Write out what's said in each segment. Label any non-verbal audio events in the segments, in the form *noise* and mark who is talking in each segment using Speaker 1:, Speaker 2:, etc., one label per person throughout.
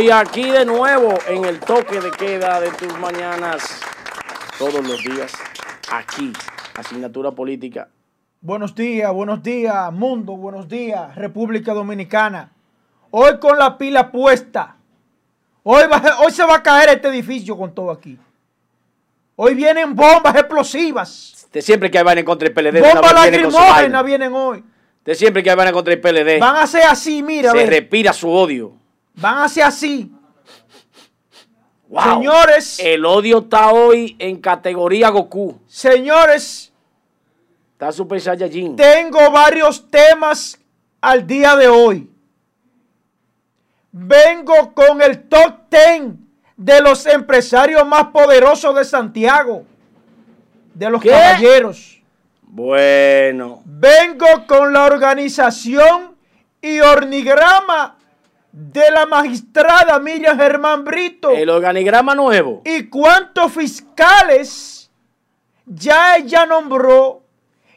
Speaker 1: y aquí de nuevo en el toque de queda de tus mañanas, todos los días, aquí, asignatura política.
Speaker 2: Buenos días, buenos días, mundo, buenos días, República Dominicana. Hoy con la pila puesta. Hoy, hoy se va a caer este edificio con todo aquí. Hoy vienen bombas explosivas.
Speaker 1: De siempre que van en contra del PLD.
Speaker 2: Bombas lacrimógenas vienen hoy.
Speaker 1: De siempre que van en contra del PLD.
Speaker 2: Van a ser así, mira.
Speaker 1: Se respira su odio.
Speaker 2: Van a ser así. Señores.
Speaker 1: El odio está hoy en categoría Goku.
Speaker 2: Señores.
Speaker 1: Está Super Saiyajin.
Speaker 2: Tengo varios temas al día de hoy. Vengo con el top 10 de los empresarios más poderosos de Santiago. De los caballeros.
Speaker 1: Bueno.
Speaker 2: Vengo con la organización y organigrama de la magistrada Miriam Germán Brito.
Speaker 1: El organigrama nuevo.
Speaker 2: ¿Y cuántos fiscales ya ella nombró?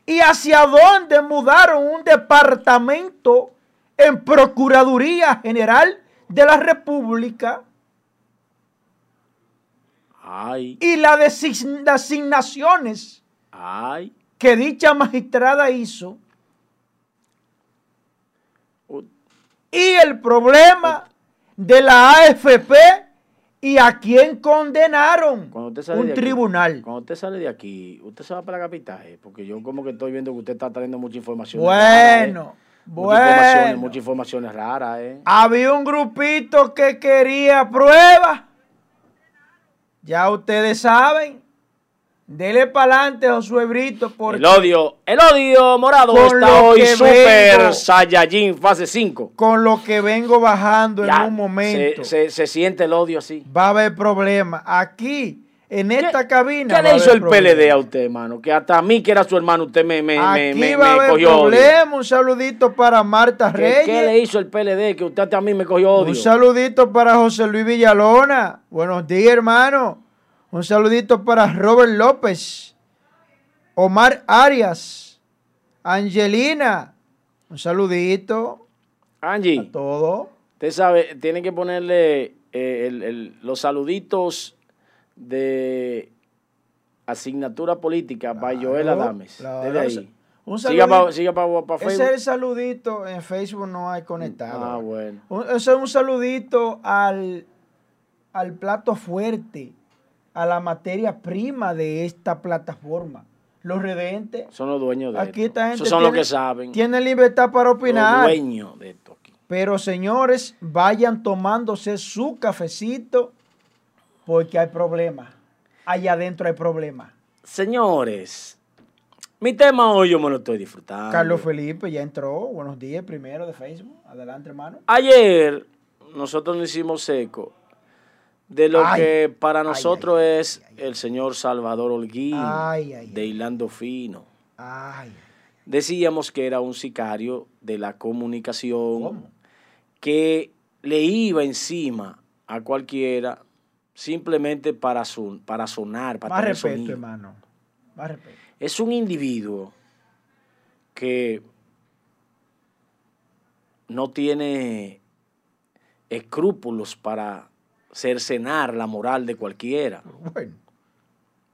Speaker 2: ¿Y hacia dónde mudaron un departamento en Procuraduría General de la República?
Speaker 1: Ay.
Speaker 2: Y las asignaciones
Speaker 1: Ay.
Speaker 2: que dicha magistrada hizo y el problema de la AFP y a quién condenaron un tribunal.
Speaker 1: cuando usted sale de aquí, usted se va para la capital, eh, porque yo como que estoy viendo que usted está trayendo mucha información.
Speaker 2: Bueno, bueno.
Speaker 1: Muchas informaciones, muchas informaciones raras, ¿eh?
Speaker 2: Había un grupito que quería pruebas. Ya ustedes saben. Dele para adelante, Josué Brito.
Speaker 1: Porque el odio, el odio morado está hoy Super Saiyajin fase 5.
Speaker 2: Con lo que vengo bajando en un momento.
Speaker 1: Se, siente el odio así.
Speaker 2: Va a haber problemas. Aquí, en esta cabina.
Speaker 1: ¿Qué le hizo el PLD a usted, hermano? Que hasta a mí, que era su hermano, usted me, me,
Speaker 2: Aquí
Speaker 1: me,
Speaker 2: va a haber problema. Un saludito para Marta Reyes.
Speaker 1: ¿Qué le hizo el PLD? Que usted hasta a mí me cogió odio.
Speaker 2: Un saludito para José Luis Villalona. Buenos días, hermano. Un saludito para Robert López, Omar Arias, Angelina. Un saludito.
Speaker 1: Angie.
Speaker 2: A todo.
Speaker 1: Usted sabe, tiene que ponerle eh, los saluditos de asignatura política para Joel Adames. Desde ahí. Un saludito. Siga para Facebook.
Speaker 2: Ese es el saludito. En Facebook no hay conectado.
Speaker 1: Ah, bueno.
Speaker 2: ese es un saludito al, al plato fuerte a la materia prima de esta plataforma. Los redentes.
Speaker 1: Son los dueños de
Speaker 2: aquí
Speaker 1: esto.
Speaker 2: Esta gente
Speaker 1: son los que saben.
Speaker 2: Tienen libertad para opinar.
Speaker 1: Los dueños de esto aquí.
Speaker 2: Pero señores, vayan tomándose su cafecito porque hay problemas. Allá adentro hay problemas.
Speaker 1: Señores, mi tema hoy yo me lo estoy disfrutando.
Speaker 2: Carlos Felipe ya entró. Buenos días, primero de Facebook. Adelante, hermano.
Speaker 1: Ayer nosotros nos hicimos eco de lo que para nosotros es el señor Salvador Holguín de Hilando Fino. Decíamos que era un sicario de la comunicación que le iba encima a cualquiera simplemente para, para sonar, para
Speaker 2: Más respeto, hermano. Más respeto.
Speaker 1: Es un individuo que no tiene escrúpulos para cercenar la moral de cualquiera.
Speaker 2: Bueno.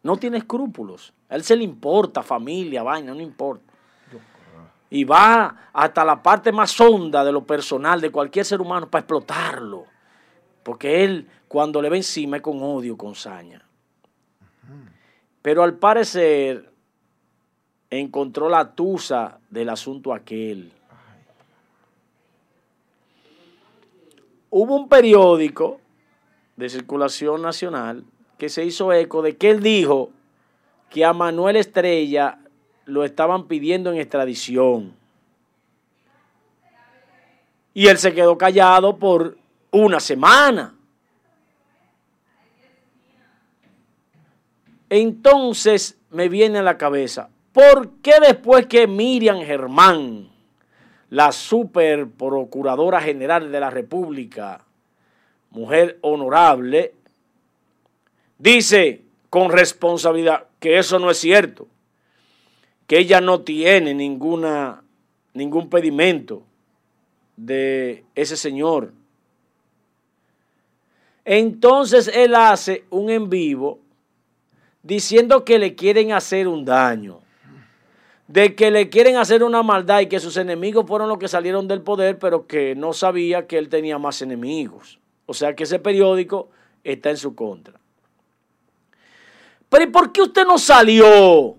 Speaker 1: No tiene escrúpulos. A él se le importa, familia, vaina, no importa. Y va hasta la parte más honda de lo personal de cualquier ser humano para explotarlo. Porque él, cuando le ve encima, es con odio, con saña. Pero al parecer, encontró la tusa del asunto aquel. Hubo un periódico de circulación nacional que se hizo eco de que él dijo que a Manuel Estrella lo estaban pidiendo en extradición. Y él se quedó callado por una semana. Entonces me viene a la cabeza, ¿por qué después que Miriam Germán, la super procuradora general de la República, mujer honorable, dice con responsabilidad que eso no es cierto, que ella no tiene ninguna, ningún pedimento de ese señor. Entonces él hace un en vivo diciendo que le quieren hacer un daño, de que le quieren hacer una maldad y que sus enemigos fueron los que salieron del poder, pero que no sabía que él tenía más enemigos. O sea que ese periódico está en su contra. Pero ¿y por qué usted no salió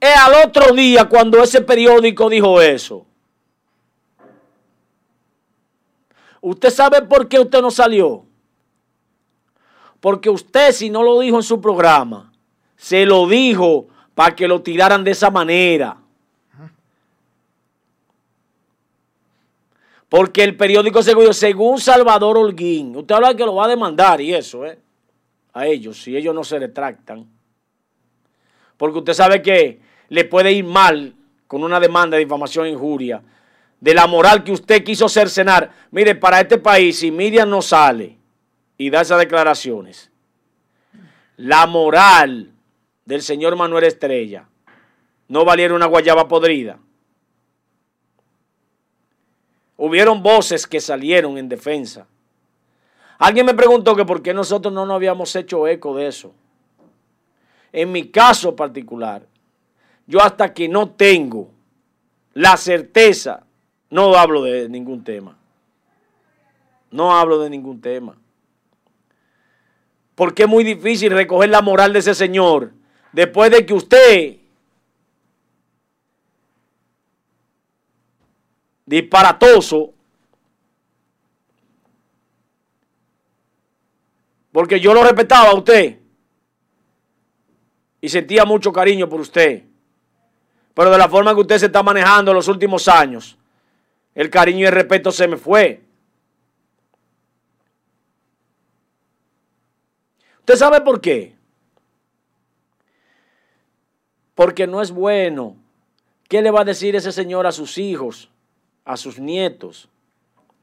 Speaker 1: es al otro día cuando ese periódico dijo eso? ¿Usted sabe por qué usted no salió? Porque usted, si no lo dijo en su programa, se lo dijo para que lo tiraran de esa manera. Porque el periódico según, según Salvador Holguín, usted habla que lo va a demandar y eso, ¿eh? A ellos, si ellos no se retractan. Porque usted sabe que le puede ir mal con una demanda de difamación e injuria de la moral que usted quiso cercenar. Mire, para este país, si Miriam no sale y da esas declaraciones, la moral del señor Manuel Estrella no valiera una guayaba podrida. Hubieron voces que salieron en defensa. Alguien me preguntó que por qué nosotros no nos habíamos hecho eco de eso. En mi caso particular, yo hasta que no tengo la certeza no hablo de ningún tema. No hablo de ningún tema. Porque es muy difícil recoger la moral de ese señor después de que usted disparatoso porque yo lo respetaba a usted y sentía mucho cariño por usted. Pero de la forma que usted se está manejando en los últimos años, el cariño y el respeto se me fue. ¿Usted sabe por qué? Porque no es bueno. ¿Qué le va a decir ese señor a sus hijos, a sus nietos,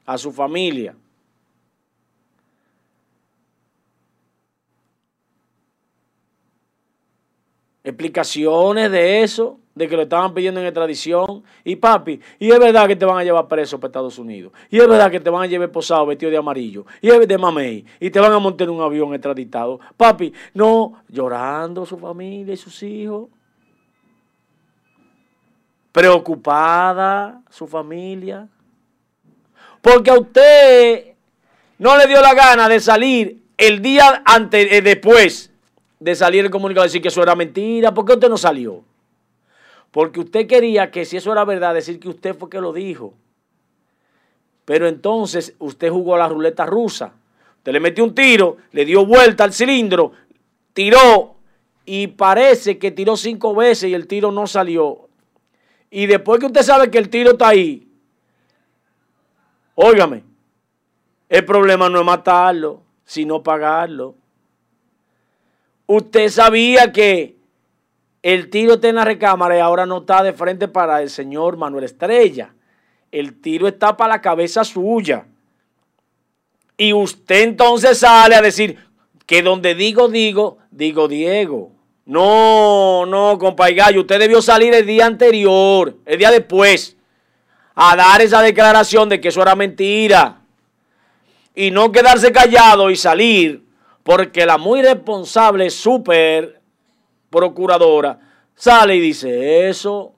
Speaker 1: a su familia? Explicaciones de eso de que lo estaban pidiendo en extradición. Y papi, y es verdad que te van a llevar preso para Estados Unidos. Y es verdad que te van a llevar posado vestido de amarillo. Y es de mamey. Y te van a montar en un avión extraditado. Papi, no, llorando su familia y sus hijos. Preocupada su familia. Porque a usted no le dio la gana de salir el día antes, eh, después de salir el comunicado y decir que eso era mentira. ¿Por qué usted no salió? Porque usted quería que si eso era verdad, decir que usted fue que lo dijo. Pero entonces usted jugó a la ruleta rusa. Usted le metió un tiro, le dio vuelta al cilindro, tiró y parece que tiró cinco veces y el tiro no salió. Y después que usted sabe que el tiro está ahí, óigame, el problema no es matarlo, sino pagarlo. Usted sabía que el tiro está en la recámara y ahora no está de frente para el señor Manuel Estrella. El tiro está para la cabeza suya. Y usted entonces sale a decir que donde digo, digo, digo Diego. No, no, compa Gallo, usted debió salir el día anterior, el día después, a dar esa declaración de que eso era mentira. Y no quedarse callado y salir, porque la muy responsable súper procuradora, sale y dice eso.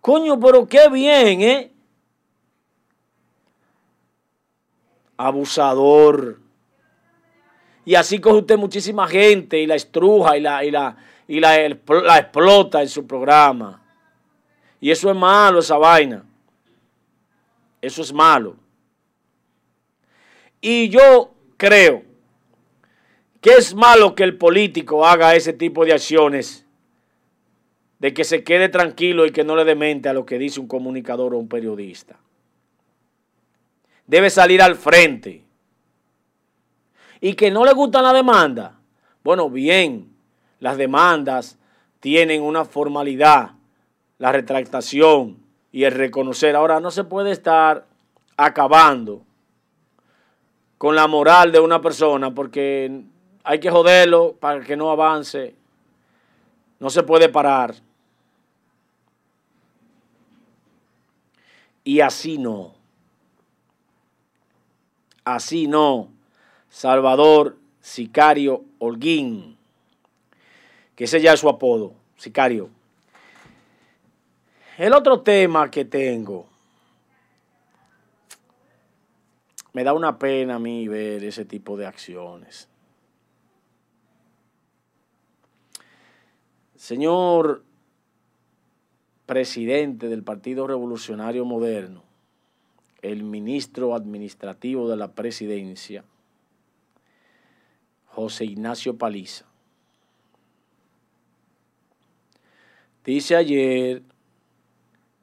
Speaker 1: Coño, pero qué bien, ¿eh? Abusador. Y así coge usted muchísima gente y la estruja y la, y la, y la, la explota en su programa. Y eso es malo, esa vaina. Eso es malo. Y yo creo que es malo que el político haga ese tipo de acciones, de que se quede tranquilo y que no le demente a lo que dice un comunicador o un periodista. Debe salir al frente. Y que no le gusta la demanda. Bueno, bien, las demandas tienen una formalidad, la retractación y el reconocer. Ahora no se puede estar acabando con la moral de una persona porque hay que joderlo para que no avance. No se puede parar. Y así no. Así no. Salvador Sicario Holguín, que ese ya es su apodo, Sicario. El otro tema que tengo, me da una pena a mí ver ese tipo de acciones. Señor presidente del Partido Revolucionario Moderno, el ministro administrativo de la presidencia, José Ignacio Paliza. Dice ayer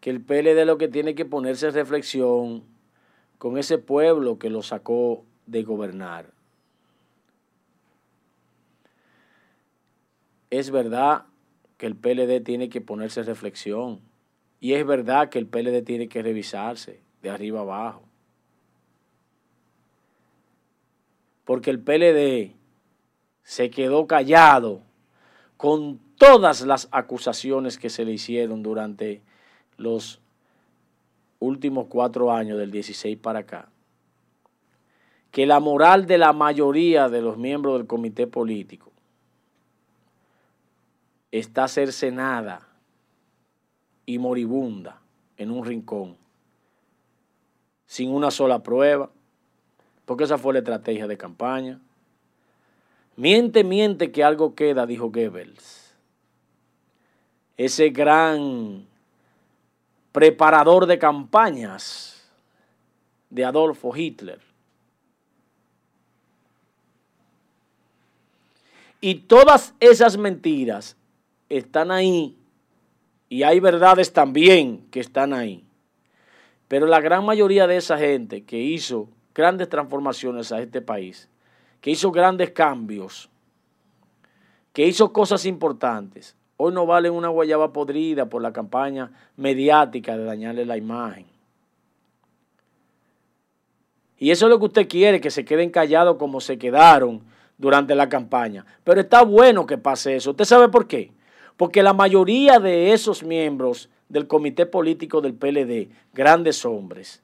Speaker 1: que el PLD lo que tiene que ponerse en reflexión con ese pueblo que lo sacó de gobernar. Es verdad que el PLD tiene que ponerse en reflexión y es verdad que el PLD tiene que revisarse de arriba abajo. Porque el PLD se quedó callado con todas las acusaciones que se le hicieron durante los últimos cuatro años, del 16 para acá, que la moral de la mayoría de los miembros del comité político está cercenada y moribunda en un rincón, sin una sola prueba, porque esa fue la estrategia de campaña. Miente, miente que algo queda, dijo Goebbels. Ese gran preparador de campañas de Adolfo Hitler. Y todas esas mentiras están ahí y hay verdades también que están ahí. Pero la gran mayoría de esa gente que hizo grandes transformaciones a este país que hizo grandes cambios, que hizo cosas importantes, hoy no valen una guayaba podrida por la campaña mediática de dañarle la imagen. Y eso es lo que usted quiere, que se queden callados como se quedaron durante la campaña. Pero está bueno que pase eso. ¿Usted sabe por qué? Porque la mayoría de esos miembros del comité político del PLD, grandes hombres,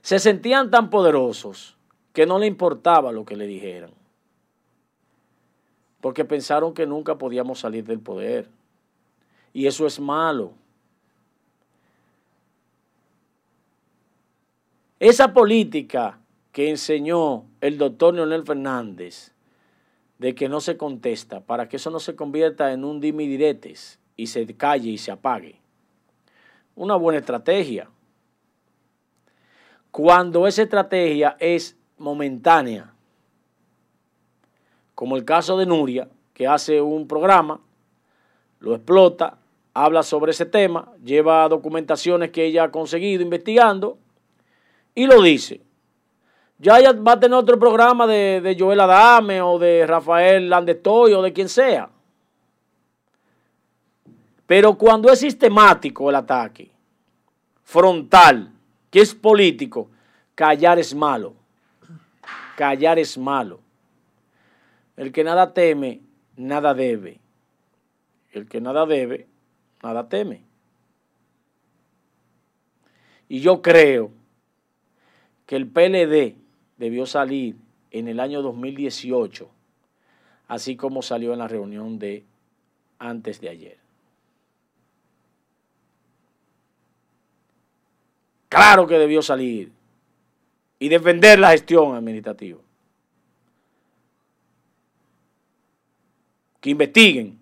Speaker 1: se sentían tan poderosos que no le importaba lo que le dijeran, porque pensaron que nunca podíamos salir del poder. Y eso es malo. Esa política que enseñó el doctor Leonel Fernández de que no se contesta, para que eso no se convierta en un dimidiretes y se calle y se apague. Una buena estrategia. Cuando esa estrategia es momentánea, como el caso de Nuria, que hace un programa, lo explota, habla sobre ese tema, lleva documentaciones que ella ha conseguido investigando y lo dice. Ya va a tener otro programa de, de Joel Adame o de Rafael Landestoy o de quien sea. Pero cuando es sistemático el ataque, frontal, que es político, callar es malo callar es malo. El que nada teme, nada debe. El que nada debe, nada teme. Y yo creo que el PLD debió salir en el año 2018, así como salió en la reunión de antes de ayer. Claro que debió salir y defender la gestión administrativa. Que investiguen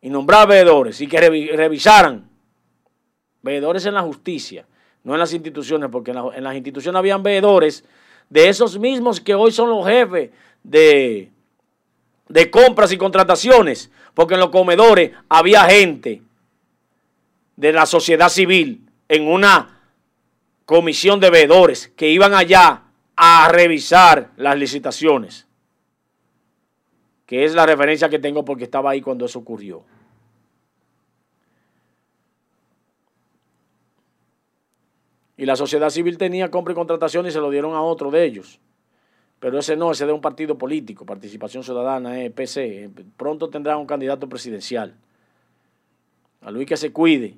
Speaker 1: y nombrar veedores y que revisaran veedores en la justicia, no en las instituciones, porque en, las instituciones habían veedores de esos mismos que hoy son los jefes de, de compras y contrataciones, porque en los comedores había gente de la sociedad civil en una comisión de veedores que iban allá a revisar las licitaciones, que es la referencia que tengo porque estaba ahí cuando eso ocurrió. Y la sociedad civil tenía compra y contratación y se lo dieron a otro de ellos. Pero ese no, ese de un partido político, Participación Ciudadana, eh, PC. Pronto tendrá un candidato presidencial. A Luis que se cuide.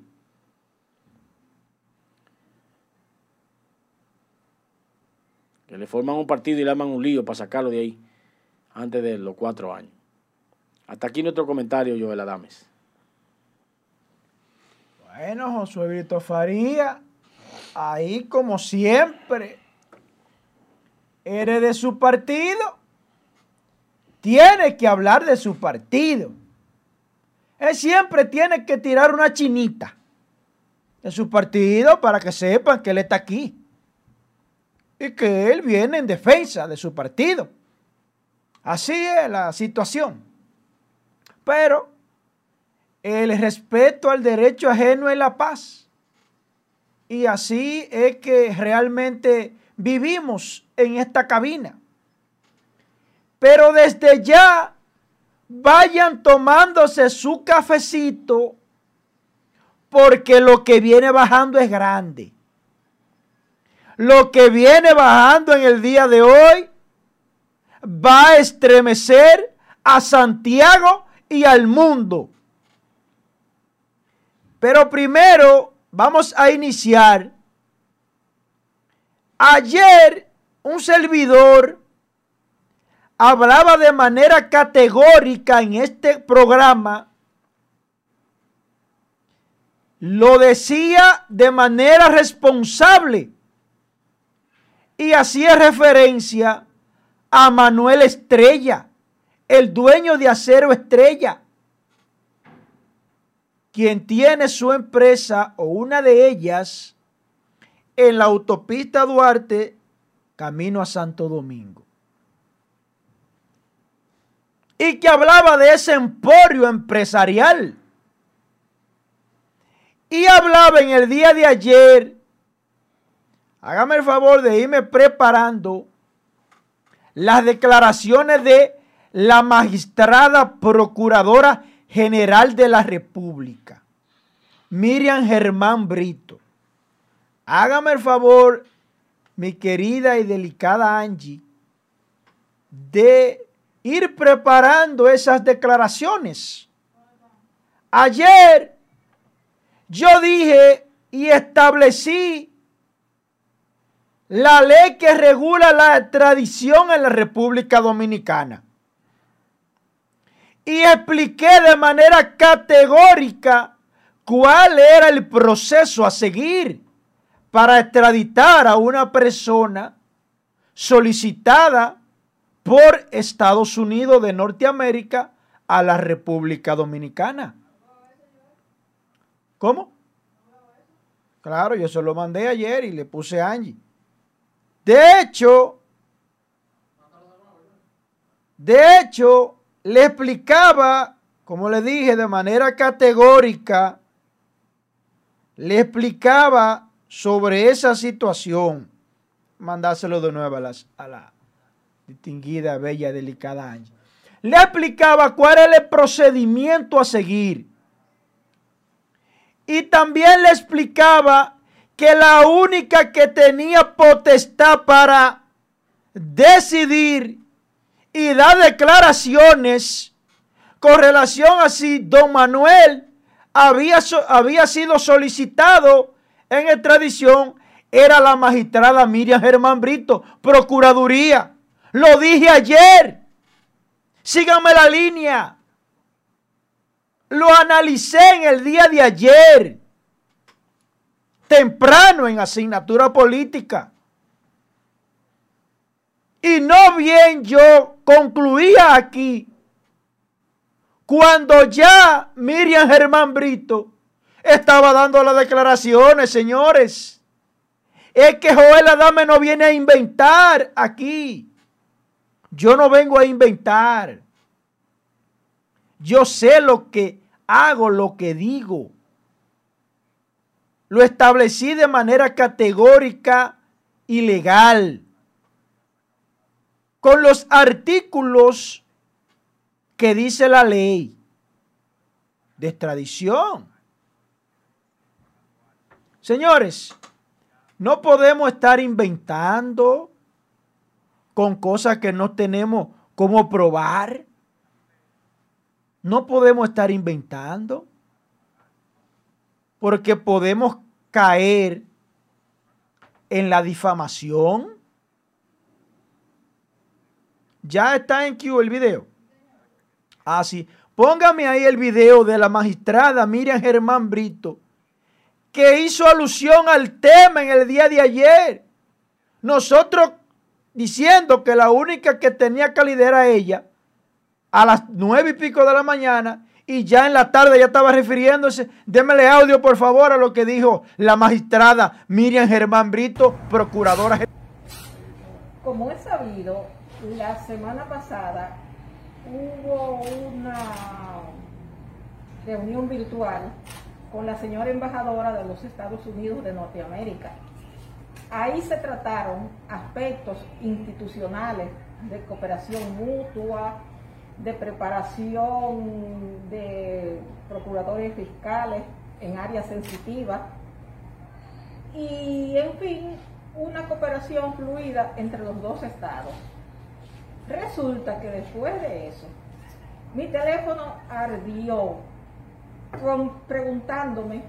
Speaker 1: Le forman un partido y le arman un lío para sacarlo de ahí antes de los cuatro años. Hasta aquí nuestro comentario, Joel Adames.
Speaker 2: Bueno, Josué Brito Faría, ahí como siempre, eres de su partido, tiene que hablar de su partido. Él siempre tiene que tirar una chinita de su partido para que sepan que él está aquí que él viene en defensa de su partido. Así es la situación. Pero el respeto al derecho ajeno es la paz. Y así es que realmente vivimos en esta cabina. Pero desde ya vayan tomándose su cafecito porque lo que viene bajando es grande. Lo que viene bajando en el día de hoy va a estremecer a Santiago y al mundo. Pero primero vamos a iniciar. Ayer un servidor hablaba de manera categórica en este programa, lo decía de manera responsable y hacía referencia a Manuel Estrella, el dueño de Acero Estrella, quien tiene su empresa o una de ellas en la autopista Duarte, camino a Santo Domingo. Y que hablaba de ese emporio empresarial. Y hablaba en el día de ayer, hágame el favor de irme preparando las declaraciones de la magistrada procuradora general de la República, Miriam Germán Brito. Hágame el favor, mi querida y delicada Angie, de ir preparando esas declaraciones. Ayer yo dije y establecí la ley que regula la extradición en la República Dominicana. Y expliqué de manera categórica cuál era el proceso a seguir para extraditar a una persona solicitada por Estados Unidos de Norteamérica a la República Dominicana. ¿Cómo? Claro, yo se lo mandé ayer y le puse a Angie. De hecho, de hecho, le explicaba, como le dije, de manera categórica, le explicaba sobre esa situación. Mandárselo de nuevo a, la distinguida, bella, delicada Angie. Le explicaba cuál era el procedimiento a seguir. Y también le explicaba que la única que tenía potestad para decidir y dar declaraciones con relación a si don Manuel había, había sido solicitado en extradición era la magistrada Miriam Germán Brito, Procuraduría. Lo dije ayer. Síganme la línea. Lo analicé en el día de ayer temprano en asignatura política. Y no bien yo concluía aquí, cuando ya Miriam Germán Brito estaba dando las declaraciones, señores. Es que Joel Adame no viene a inventar aquí. Yo no vengo a inventar. Yo sé lo que hago, lo que digo. Lo establecí de manera categórica y legal. Con los artículos que dice la ley de extradición. Señores, no podemos estar inventando con cosas que no tenemos cómo probar. No podemos estar inventando porque podemos caer en la difamación. Ya está en Q el video. Así. Ah, Póngame ahí el video de la magistrada Miriam Germán Brito, que hizo alusión al tema en el día de ayer. Nosotros diciendo que la única que tenía calidad era ella, a las nueve y pico de la mañana, y ya en la tarde ya estaba refiriéndose. Démele audio, por favor, a lo que dijo la magistrada Miriam Germán Brito, procuradora.
Speaker 3: Como es sabido, la semana pasada hubo una reunión virtual con la señora embajadora de los Estados Unidos de Norteamérica. Ahí se trataron aspectos institucionales de cooperación mutua, de preparación de procuradores fiscales en áreas sensitivas y, en fin, una cooperación fluida entre los dos estados. Resulta que después de eso, mi teléfono ardió preguntándome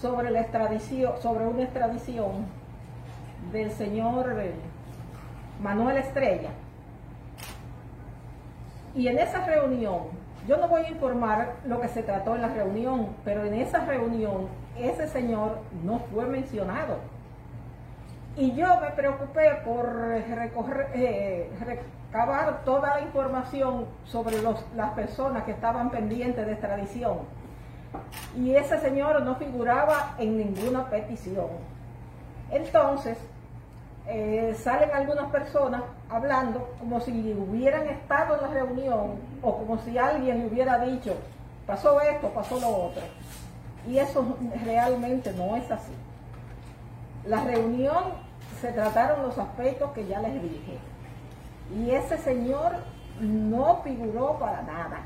Speaker 3: sobre la extradición, sobre una extradición del señor eh, Manuel Estrella. Y en esa reunión, yo no voy a informar lo que se trató en la reunión, pero en esa reunión ese señor no fue mencionado. Y yo me preocupé por recorrer, eh, recabar toda la información sobre las personas que estaban pendientes de extradición. Y ese señor no figuraba en ninguna petición. Entonces, eh, salen algunas personas hablando como si hubieran estado en la reunión o como si alguien hubiera dicho, pasó esto, pasó lo otro. Y eso realmente no es así. La reunión se trataron los aspectos que ya les dije. Y ese señor no figuró para nada.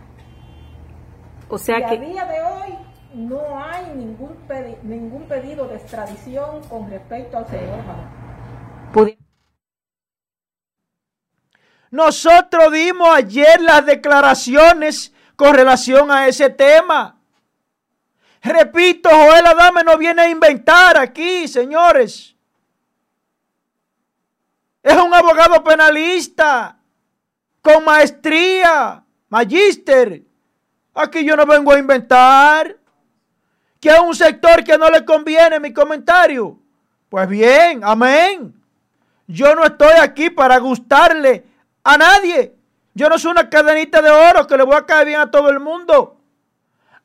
Speaker 3: O sea que... A día de hoy no hay ningún, ningún pedido de extradición con respecto al señor Manuel.
Speaker 2: Nosotros dimos ayer las declaraciones con relación a ese tema. Repito, Joel Adame no viene a inventar aquí, señores. Es un abogado penalista con maestría, magíster. Aquí yo no vengo a inventar que es un sector que no le conviene mi comentario. Pues bien, amén. Yo no estoy aquí para gustarle a nadie. Yo no soy una cadenita de oro que le voy a caer bien a todo el mundo.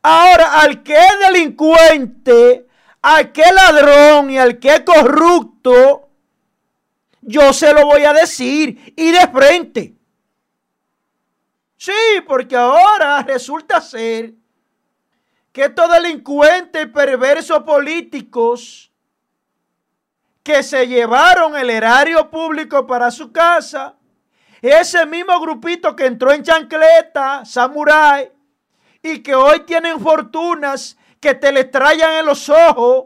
Speaker 2: Ahora, al que es delincuente, al que es ladrón y al que es corrupto, yo se lo voy a decir y de frente. Sí, porque ahora resulta ser que estos delincuentes y perversos políticos que se llevaron el erario público para su casa, ese mismo grupito que entró en chancleta, samurái, y que hoy tienen fortunas que te les trayan en los ojos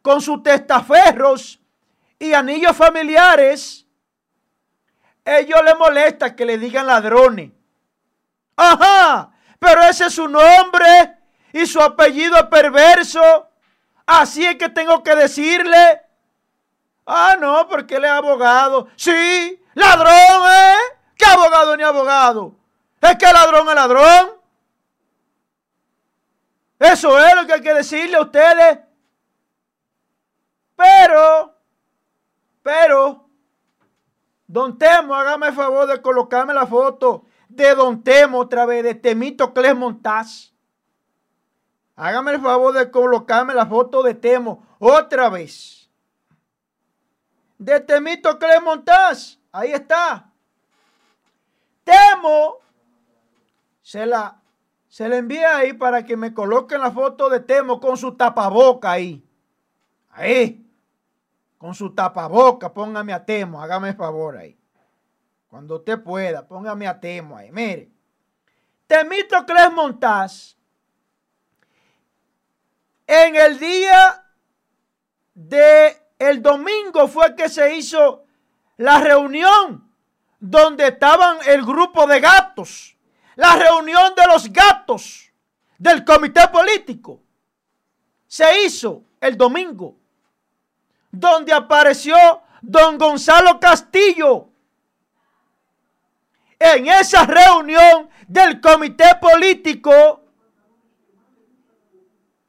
Speaker 2: con sus testaferros y anillos familiares, ellos les molesta que le digan ladrones. Ajá, pero ese es su nombre y su apellido es perverso. Así es que tengo que decirle. Ah, no, porque él es abogado. Sí, ladrón, ¿eh? ¿Qué abogado ni abogado? Es que ladrón es ladrón. Eso es lo que hay que decirle a ustedes. Pero pero, Don Temo, hágame el favor de colocarme la foto de Don Temo otra vez, de Temito Cles Montaz. Hágame el favor de colocarme la foto de Temo otra vez. De Temito Cles Montaz. Ahí está. Temo se la, se envía ahí para que me coloquen la foto de Temo con su tapaboca ahí. Ahí con su tapaboca, póngame a Temo, hágame el favor ahí. Cuando usted pueda, póngame a Temo ahí. Mire, Temito Cles Montaz, en el día de el domingo fue que se hizo la reunión donde estaban el grupo de gatos, la reunión de los gatos del comité político. Se hizo el domingo donde apareció don Gonzalo Castillo. en esa reunión del comité político,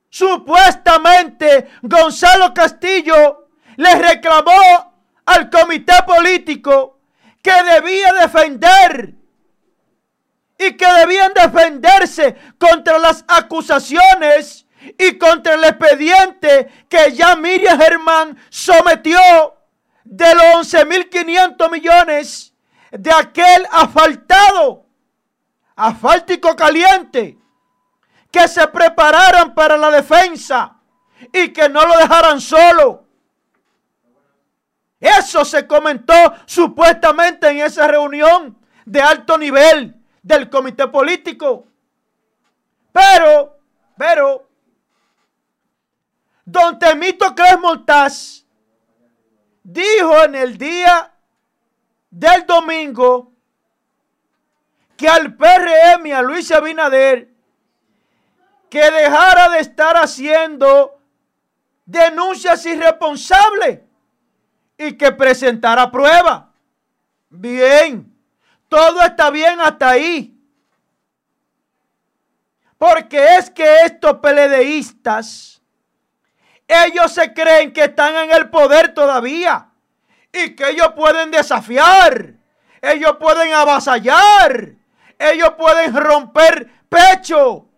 Speaker 2: supuestamente Gonzalo Castillo le reclamó al comité político que debía defender y que debían defenderse contra las acusaciones y contra el expediente que ya Miriam Germán sometió de los 11.500 millones de aquel asfaltado, asfáltico caliente, que se prepararan para la defensa y que no lo dejaran solo. Eso se comentó supuestamente en esa reunión de alto nivel del comité político. Pero, pero, don Temito Cres Montaz dijo en el día del domingo que al PRM y a Luis Abinader que dejara de estar haciendo denuncias irresponsables y que presentara prueba. Bien, todo está bien hasta ahí. Porque es que estos peledeístas, ellos se creen que están en el poder todavía y que ellos pueden desafiar, ellos pueden avasallar, ellos pueden romper pecho.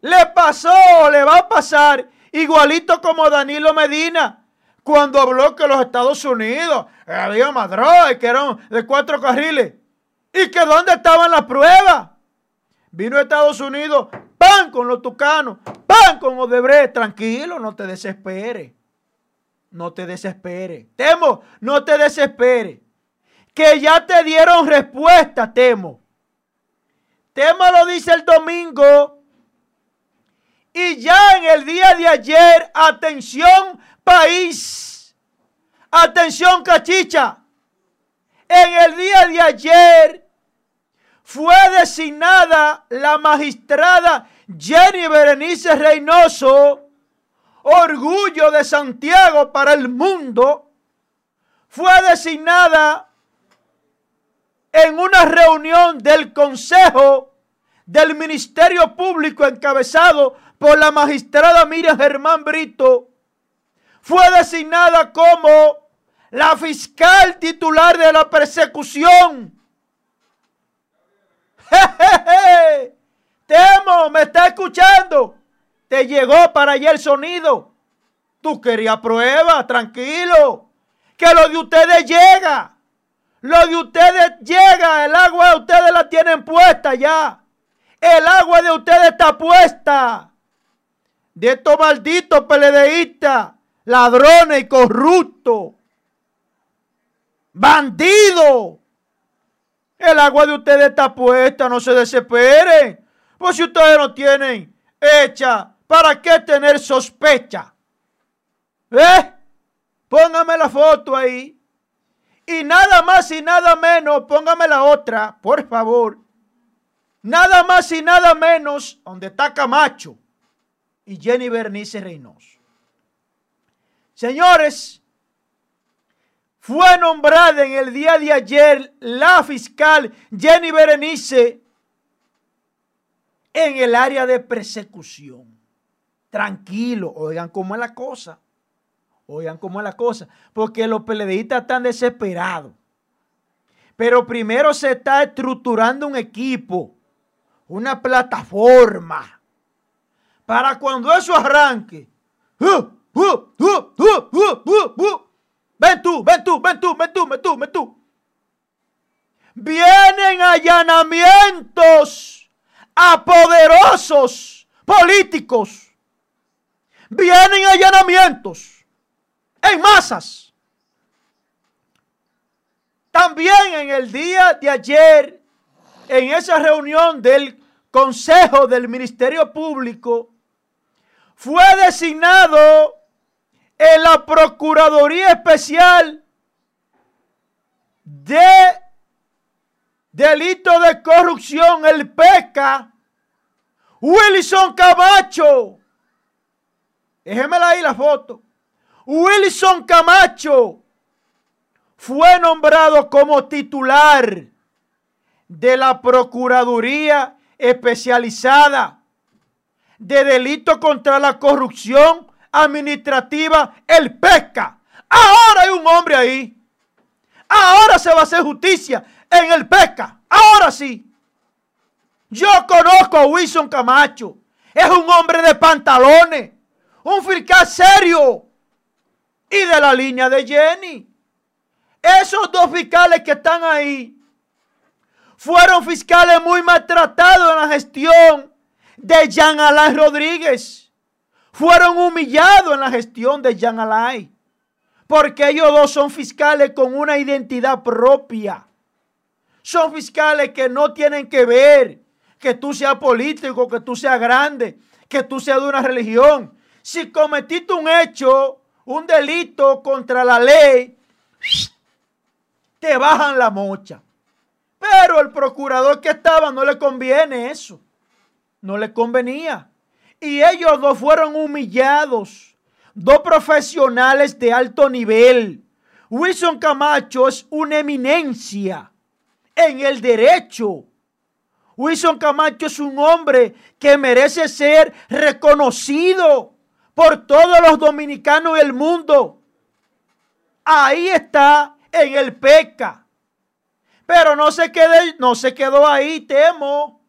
Speaker 2: Le pasó, le va a pasar igualito como Danilo Medina cuando habló que los Estados Unidos había madrones que eran de cuatro carriles y que dónde estaban las pruebas. Vino Estados Unidos, pan con los tucanos, pan con Odebrecht. Tranquilo, no te desesperes. No te desesperes. Temo, no te desesperes. Que ya te dieron respuesta, Temo. Temo lo dice el domingo. Y ya en el día de ayer, atención país, atención cachicha. En el día de ayer fue designada la magistrada Jenny Berenice Reynoso, orgullo de Santiago para el mundo, fue designada en una reunión del Consejo del Ministerio Público encabezado por la magistrada Miriam Germán Brito, fue designada como la fiscal titular de la persecución. *laughs* Temo, me está escuchando. Te llegó para allá el sonido. Tú querías prueba, tranquilo. Que lo de ustedes llega. Lo de ustedes llega. El agua de ustedes la tienen puesta ya. El agua de ustedes está puesta. De estos malditos peledeístas, ladrones y corruptos. Bandidos. El agua de ustedes está puesta, no se desesperen. Pues si ustedes no tienen hecha ¿Para qué tener sospecha? ¿Eh? Póngame la foto ahí. Y nada más y nada menos, póngame la otra, por favor. Nada más y nada menos, donde está Camacho y Jenny Bernice Reynoso. Señores, fue nombrada en el día de ayer la fiscal Jenny Berenice en el área de persecución tranquilo. Oigan cómo es la cosa. Oigan cómo es la cosa. Porque los peledeístas están desesperados. Pero primero se está estructurando un equipo, una plataforma, para cuando eso arranque. ven tú, ven tú, ven tú, ven tú, ven tú, ven tú. Vienen allanamientos a poderosos políticos vienen allanamientos en masas. También en el día de ayer, en esa reunión del Consejo del Ministerio Público, fue designado en la Procuraduría Especial de Delito de Corrupción, el PECA, Wilson Camacho Déjemela ahí la foto. Wilson Camacho fue nombrado como titular de la Procuraduría Especializada de Delito contra la Corrupción Administrativa, el PESCA. Ahora hay un hombre ahí. Ahora se va a hacer justicia en el PESCA. Ahora sí. Yo conozco a Wilson Camacho. Es un hombre de pantalones. Un fiscal serio. Y de la línea de Jenny. Esos dos fiscales que están ahí fueron fiscales muy maltratados en la gestión de Jean Alain Rodríguez. Fueron humillados en la gestión de Jean Alain. Porque ellos dos son fiscales con una identidad propia. Son fiscales que no tienen que ver que tú seas político, que tú seas grande, que tú seas de una religión. Si cometiste un hecho, un delito contra la ley, te bajan la mocha. Pero el procurador que estaba no le conviene eso. No le convenía. Y ellos dos fueron humillados. Dos profesionales de alto nivel. Wilson Camacho es una eminencia en el derecho. Wilson Camacho es un hombre que merece ser reconocido por todos los dominicanos del mundo. Ahí está en el PECA. Pero no se, quedó ahí, temo.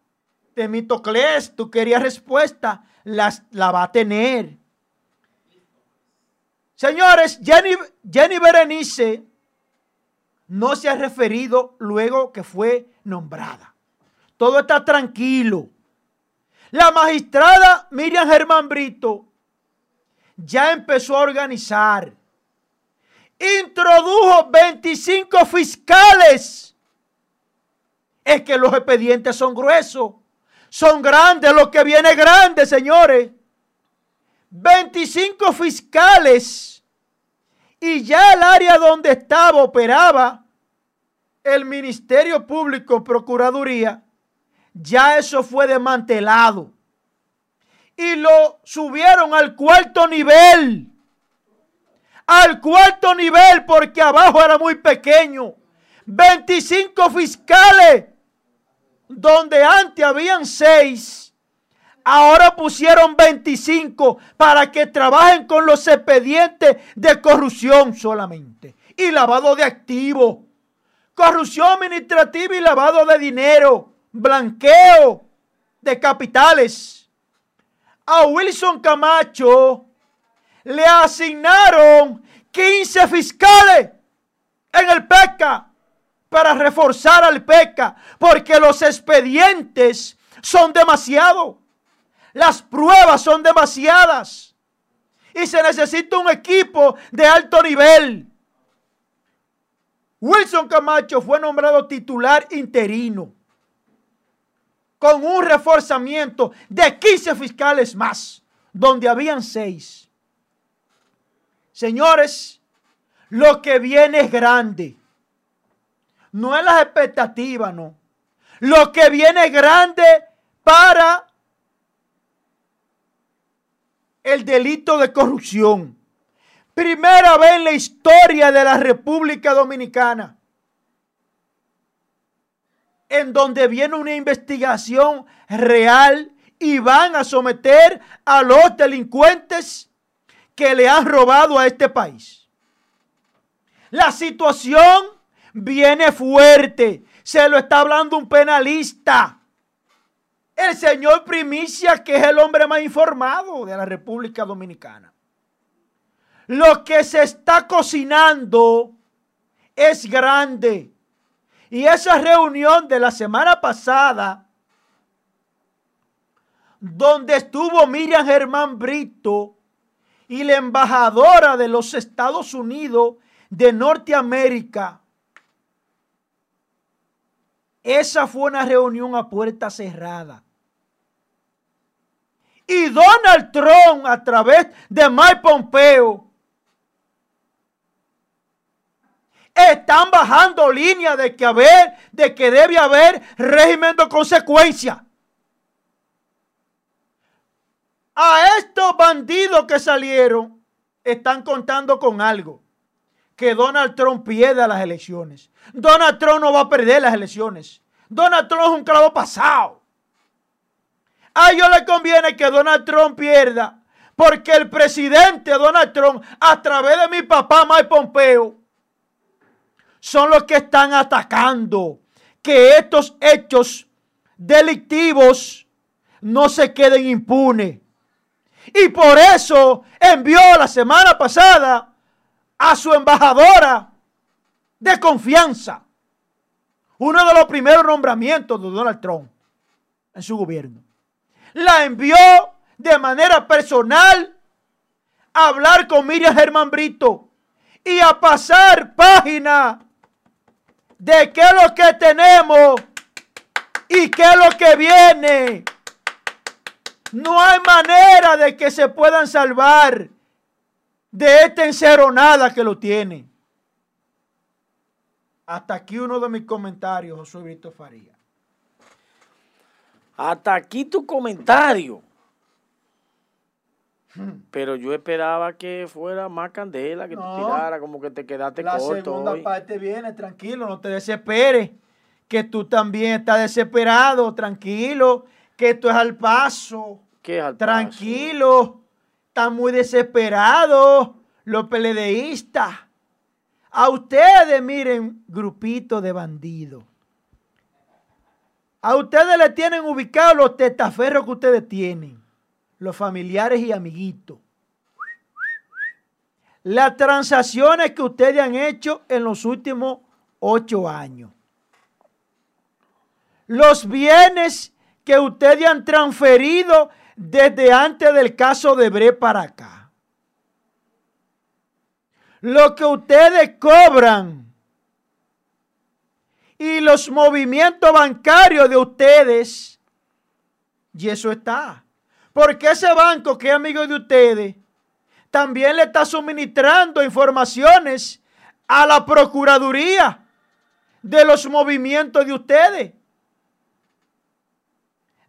Speaker 2: Temitocles, tú querías respuesta, la va a tener. Señores, Jenny, Jenny Berenice no se ha referido luego que fue nombrada. Todo está tranquilo. La magistrada Miriam Germán Brito ya empezó a organizar. Introdujo 25 fiscales. Es que los expedientes son gruesos. Son grandes, lo que viene grande, señores. 25 fiscales. Y ya el área donde estaba, operaba el Ministerio Público, Procuraduría, ya eso fue desmantelado. Y lo subieron al cuarto nivel. Al cuarto nivel porque abajo era muy pequeño. 25 fiscales donde antes habían seis, ahora pusieron 25 para que trabajen con los expedientes de corrupción solamente. Y lavado de activos, corrupción administrativa y lavado de dinero, blanqueo de capitales. A Wilson Camacho le asignaron 15 fiscales en el PECA para reforzar al PECA, porque los expedientes son demasiados, las pruebas son demasiadas y se necesita un equipo de alto nivel. Wilson Camacho fue nombrado titular interino con un reforzamiento de 15 fiscales más, donde habían 6. Señores, lo que viene es grande. No es las expectativas, no. Lo que viene grande para el delito de corrupción. Primera vez en la historia de la República Dominicana en donde viene una investigación real y van a someter a los delincuentes que le han robado a este país. La situación viene fuerte. Se lo está hablando un penalista. El señor Primicia, que es el hombre más informado de la República Dominicana. Lo que se está cocinando es grande. Y esa reunión de la semana pasada, donde estuvo Miriam Germán Brito y la embajadora de los Estados Unidos de Norteamérica, esa fue una reunión a puerta cerrada. Y Donald Trump, a través de Mike Pompeo, están bajando línea de que haber, de que debe haber régimen de consecuencia. A estos bandidos que salieron, están contando con algo. Que Donald Trump pierda las elecciones. Donald Trump no va a perder las elecciones. Donald Trump es un clavo pasado. A ellos les conviene que Donald Trump pierda, porque el presidente Donald Trump, a través de mi papá Mike Pompeo, son los que están atacando que estos hechos delictivos no se queden impunes. Y por eso envió la semana pasada a su embajadora de confianza. Uno de los primeros nombramientos de Donald Trump en su gobierno. La envió de manera personal a hablar con Miriam Germán Brito y a pasar página de qué es lo que tenemos y qué es lo que viene. No hay manera de que se puedan salvar de esta enceronada que lo tiene. Hasta aquí uno de mis comentarios, José Víctor Faría.
Speaker 1: Hasta aquí tu comentario. Pero yo esperaba que fuera más candela, que
Speaker 2: No.
Speaker 1: tú tirara, como que te quedaste
Speaker 2: La
Speaker 1: corto.
Speaker 2: segunda
Speaker 1: hoy.
Speaker 2: parte viene, tranquilo, no te desesperes. Que tú también estás desesperado, tranquilo. Que esto es al paso.
Speaker 1: ¿Qué es al paso?
Speaker 2: Tranquilo. Están muy desesperados los peledeístas. A ustedes, miren, grupito de bandidos. A ustedes le tienen ubicados los testaferros que ustedes tienen. Los familiares y amiguitos. Las transacciones que ustedes han hecho en los últimos ocho años. Los bienes que ustedes han transferido desde antes del caso de Bre para acá. Lo que ustedes cobran y los movimientos bancarios de ustedes. Y eso está. Porque ese banco que es amigo de ustedes también le está suministrando informaciones a la Procuraduría de los movimientos de ustedes.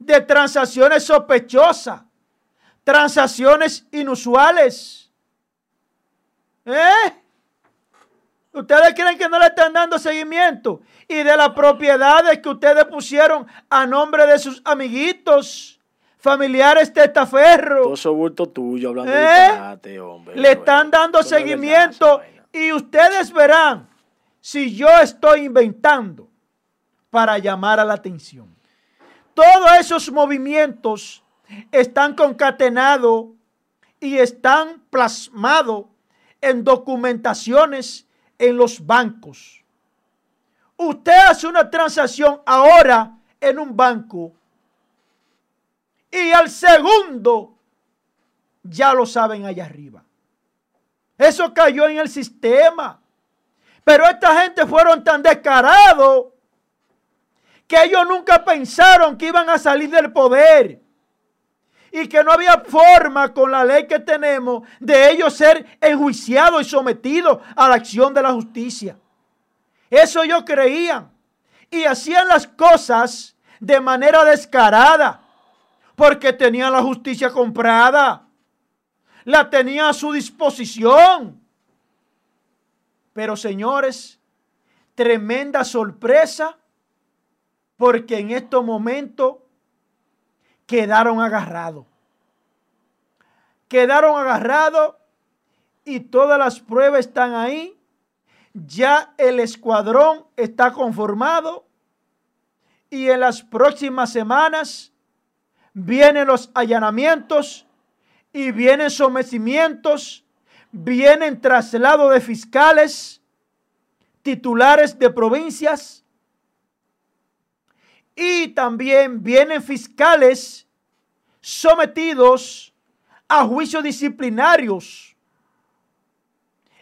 Speaker 2: De transacciones sospechosas, transacciones inusuales. ¿Eh? ¿Ustedes creen que no le están dando seguimiento? Y de las propiedades que ustedes pusieron a nombre de sus amiguitos, familiares
Speaker 1: Todo
Speaker 2: testaferros.
Speaker 1: eso bulto tuyo hablando
Speaker 2: ¿Eh?
Speaker 1: de disparate, hombre.
Speaker 2: Le están dando
Speaker 1: verdad,
Speaker 2: seguimiento y ustedes verán si yo estoy inventando para llamar a la atención. Todos esos movimientos están concatenados y están plasmados en documentaciones en los bancos. Usted hace una transacción ahora en un banco y al segundo ya lo saben allá arriba. Eso cayó en el sistema. Pero esta gente fueron tan descarados que ellos nunca pensaron que iban a salir del poder y que no había forma con la ley que tenemos de ellos ser enjuiciados y sometidos a la acción de la justicia. Eso ellos creían y hacían las cosas de manera descarada porque tenían la justicia comprada, la tenían a su disposición. Pero señores, tremenda sorpresa porque en estos momentos quedaron agarrados. Quedaron agarrados y todas las pruebas están ahí. Ya el escuadrón está conformado y en las próximas semanas vienen los allanamientos y vienen sometimientos, vienen traslado de fiscales, titulares de provincias y también vienen fiscales sometidos a juicios disciplinarios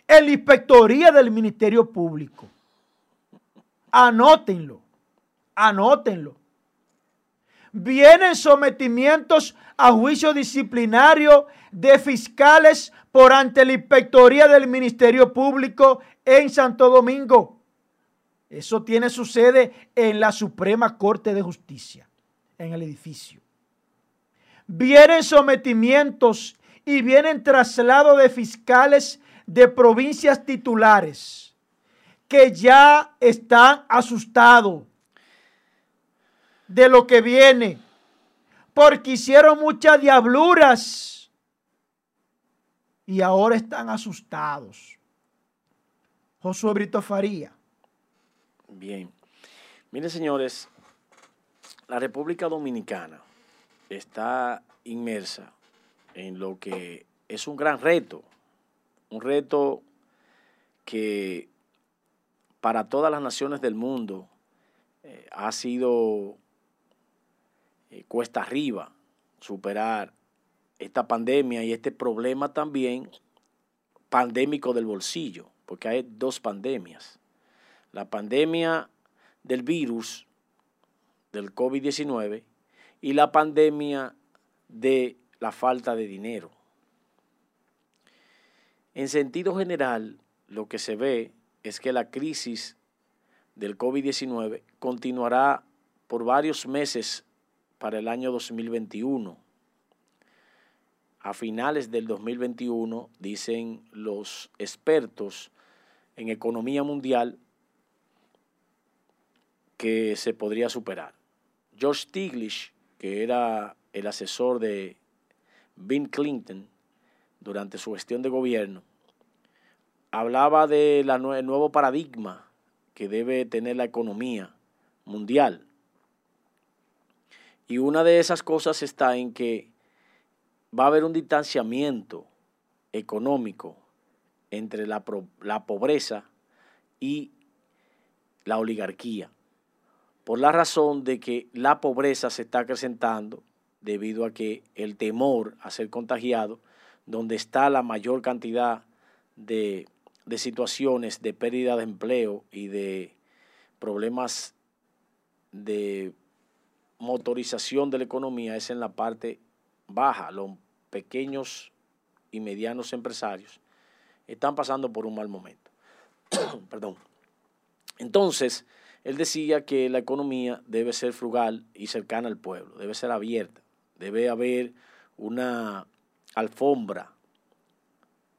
Speaker 2: en la inspectoría del Ministerio Público. Anótenlo, anótenlo. Vienen sometimientos a juicio disciplinario de fiscales por ante la inspectoría del Ministerio Público en Santo Domingo. Eso tiene su sede en la Suprema Corte de Justicia, en el edificio. Vienen sometimientos y vienen traslado de fiscales de provincias titulares que ya están asustados de lo que viene, porque hicieron muchas diabluras y ahora están asustados. Josué Brito Faría.
Speaker 1: Bien. Miren, señores, la República Dominicana está inmersa en lo que es un gran reto, un reto que para todas las naciones del mundo eh, ha sido eh, cuesta arriba superar esta pandemia y este problema también pandémico del bolsillo, porque hay dos pandemias. La pandemia del virus, del COVID-19, y la pandemia de la falta de dinero. En sentido general, lo que se ve es que la crisis del COVID-19 continuará por varios meses para el año 2021. A finales del 2021, dicen los expertos en economía mundial, que se podría superar. George Stiglitz, que era el asesor de Bill Clinton durante su gestión de gobierno, hablaba del nuevo paradigma que debe tener la economía mundial. Y una de esas cosas está en que va a haber un distanciamiento económico entre la, la pobreza y la oligarquía, por la razón de que la pobreza se está acrecentando debido a que el temor a ser contagiado, donde está la mayor cantidad de, de situaciones de pérdida de empleo y de problemas de motorización de la economía es en la parte baja. Los pequeños y medianos empresarios están pasando por un mal momento. *coughs* Perdón. Entonces, él decía que la economía debe ser frugal y cercana al pueblo, debe ser abierta, debe haber una alfombra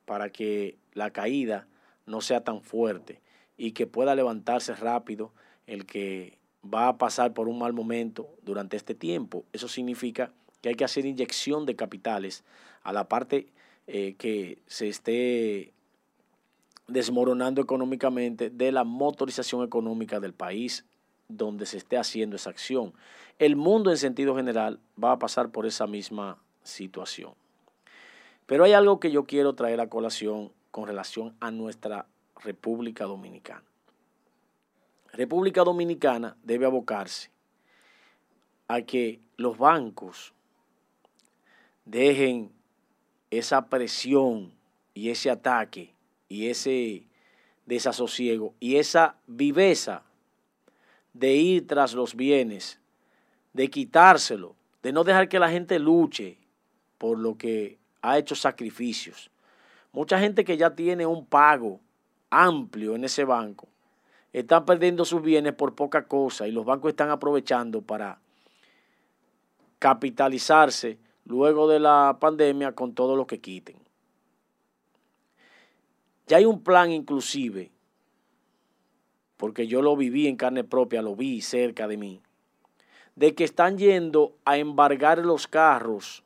Speaker 1: para que la caída no sea tan fuerte y que pueda levantarse rápido el que va a pasar por un mal momento durante este tiempo. Eso significa que hay que hacer inyección de capitales a la parte eh, que se esté desmoronando económicamente de la motorización económica del país donde se esté haciendo esa acción. El mundo en sentido general va a pasar por esa misma situación. Pero hay algo que yo quiero traer a colación con relación a nuestra República Dominicana. República Dominicana debe abocarse a que los bancos dejen esa presión y ese ataque y ese desasosiego y esa viveza de ir tras los bienes, de quitárselo, de no dejar que la gente luche por lo que ha hecho sacrificios. Mucha gente que ya tiene un pago amplio en ese banco están perdiendo sus bienes por poca cosa y los bancos están aprovechando para capitalizarse luego de la pandemia con todo lo que quiten. Ya hay un plan inclusive, porque yo lo viví en carne propia, lo vi cerca de mí, de que están yendo a embargar los carros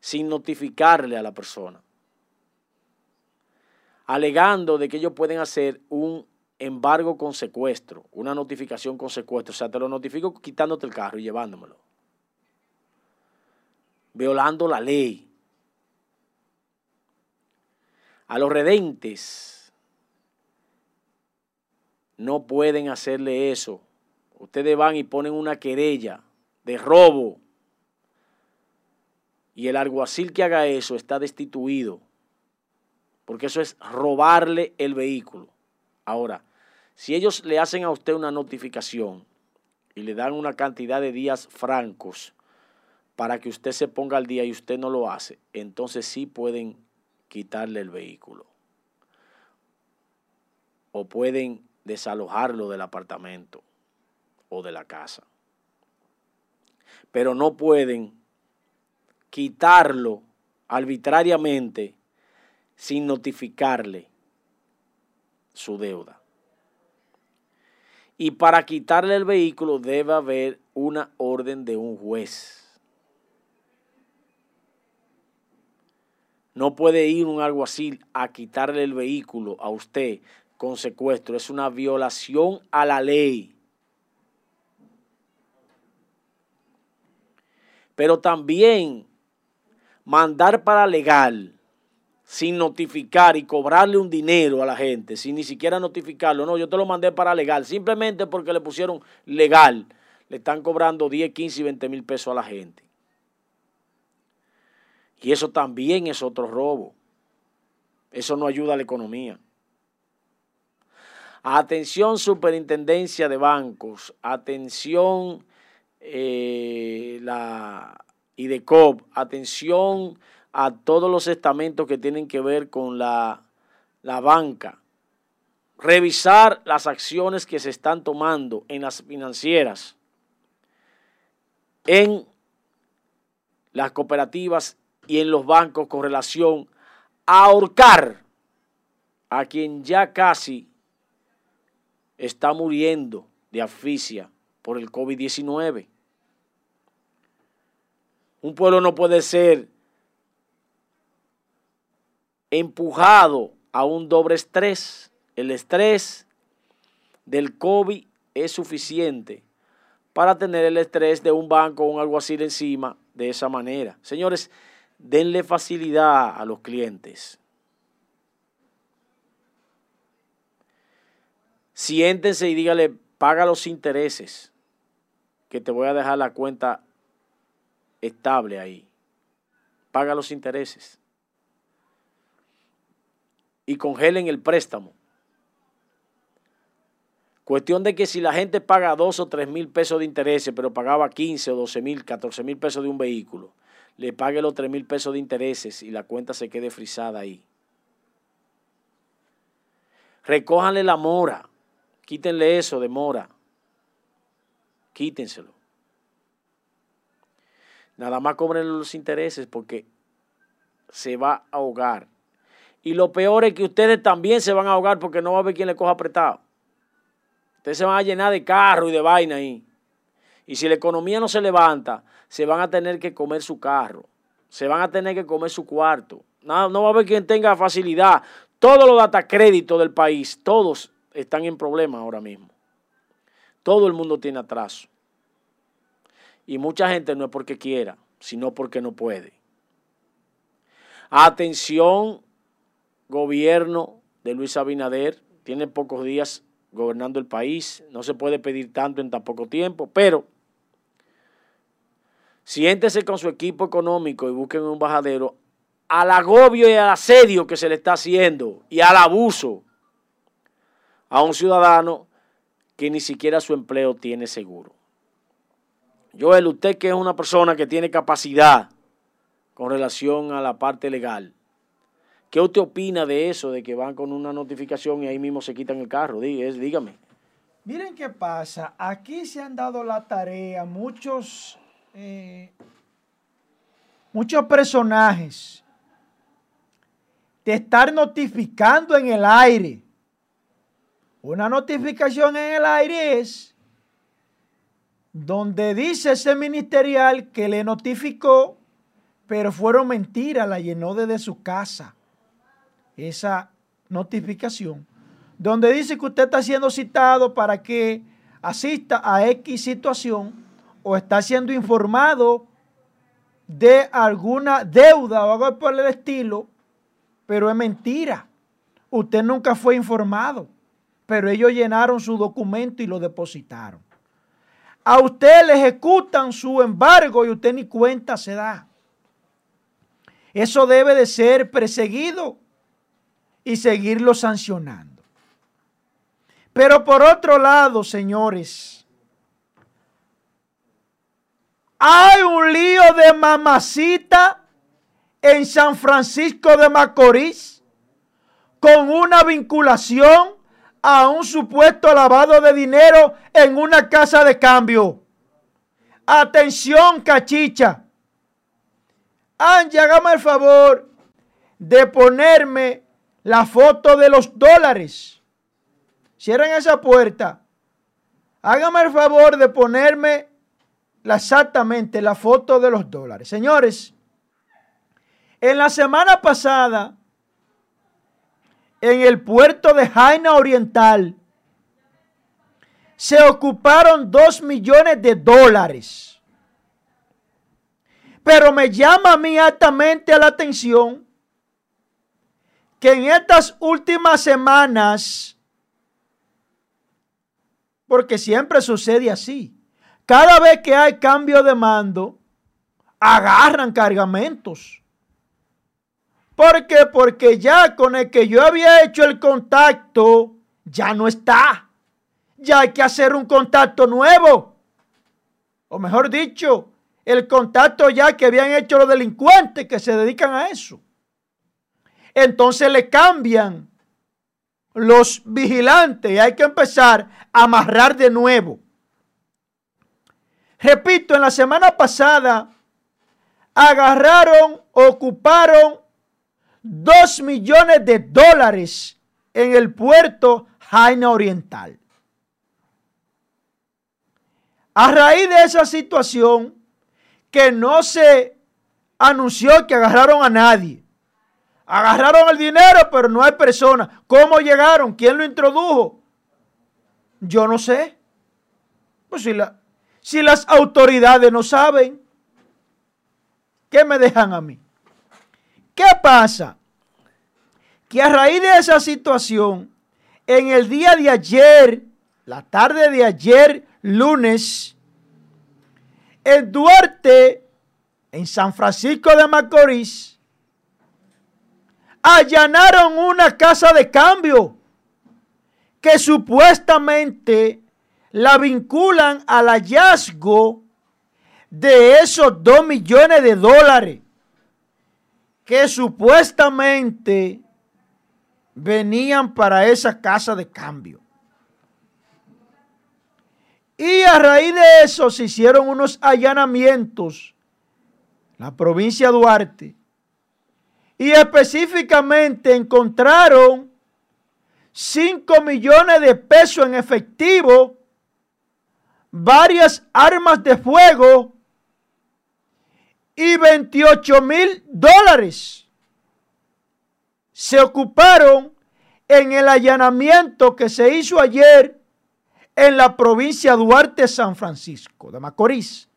Speaker 1: sin notificarle a la persona, alegando de que ellos pueden hacer un embargo con secuestro, una notificación con secuestro, o sea, te lo notifico quitándote el carro y llevándomelo, violando la ley a los redentes. No pueden hacerle eso. Ustedes van y ponen una querella de robo. Y el alguacil que haga eso está destituido. Porque eso es robarle el vehículo. Ahora, si ellos le hacen a usted una notificación y le dan una cantidad de días francos para que usted se ponga al día y usted no lo hace, entonces sí pueden quitarle el vehículo. O pueden desalojarlo del apartamento o de la casa. Pero no pueden quitarlo arbitrariamente sin notificarle su deuda. Y para quitarle el vehículo debe haber una orden de un juez. No puede ir un alguacil a quitarle el vehículo a usted con secuestro. Es una violación a la ley. Pero también mandar para legal sin notificar y cobrarle un dinero a la gente, sin ni siquiera notificarlo. No, yo te lo mandé para legal, simplemente porque le pusieron legal. Le están cobrando 10, 15 y 20 mil pesos a la gente. Y eso también es otro robo. Eso no ayuda a la economía. Atención Superintendencia de Bancos, atención eh, la IDECOP, atención a todos los estamentos que tienen que ver con la, la banca. Revisar las acciones que se están tomando en las financieras, en las cooperativas y en los bancos con relación a ahorcar a quien ya casi está muriendo de asfixia por el COVID-19. Un pueblo no puede ser empujado a un doble estrés. El estrés del COVID es suficiente para tener el estrés de un banco o un alguacil encima de esa manera. Señores, denle facilidad a los clientes. Siéntense y dígale, paga los intereses, que te voy a dejar la cuenta estable ahí. Paga los intereses. Y congelen el préstamo. Cuestión de que si la gente paga dos o tres mil pesos de intereses, pero pagaba 15 o 12 mil, 14 mil pesos de un vehículo, le pague los 3 mil pesos de intereses y la cuenta se quede frisada ahí. Recójanle la mora, quítenle eso de mora, quítenselo. Nada más cobren los intereses porque se va a ahogar. Y lo peor es que ustedes también se van a ahogar porque no va a haber quien le coja apretado. Ustedes se van a llenar de carro y de vaina ahí. Y si la economía no se levanta, se van a tener que comer su carro, se van a tener que comer su cuarto. No, no va a haber quien tenga facilidad. Todos los data créditos del país, todos están en problemas ahora mismo. Todo el mundo tiene atraso. Y mucha gente no es porque quiera, sino porque no puede. Atención, gobierno de Luis Abinader, tiene pocos días gobernando el país, no se puede pedir tanto en tan poco tiempo, pero Siéntese con su equipo económico y busquen un bajadero al agobio y al asedio que se le está haciendo y al abuso a un ciudadano que ni siquiera su empleo tiene seguro. Joel, usted que es una persona que tiene capacidad con relación a la parte legal, ¿qué usted opina de eso, de que van con una notificación y ahí mismo se quitan el carro? Dígame.
Speaker 2: Miren qué pasa, aquí se han dado la tarea muchos eh, muchos personajes de estar notificando en el aire. Una notificación en el aire es donde dice ese ministerial que le notificó, pero fueron mentiras, la llenó desde su casa. Esa notificación. Donde dice que usted está siendo citado para que asista a X situación o está siendo informado de alguna deuda o algo por el estilo, pero es mentira. Usted nunca fue informado, pero ellos llenaron su documento y lo depositaron. A usted le ejecutan su embargo y usted ni cuenta se da. Eso debe de ser perseguido y seguirlo sancionando. Pero por otro lado, señores, hay un lío de mamacita en San Francisco de Macorís con una vinculación a un supuesto lavado de dinero en una casa de cambio. Atención, cachicha. Angie, hágame el favor de ponerme la foto de los dólares. Cierren esa puerta. Hágame el favor de ponerme exactamente la foto de los dólares. Señores, en la semana pasada, en el puerto de Jaina Oriental, se ocuparon dos millones de dólares. Pero me llama a mí altamente la atención que en estas últimas semanas, porque siempre sucede así, cada vez que hay cambio de mando, agarran cargamentos. ¿Por qué? Porque ya con el que yo había hecho el contacto, ya no está. Ya hay que hacer un contacto nuevo. O mejor dicho, el contacto ya que habían hecho los delincuentes que se dedican a eso. Entonces le cambian los vigilantes y hay que empezar a amarrar de nuevo. Repito, en la semana pasada agarraron, ocuparon dos millones de dólares en el puerto Jaina Oriental. A raíz de esa situación, que no se anunció que agarraron a nadie. Agarraron el dinero, pero no hay persona. ¿Cómo llegaron? ¿Quién lo introdujo? Yo no sé. Pues si la, si las autoridades no saben, ¿qué me dejan a mí? ¿Qué pasa? Que a raíz de esa situación, en el día de ayer, la tarde de ayer, lunes, en Duarte, en San Francisco de Macorís, allanaron una casa de cambio que supuestamente la vinculan al hallazgo de esos dos millones de dólares que supuestamente venían para esa casa de cambio. Y a raíz de eso se hicieron unos allanamientos en la provincia de Duarte. Y específicamente encontraron 5 millones de pesos en efectivo varias armas de fuego y 28 mil dólares. Se ocuparon en el allanamiento que se hizo ayer en la provincia Duarte San Francisco de Macorís.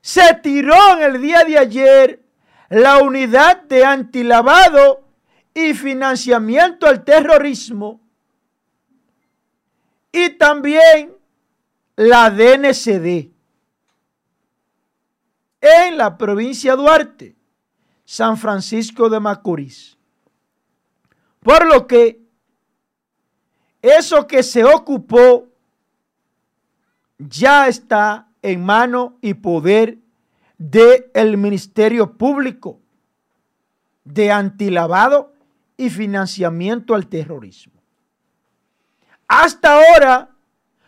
Speaker 2: Se tiró en el día de ayer la unidad de antilavado y financiamiento al terrorismo y también la DNCD en la provincia de Duarte, San Francisco de Macorís. Por lo que eso que se ocupó ya está en mano y poder del Ministerio Público de Antilavado y Financiamiento al Terrorismo. Hasta ahora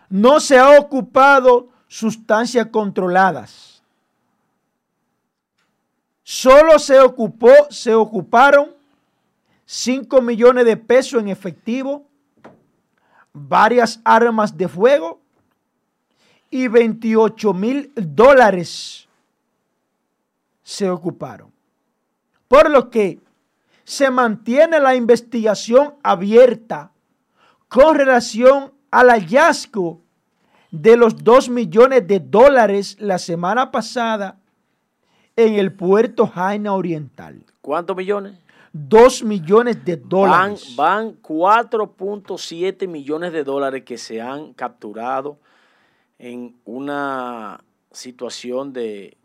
Speaker 2: no se ha ocupado sustancias controladas. Solo se ocupó, se ocuparon 5 millones de pesos en efectivo, varias armas de fuego y 28 mil dólares se ocuparon. Por lo que se mantiene la investigación abierta con relación al hallazgo de los 2 millones de dólares la semana pasada en el puerto Jaina Oriental.
Speaker 1: ¿Cuántos millones?
Speaker 2: 2 millones de dólares.
Speaker 1: Van, van 4.7 millones de dólares que se han capturado en una situación de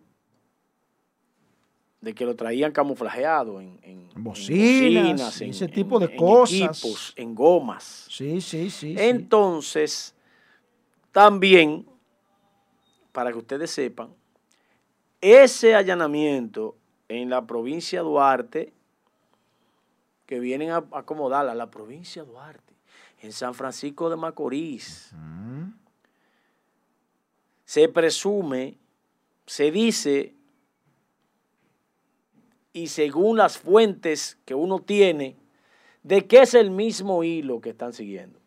Speaker 1: de que lo traían camuflajeado en, en
Speaker 2: bocinas, en, ese tipo de cosas.
Speaker 1: Equipos, en gomas.
Speaker 2: Sí, sí, sí.
Speaker 1: Entonces, también, para que ustedes sepan, ese allanamiento en la provincia de Duarte, que vienen a acomodarla, la provincia de Duarte, en San Francisco de Macorís, se presume, se dice y según las fuentes que uno tiene, de que es el mismo hilo que están siguiendo.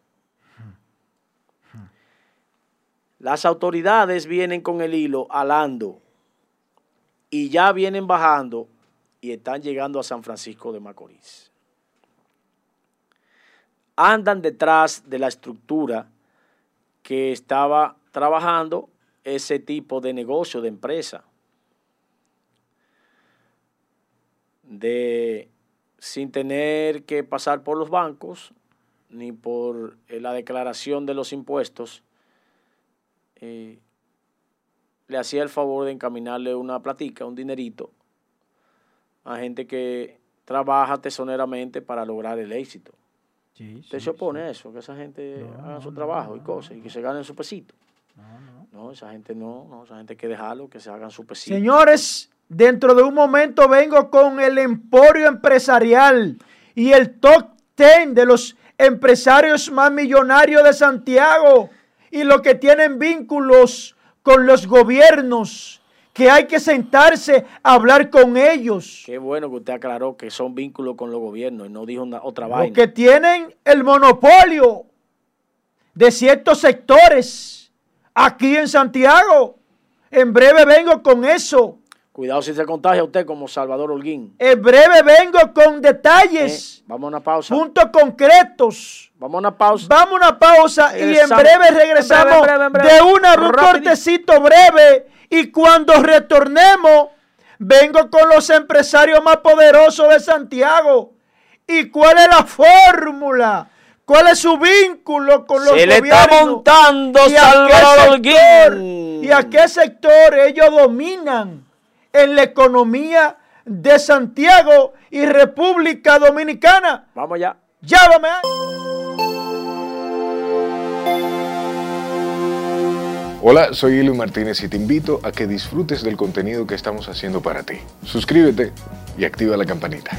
Speaker 1: Las autoridades vienen con el hilo alando y ya vienen bajando y están llegando a San Francisco de Macorís. Andan detrás de la estructura que estaba trabajando ese tipo de negocio, de empresa, de sin tener que pasar por los bancos ni por eh, la declaración de los impuestos, eh, le hacía el favor de encaminarle una platica, un dinerito, a gente que trabaja tesoneramente para lograr el éxito. Usted se opone a eso, que esa gente haga su trabajo y cosas, y que se ganen su pesito. No, no. esa gente no, no, esa gente hay que dejarlo, que se hagan su pesito.
Speaker 2: Señores, dentro de un momento vengo con el emporio empresarial y el top ten de los empresarios más millonarios de Santiago y los que tienen vínculos con los gobiernos que hay que sentarse a hablar con ellos.
Speaker 1: Qué bueno que usted aclaró que son vínculos con los gobiernos y no dijo una, otra vaina.
Speaker 2: Los que tienen el monopolio de ciertos sectores aquí en Santiago. En breve vengo con eso.
Speaker 1: Cuidado si se contagia usted como Salvador Holguín.
Speaker 2: En breve vengo con detalles.
Speaker 1: Eh, vamos a una pausa.
Speaker 2: Puntos concretos.
Speaker 1: Vamos a una pausa.
Speaker 2: Vamos a una pausa y en breve regresamos de una, un cortecito breve. Y cuando retornemos, vengo con los empresarios más poderosos de Santiago. ¿Y cuál es la fórmula? ¿Cuál es su vínculo con los Se
Speaker 1: le está montando Salvador Holguín.
Speaker 2: ¿Y a qué sector ellos dominan? En la economía de Santiago y República Dominicana.
Speaker 1: Vamos ya.
Speaker 2: Llámame.
Speaker 4: Hola, soy Eli Martínez y te invito a que disfrutes del contenido que estamos haciendo para ti. Suscríbete y activa la campanita.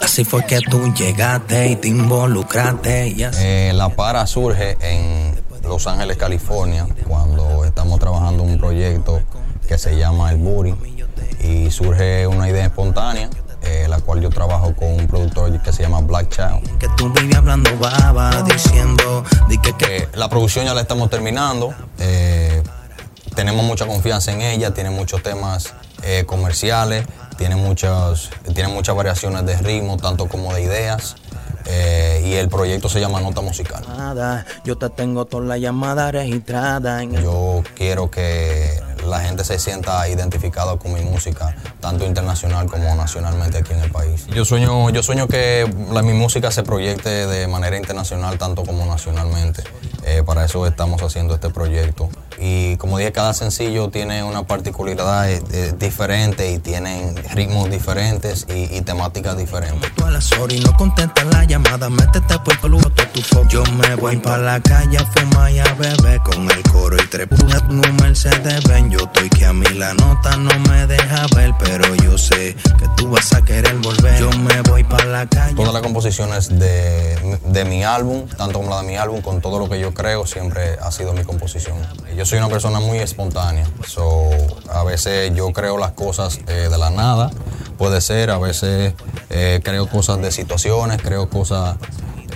Speaker 5: Así fue que tú llegaste y te involucraste.
Speaker 6: Eh, la para surge en Los Ángeles, California, cuando estamos trabajando un proyecto que se llama El Buri y surge una idea espontánea eh, la cual yo trabajo con un productor que se llama Black Child.
Speaker 5: Que tú vivías hablando baba, diciendo que,
Speaker 6: que, la producción ya la estamos terminando. Eh, tenemos mucha confianza en ella, tiene muchos temas eh, comerciales, tiene muchas, tiene muchas variaciones de ritmo, tanto como de ideas. Eh, y el proyecto se llama Nota Musical.
Speaker 5: Yo te tengo toda la llamada registrada.
Speaker 6: Yo quiero que la gente se sienta identificada con mi música, tanto internacional como nacionalmente aquí en el país. Yo sueño, yo sueño que mi música se proyecte de manera internacional, tanto como nacionalmente. Eh, para eso estamos haciendo este proyecto. Y como dije, cada sencillo tiene una particularidad eh, eh, diferente y tienen ritmos diferentes y, temáticas diferentes.
Speaker 5: Tú a las horas no contestas la llamada, métete por el tu Yo me voy para la calle a fumar y a beber con el coro y tres pujas un Mercedes ven. Yo estoy que a mí la nota no me deja ver, pero yo sé que tú vas a querer volver. Yo me voy para la calle.
Speaker 6: Todas las composiciones de, de mi álbum, tanto como la de mi álbum, con todo lo que yo creo, siempre ha sido mi composición. Yo soy una persona muy espontánea, so, a veces yo creo las cosas eh, de la nada, puede ser, a veces eh, creo cosas de situaciones, creo cosas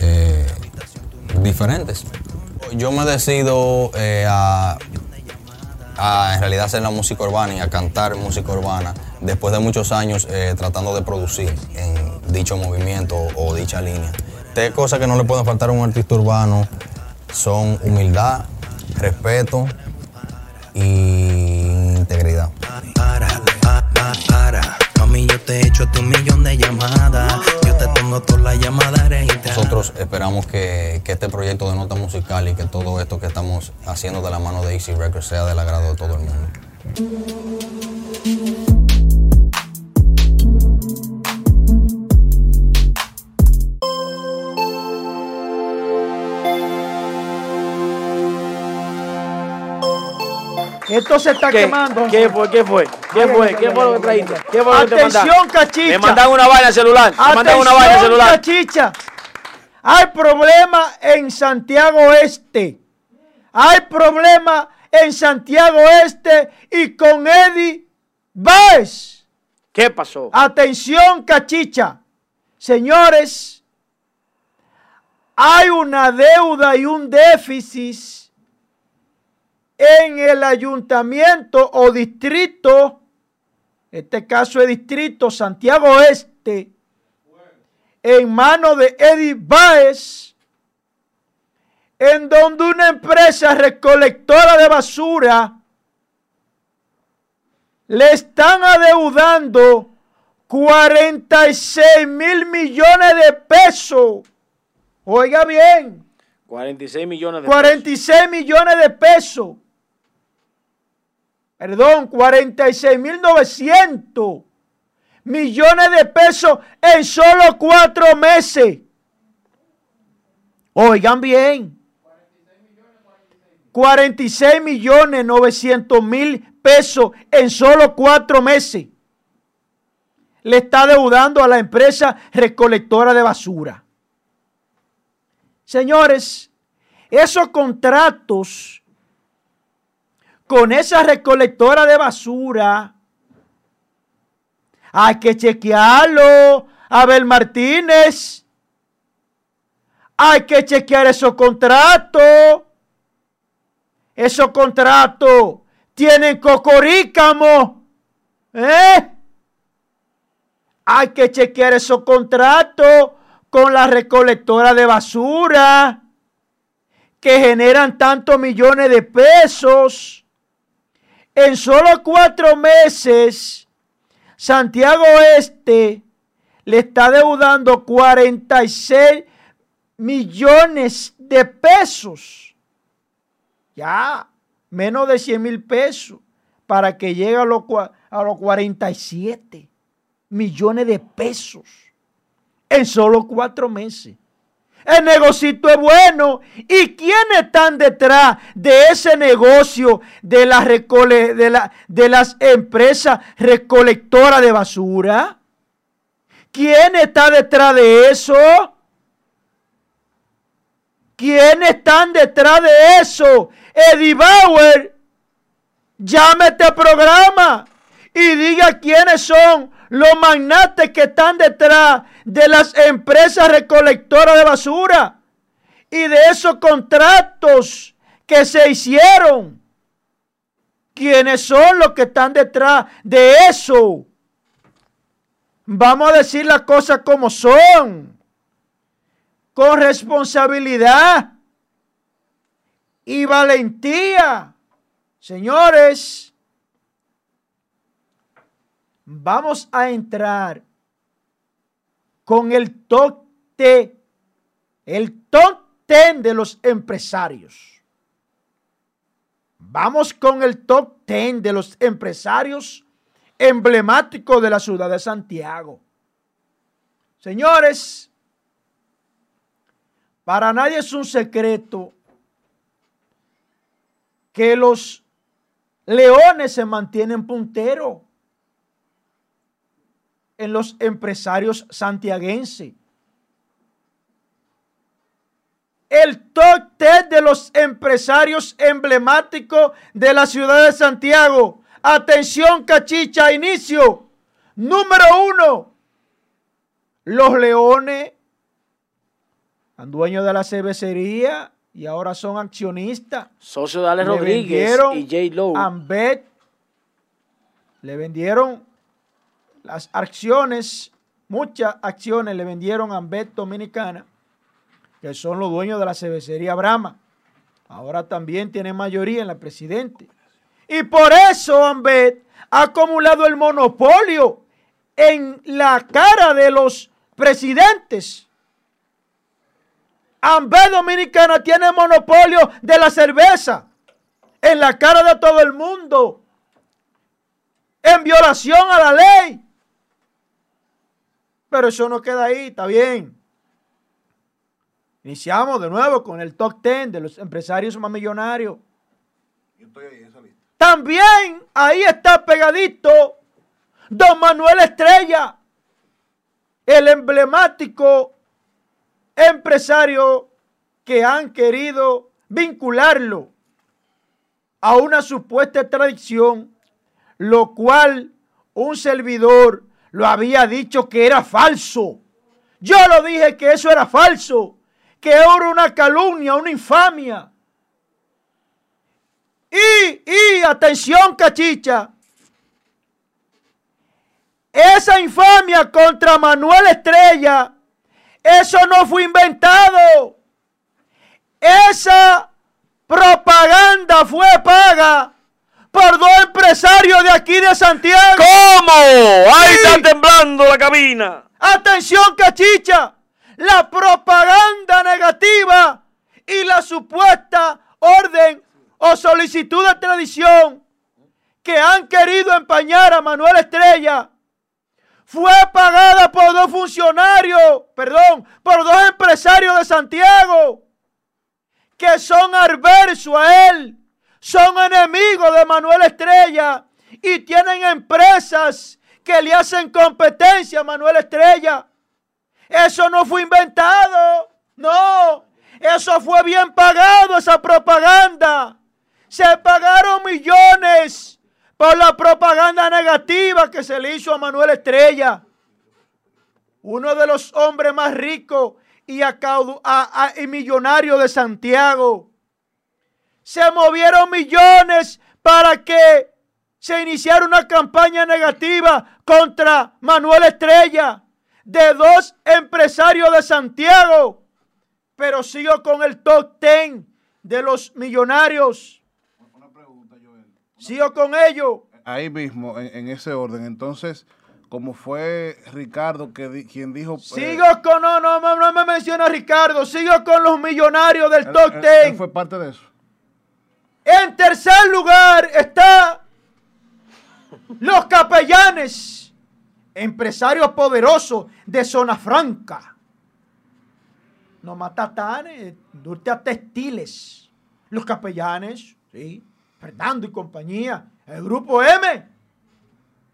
Speaker 6: eh, diferentes. Yo me decido a, a, en realidad hacer la música urbana y a cantar música urbana después de muchos años tratando de producir en dicho movimiento o dicha línea. Tres cosas que no le pueden faltar a un artista urbano son humildad, respeto y integridad.
Speaker 5: Mami, yo te tu millón de llamadas. Yo te tengo todas las llamadas
Speaker 6: Nosotros esperamos que, que, este proyecto de nota musical y que todo esto que estamos haciendo de la mano de Easy Records sea del agrado de todo el mundo.
Speaker 2: Esto se está
Speaker 1: ¿Qué,
Speaker 2: quemando.
Speaker 1: ¿Qué fue? ¿Qué fue? ¿Qué fue? ¿Qué fue lo que trajiste? ¿Qué fue lo que te
Speaker 2: Atención, cachicha.
Speaker 1: Me mandaron una vaina al celular. Me mandaron una vaina celular.
Speaker 2: cachicha. Hay problema en Santiago Este. Hay problema en Santiago Este y con Eddie Baez.
Speaker 1: ¿Qué pasó?
Speaker 2: Atención, cachicha. Señores, hay una deuda y un déficit en el ayuntamiento o distrito, este caso es distrito Santiago Este, en manos de Eddie Baez, en donde una empresa recolectora de basura le están adeudando 46 mil millones de pesos. Oiga bien,
Speaker 1: 46 millones de
Speaker 2: 46 millones de pesos. Perdón, 46 mil 900 millones de pesos en solo cuatro meses. Oigan bien. 46 millones 900 mil pesos en solo cuatro meses. Le está deudando a la empresa recolectora de basura. Señores, esos contratos con esa recolectora de basura hay que chequearlo. Abel Martínez. Hay que chequear esos contratos. Esos contratos tienen cocorícamo. ¿Eh? Hay que chequear esos contratos con la recolectora de basura que generan tantos millones de pesos. En solo cuatro meses, Santiago Este le está deudando 46 millones de pesos. Ya, menos de 100 mil pesos para que llegue a los, a los 47 millones de pesos en solo cuatro meses. El negocito es bueno. ¿Y quiénes están detrás de ese negocio de, la recole- de, la- de las empresas recolectoras de basura? ¿Quién está detrás de eso? ¿Quiénes están detrás de eso? Eddie Bauer, llame este programa y diga quiénes son los magnates que están detrás de las empresas recolectoras de basura y de esos contratos que se hicieron. ¿Quiénes son los que están detrás de eso? Vamos a decir las cosas como son, con responsabilidad y valentía. Señores, vamos a entrar con el 10, el 10 de los empresarios. Vamos con el top 10 de los empresarios emblemáticos de la ciudad de Santiago. Señores, para nadie es un secreto que los leones se mantienen punteros en los empresarios santiaguenses. El top 10 de los empresarios emblemáticos de la ciudad de Santiago. Atención, cachicha, inicio. Número uno. Los leones, dueños de la cervecería y ahora son accionistas.
Speaker 1: Socio de Ale
Speaker 2: Le
Speaker 1: Rodríguez y J. Lowe.
Speaker 2: Ambet le vendieron las acciones, muchas acciones le vendieron a Ambet Dominicana, que son los dueños de la cervecería Brahma. Ahora también tiene mayoría en la presidente. Y por eso Ambet ha acumulado el monopolio en la cara de los presidentes. Ambet Dominicana tiene monopolio de la cerveza en la cara de todo el mundo, en violación a la ley. Pero eso no queda ahí, está bien. Iniciamos de nuevo con el top 10 de los empresarios más millonarios.
Speaker 7: Yo estoy ahí en esa lista.
Speaker 2: También ahí está pegadito don Manuel Estrella, el emblemático empresario que han querido vincularlo a una supuesta tradición, lo cual un servidor lo había dicho que era falso. Yo lo dije que eso era falso, que era una calumnia, una infamia. Y, y atención, cachicha, esa infamia contra Manuel Estrella, eso no fue inventado. Esa propaganda fue paga por dos empresarios de aquí de Santiago.
Speaker 1: ¿Cómo? Ahí está temblando la cabina.
Speaker 2: Atención, cachicha. La propaganda negativa y la supuesta orden o solicitud de tradición que han querido empañar a Manuel Estrella fue pagada por dos funcionarios, perdón, por dos empresarios de Santiago que son adversos a él, son enemigos de Manuel Estrella y tienen empresas que le hacen competencia a Manuel Estrella. Eso no fue inventado, no, eso fue bien pagado, esa propaganda. Se pagaron millones por la propaganda negativa que se le hizo a Manuel Estrella, uno de los hombres más ricos y, y millonarios de Santiago. Se movieron millones para que se iniciara una campaña negativa contra Manuel Estrella de dos empresarios de Santiago. Pero sigo con el top ten de los millonarios. Sigo con ello.
Speaker 7: Ahí mismo, en, ese orden. Entonces, como fue Ricardo que quien dijo... Eh,
Speaker 2: sigo con... No, no, no, me menciona Ricardo. Sigo con los millonarios del top ten.
Speaker 7: fue parte de eso.
Speaker 2: En tercer lugar está los capellanes, empresarios poderosos de zona franca. No matatanes, a textiles. Los capellanes, sí. Fernando y compañía, el grupo M,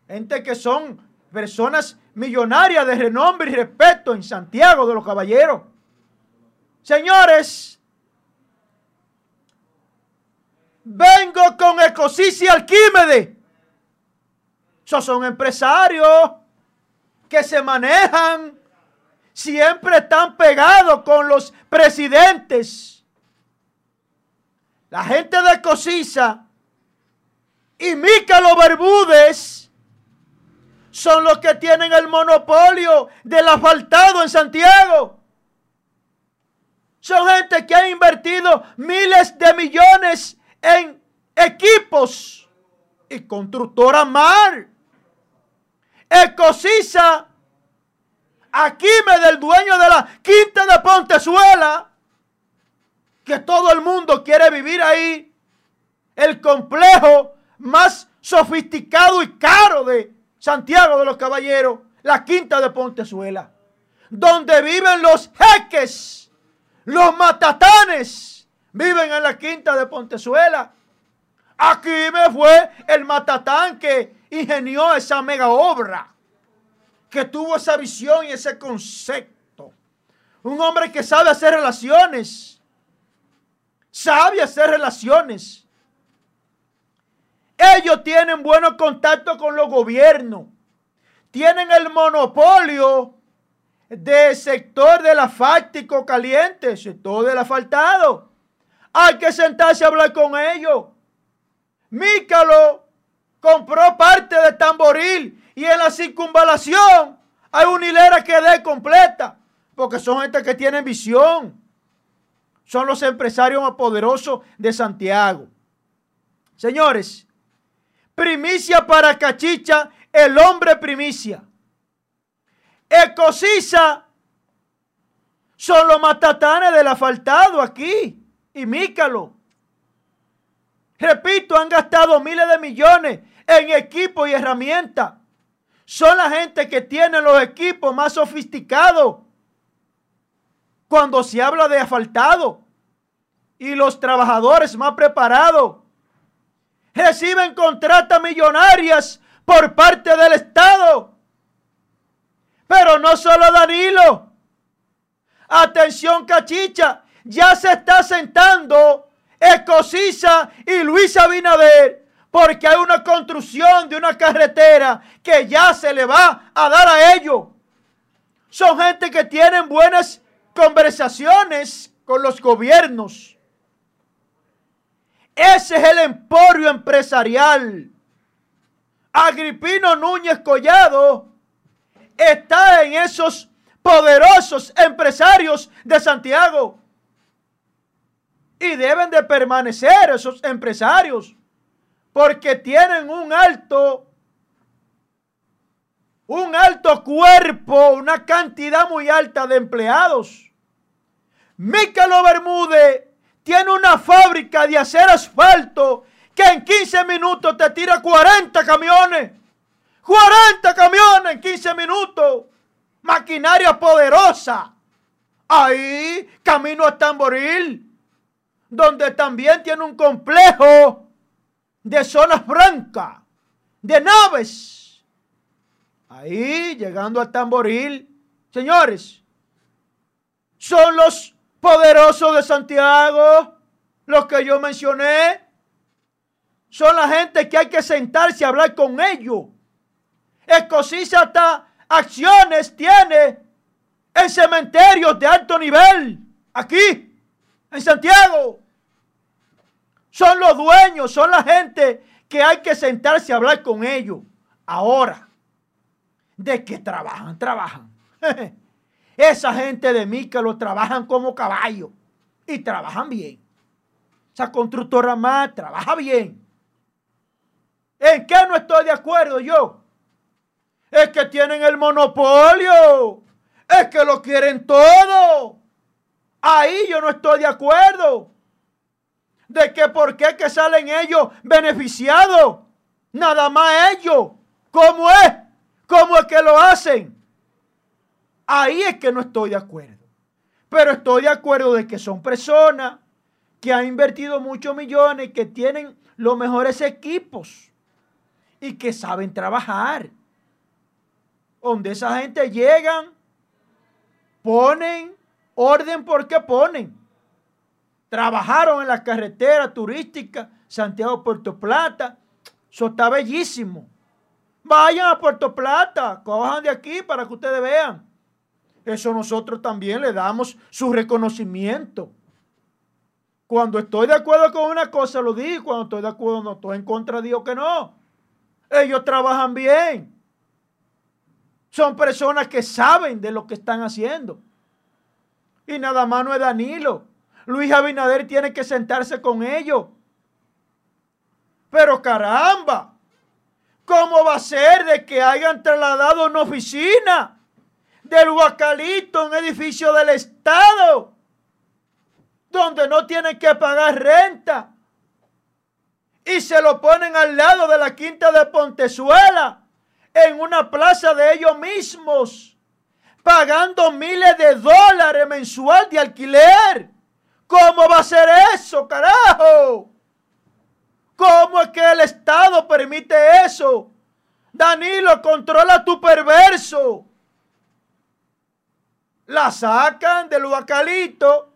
Speaker 2: gente que son personas millonarias de renombre y respeto en Santiago de los Caballeros. Señores, vengo con Ecosis y Alquímedes. Esos son empresarios que se manejan, siempre están pegados con los presidentes la gente de Cosisa y Mícalo Bermúdez son los que tienen el monopolio del asfaltado en Santiago. Son gente que ha invertido miles de millones en equipos y constructora Mar. Ecosisa, aquí me del dueño de la quinta de Pontezuela que todo el mundo quiere vivir ahí. El complejo más sofisticado y caro de Santiago de los Caballeros, la Quinta de Pontezuela, donde viven los jeques, los matatanes, viven en la Quinta de Pontezuela. Aquí me fue el matatán que ingenió esa mega obra, que tuvo esa visión y ese concepto. Un hombre que sabe hacer relaciones sabe hacer relaciones. Ellos tienen buenos contactos con los gobiernos. Tienen el monopolio del sector del asfáltico caliente, sector del asfaltado. Hay que sentarse a hablar con ellos. Mícalo compró parte de Tamboril y en la circunvalación hay una hilera que dé completa, porque son gente que tienen visión son los empresarios más poderosos de Santiago. Señores, primicia para Cachicha, el hombre primicia. Ecosisa son los matatanes del asfaltado aquí y Mícalo. Repito, han gastado miles de millones en equipo y herramientas. Son la gente que tiene los equipos más sofisticados cuando se habla de asfaltado y los trabajadores más preparados. reciben contratas millonarias por parte del Estado. Pero no solo Danilo. Atención, cachicha. Ya se está sentando Escocisa y Luis Abinader porque hay una construcción de una carretera que ya se le va a dar a ellos. Son gente que tienen buenas conversaciones con los gobiernos. Ese es el emporio empresarial. Agripino Núñez Collado está en esos poderosos empresarios de Santiago. Y deben de permanecer esos empresarios porque tienen un alto un alto cuerpo, una cantidad muy alta de empleados. Mícalo Bermúdez tiene una fábrica de hacer asfalto que en 15 minutos te tira 40 camiones. 40 camiones en 15 minutos. Maquinaria poderosa. Ahí, camino a Tamboril, donde también tiene un complejo de zonas francas, de naves. Ahí, llegando a Tamboril, señores, son los poderosos de Santiago, los que yo mencioné, son la gente que hay que sentarse a hablar con ellos. Escocisa hasta acciones tiene en cementerios de alto nivel, aquí, en Santiago. Son los dueños, son la gente que hay que sentarse a hablar con ellos. Ahora, de que trabajan, trabajan. *laughs* Esa gente de mí que lo trabajan como caballo y trabajan bien. Esa constructora más trabaja bien. ¿En qué no estoy de acuerdo yo? Es que tienen el monopolio. Es que lo quieren todo. Ahí yo no estoy de acuerdo. De que por qué que salen ellos beneficiados. Nada más ellos. ¿Cómo es? ¿Cómo es que lo hacen? Ahí es que no estoy de acuerdo. Pero estoy de acuerdo de que son personas que han invertido muchos millones, que tienen los mejores equipos y que saben trabajar. Donde esa gente llegan, ponen orden porque ponen. Trabajaron en la carretera turística Santiago-Puerto Plata. Eso está bellísimo. Vayan a Puerto Plata, cojan de aquí para que ustedes vean. Eso nosotros también le damos su reconocimiento. Cuando estoy de acuerdo con una cosa, lo digo. Cuando estoy de acuerdo, no estoy en contra, digo que no. Ellos trabajan bien. Son personas que saben de lo que están haciendo. Y nada más no es Danilo. Luis Abinader tiene que sentarse con ellos. Pero caramba, ¿cómo va a ser de que hayan trasladado una oficina? del Huacalito, un edificio del Estado, donde no tienen que pagar renta. Y se lo ponen al lado de la quinta de Pontezuela, en una plaza de ellos mismos, pagando miles de dólares mensual de alquiler. ¿Cómo va a ser eso, carajo? ¿Cómo es que el Estado permite eso? Danilo, controla tu perverso la sacan del Huacalito,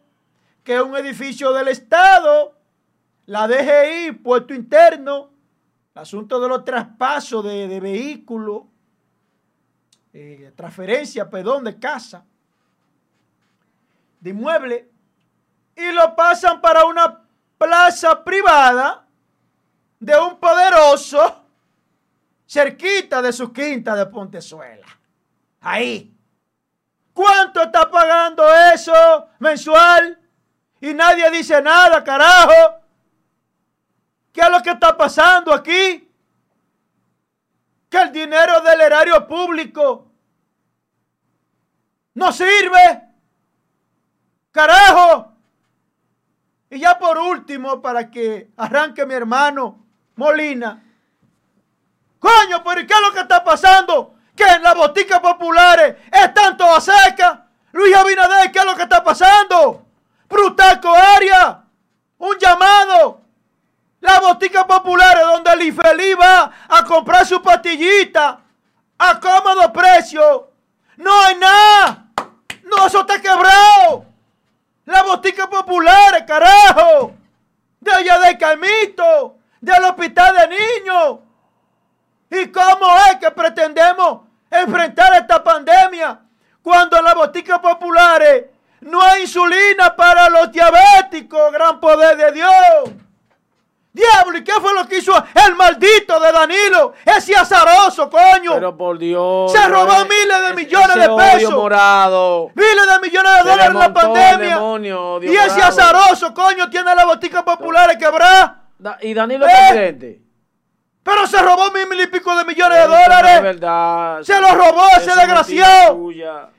Speaker 2: que es un edificio del Estado, la DGI, puesto interno, el asunto de los traspasos de, vehículos, eh, transferencia, perdón, de casa, de inmueble, y lo pasan para una plaza privada de un poderoso cerquita de su quinta de Pontezuela. Ahí. ¿Cuánto está pagando eso mensual? Y nadie dice nada, carajo. ¿Qué es lo que está pasando aquí? Que el dinero del erario público no sirve. Carajo. Y ya por último, para que arranque mi hermano Molina. Coño, pero ¿qué es lo que está pasando? que en las boticas populares están todas secas. Luis Abinader, ¿qué es lo que está pasando? Brutaco Aria, un llamado. Las boticas populares donde el infeliz va a comprar su pastillita a cómodo precio. No hay nada. No, eso está quebrado. Las boticas populares, carajo. De allá del Carmito, del hospital de niños. ¿Y cómo es que pretendemos enfrentar esta pandemia cuando en las boticas populares no hay insulina para los diabéticos? Gran poder de Dios. Diablo, ¿y qué fue lo que hizo el maldito de Danilo? Ese azaroso, coño.
Speaker 1: Pero por Dios.
Speaker 2: Se robó
Speaker 1: eh,
Speaker 2: miles de millones de pesos.
Speaker 1: morado.
Speaker 2: Miles de millones de
Speaker 1: Se
Speaker 2: dólares en la pandemia.
Speaker 1: demonio,
Speaker 2: y ese azaroso, coño, tiene las boticas populares quebradas.
Speaker 1: Da- Y Danilo
Speaker 2: Eh.
Speaker 1: presidente.
Speaker 2: Pero se robó mil, mil y pico de millones de
Speaker 1: no es
Speaker 2: dólares.
Speaker 1: verdad.
Speaker 2: Se lo robó ese desgraciado.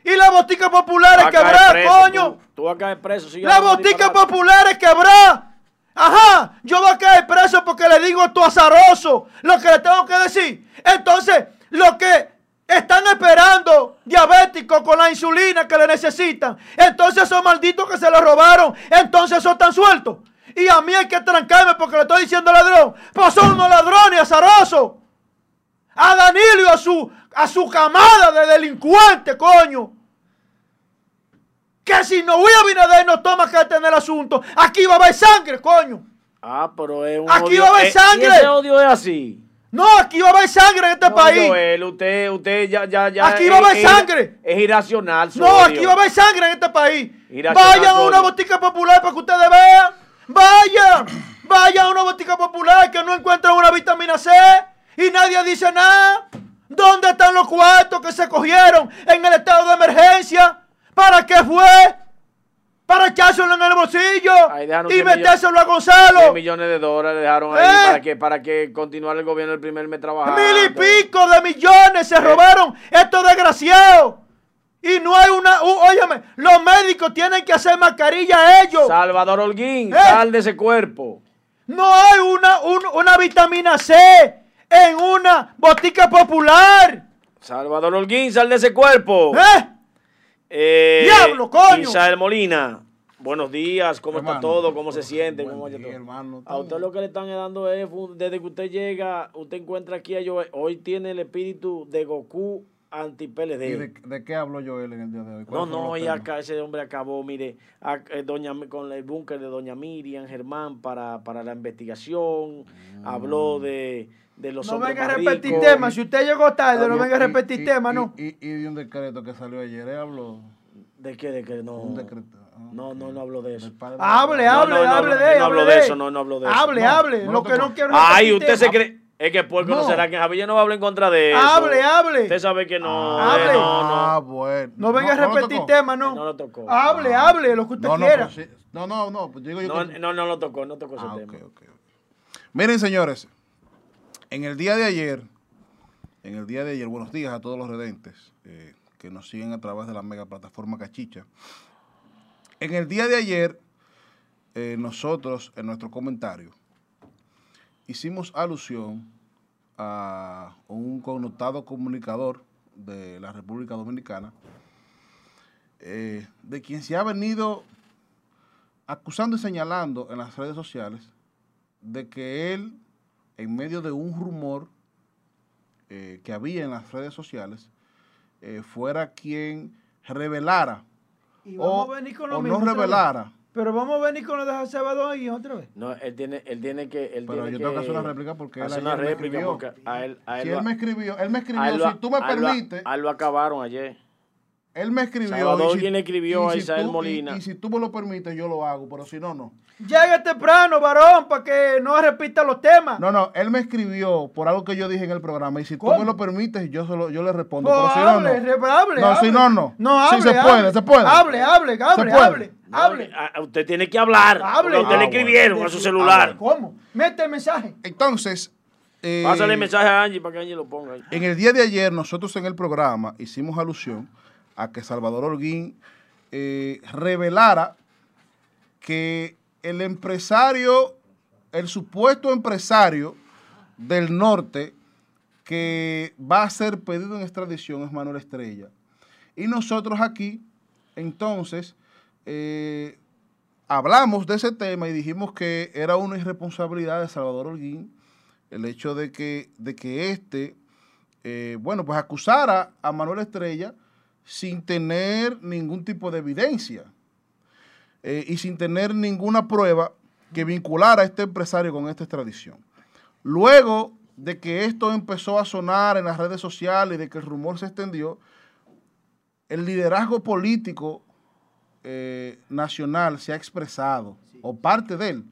Speaker 2: Y las boticas populares
Speaker 1: vas a caer
Speaker 2: quebradas,
Speaker 1: preso,
Speaker 2: coño.
Speaker 1: Tú, tú vas a caer preso. sigue
Speaker 2: Las boticas populares. Ajá, yo voy a caer preso porque le digo tu azaroso lo que le tengo que decir. Entonces, lo que están esperando diabéticos con la insulina que le necesitan, entonces esos malditos que se lo robaron, entonces esos están sueltos. Y a mí hay que trancarme porque le estoy diciendo ladrón. Pues son unos ladrones azarosos. A Danilo y a su, a su camada de delincuentes, coño. Que si no voy a Binader no toma carta en el asunto. Aquí va a haber sangre, coño.
Speaker 1: Ah, pero es un
Speaker 2: Aquí
Speaker 1: odio-
Speaker 2: va a haber sangre.
Speaker 1: Y ese odio es así.
Speaker 2: No, aquí va a haber sangre en este
Speaker 1: No,
Speaker 2: país.
Speaker 1: Joel, usted, usted ya, ya, ya.
Speaker 2: Aquí va a haber sangre.
Speaker 1: Es irracional. su
Speaker 2: No,
Speaker 1: odio.
Speaker 2: aquí va a haber sangre en este país.
Speaker 1: Irracional,
Speaker 2: Vayan a una botica popular para que ustedes vean. Vayan. Vayan a una botica popular que no encuentran una vitamina C y nadie dice nada. ¿Dónde están los cuartos que se cogieron en el estado de emergencia? ¿Para qué fue? Para echárselo en el bolsillo
Speaker 1: Ahí
Speaker 2: y
Speaker 1: 100
Speaker 2: metérselo a
Speaker 1: 10
Speaker 2: Gonzalo.
Speaker 1: millones de dólares dejaron ahí
Speaker 2: ¿Eh?
Speaker 1: para que para que continuara el gobierno el primer mes trabajando.
Speaker 2: Mil y pico de millones se robaron estos desgraciados. Y no hay una. u- óyeme, los médicos tienen que hacer mascarilla ellos.
Speaker 1: Salvador Holguín,
Speaker 2: ¿Eh?
Speaker 1: sal de ese cuerpo.
Speaker 2: No hay una, un- una vitamina C en una botica popular.
Speaker 1: Salvador Holguín, sal de ese cuerpo.
Speaker 2: ¿Eh?
Speaker 1: Eh,
Speaker 2: ¡Diablo, coño!
Speaker 1: Isael Molina, buenos días, ¿cómo está todo? ¿Cómo se siente? ¿Cómo
Speaker 7: día,
Speaker 1: todo?
Speaker 7: hermano,
Speaker 1: A usted lo que le están dando es, desde que usted llega, usted encuentra aquí a Joel, hoy tiene el espíritu de Goku anti-PLD.
Speaker 7: ¿Y de, de qué habló Joel en el día de hoy?
Speaker 1: No,
Speaker 7: ¿Cuáles fueron
Speaker 1: no, y acá ese hombre acabó, mire, a- eh, doña, con el búnker de doña Miriam Germán para, para la investigación, habló de, de los
Speaker 2: No
Speaker 1: hombres
Speaker 2: venga a repetir
Speaker 1: ricos.
Speaker 2: temas. Si usted llegó tarde, no venga a repetir
Speaker 7: y-
Speaker 2: ¿no?
Speaker 7: Y, y de un decreto que salió ayer, ¿eh? habló.
Speaker 1: ¿De qué? ¿De qué? No,
Speaker 7: Un decreto. ah,
Speaker 1: no, no, no hablo de eso.
Speaker 2: Hable,
Speaker 1: No,
Speaker 2: hable,
Speaker 1: no, no,
Speaker 2: hable
Speaker 1: no,
Speaker 2: de
Speaker 1: no
Speaker 2: hable
Speaker 1: hablo de eso, no, no hablo de eso.
Speaker 2: Hable,
Speaker 7: No,
Speaker 2: hable.
Speaker 7: no
Speaker 2: lo que no quiero
Speaker 1: Ay, usted se cree... Es que puerco no,
Speaker 7: No.
Speaker 1: será que Javier no va a hablar en contra de eso.
Speaker 2: Hable, hable.
Speaker 1: Usted sabe que no.
Speaker 2: Hable.
Speaker 1: eh, No, no.
Speaker 7: Ah, bueno.
Speaker 2: No venga a
Speaker 7: lo
Speaker 2: repetir temas, no.
Speaker 1: No lo tocó.
Speaker 2: Hable, hable, lo que usted
Speaker 7: No, no,
Speaker 2: quiera.
Speaker 7: sí- no, no, no, pues digo yo
Speaker 1: No,
Speaker 7: que-
Speaker 1: no, no lo tocó, no tocó ese
Speaker 7: Ah,
Speaker 1: tema.
Speaker 7: ok, ok, ok. Miren, señores, en el día de ayer, en el día de ayer, buenos días a todos los redentes eh, que nos siguen a través de la mega plataforma Cachicha. En el día de ayer, eh, nosotros, en nuestro comentario, hicimos alusión a un connotado comunicador de la República Dominicana, eh, de quien se ha venido acusando y señalando en las redes sociales de que él, en medio de un rumor eh, que había en las redes sociales, eh, fuera quien revelara
Speaker 2: Y
Speaker 7: o,
Speaker 2: vamos a venir con lo
Speaker 7: o
Speaker 2: mismo
Speaker 7: no
Speaker 2: vez.
Speaker 7: revelara.
Speaker 2: Pero vamos a venir con lo de José Badón y otra vez.
Speaker 1: No, él tiene, él tiene que. Él
Speaker 7: Pero
Speaker 1: tiene
Speaker 7: yo tengo que hacer una réplica porque él
Speaker 1: una
Speaker 7: me escribió.
Speaker 1: porque a él, a él
Speaker 7: Si él me escribió, él me
Speaker 1: a él
Speaker 7: escribió, si tú me permites,
Speaker 1: A él lo acabaron ayer.
Speaker 7: Él me escribió.
Speaker 1: Salvador
Speaker 7: y si-
Speaker 1: escribió
Speaker 7: y
Speaker 1: a
Speaker 7: si
Speaker 1: Isael
Speaker 7: tú-
Speaker 1: Molina.
Speaker 7: Y, si tú me lo permites, yo lo hago, pero si no, no.
Speaker 2: Llegue temprano, varón, para que no repita los temas.
Speaker 7: No, no, él me escribió por algo que yo dije en el programa y si
Speaker 2: ¿Cómo?
Speaker 7: tú me lo permites, yo, solo, yo le respondo,
Speaker 2: No,
Speaker 7: pero si no,
Speaker 2: hable,
Speaker 7: no.
Speaker 2: hable,
Speaker 7: No,
Speaker 2: hable.
Speaker 7: si no, no.
Speaker 2: No,
Speaker 7: Sí,
Speaker 2: hable,
Speaker 7: se puede,
Speaker 2: hable.
Speaker 7: se puede.
Speaker 2: Hable, hable, hable,
Speaker 7: puede.
Speaker 2: hable. Hable.
Speaker 1: usted tiene que hablar.
Speaker 2: Hable.
Speaker 1: usted
Speaker 7: Ah,
Speaker 1: le
Speaker 7: bueno.
Speaker 1: escribieron a su celular.
Speaker 2: ¿Cómo? Mete el mensaje.
Speaker 7: Entonces, eh,
Speaker 1: Pásale el mensaje a Angie para que Angie lo ponga ahí.
Speaker 7: en el día de ayer nosotros en el programa hicimos alusión a que Salvador Holguín eh, revelara que el empresario, el supuesto empresario del norte que va a ser pedido en extradición es Manuel Estrella. Y nosotros aquí, entonces, eh, hablamos de ese tema y dijimos que era una irresponsabilidad de Salvador Holguín el hecho de que, de que este, eh, bueno, pues acusara a Manuel Estrella sin tener ningún tipo de evidencia eh, y sin tener ninguna prueba que vinculara a este empresario con esta extradición. Luego de que esto empezó a sonar en las redes sociales y de que el rumor se extendió, el liderazgo político eh, nacional se ha expresado, o parte de él,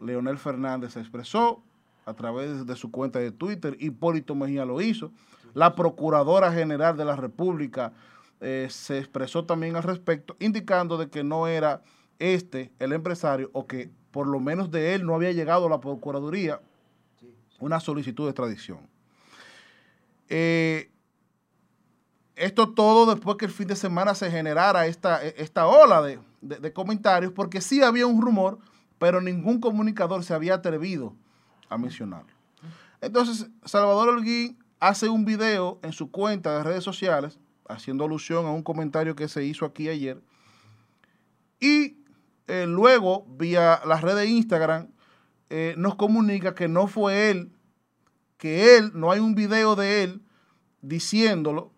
Speaker 7: Leonel Fernández se expresó a través de su cuenta de Twitter, Hipólito Mejía lo hizo, la Procuradora General de la República eh, se expresó también al respecto, indicando de que no era este el empresario o que por lo menos de él no había llegado a la Procuraduría una solicitud de extradición. Eh, esto todo después que el fin de semana se generara esta, esta ola de, de, comentarios, porque sí había un rumor, pero ningún comunicador se había atrevido a mencionarlo. Entonces, Salvador Holguín hace un video en su cuenta de redes sociales, haciendo alusión a un comentario que se hizo aquí ayer, y eh, luego, vía las redes de Instagram, eh, nos comunica que no fue él, que él, no hay un video de él diciéndolo,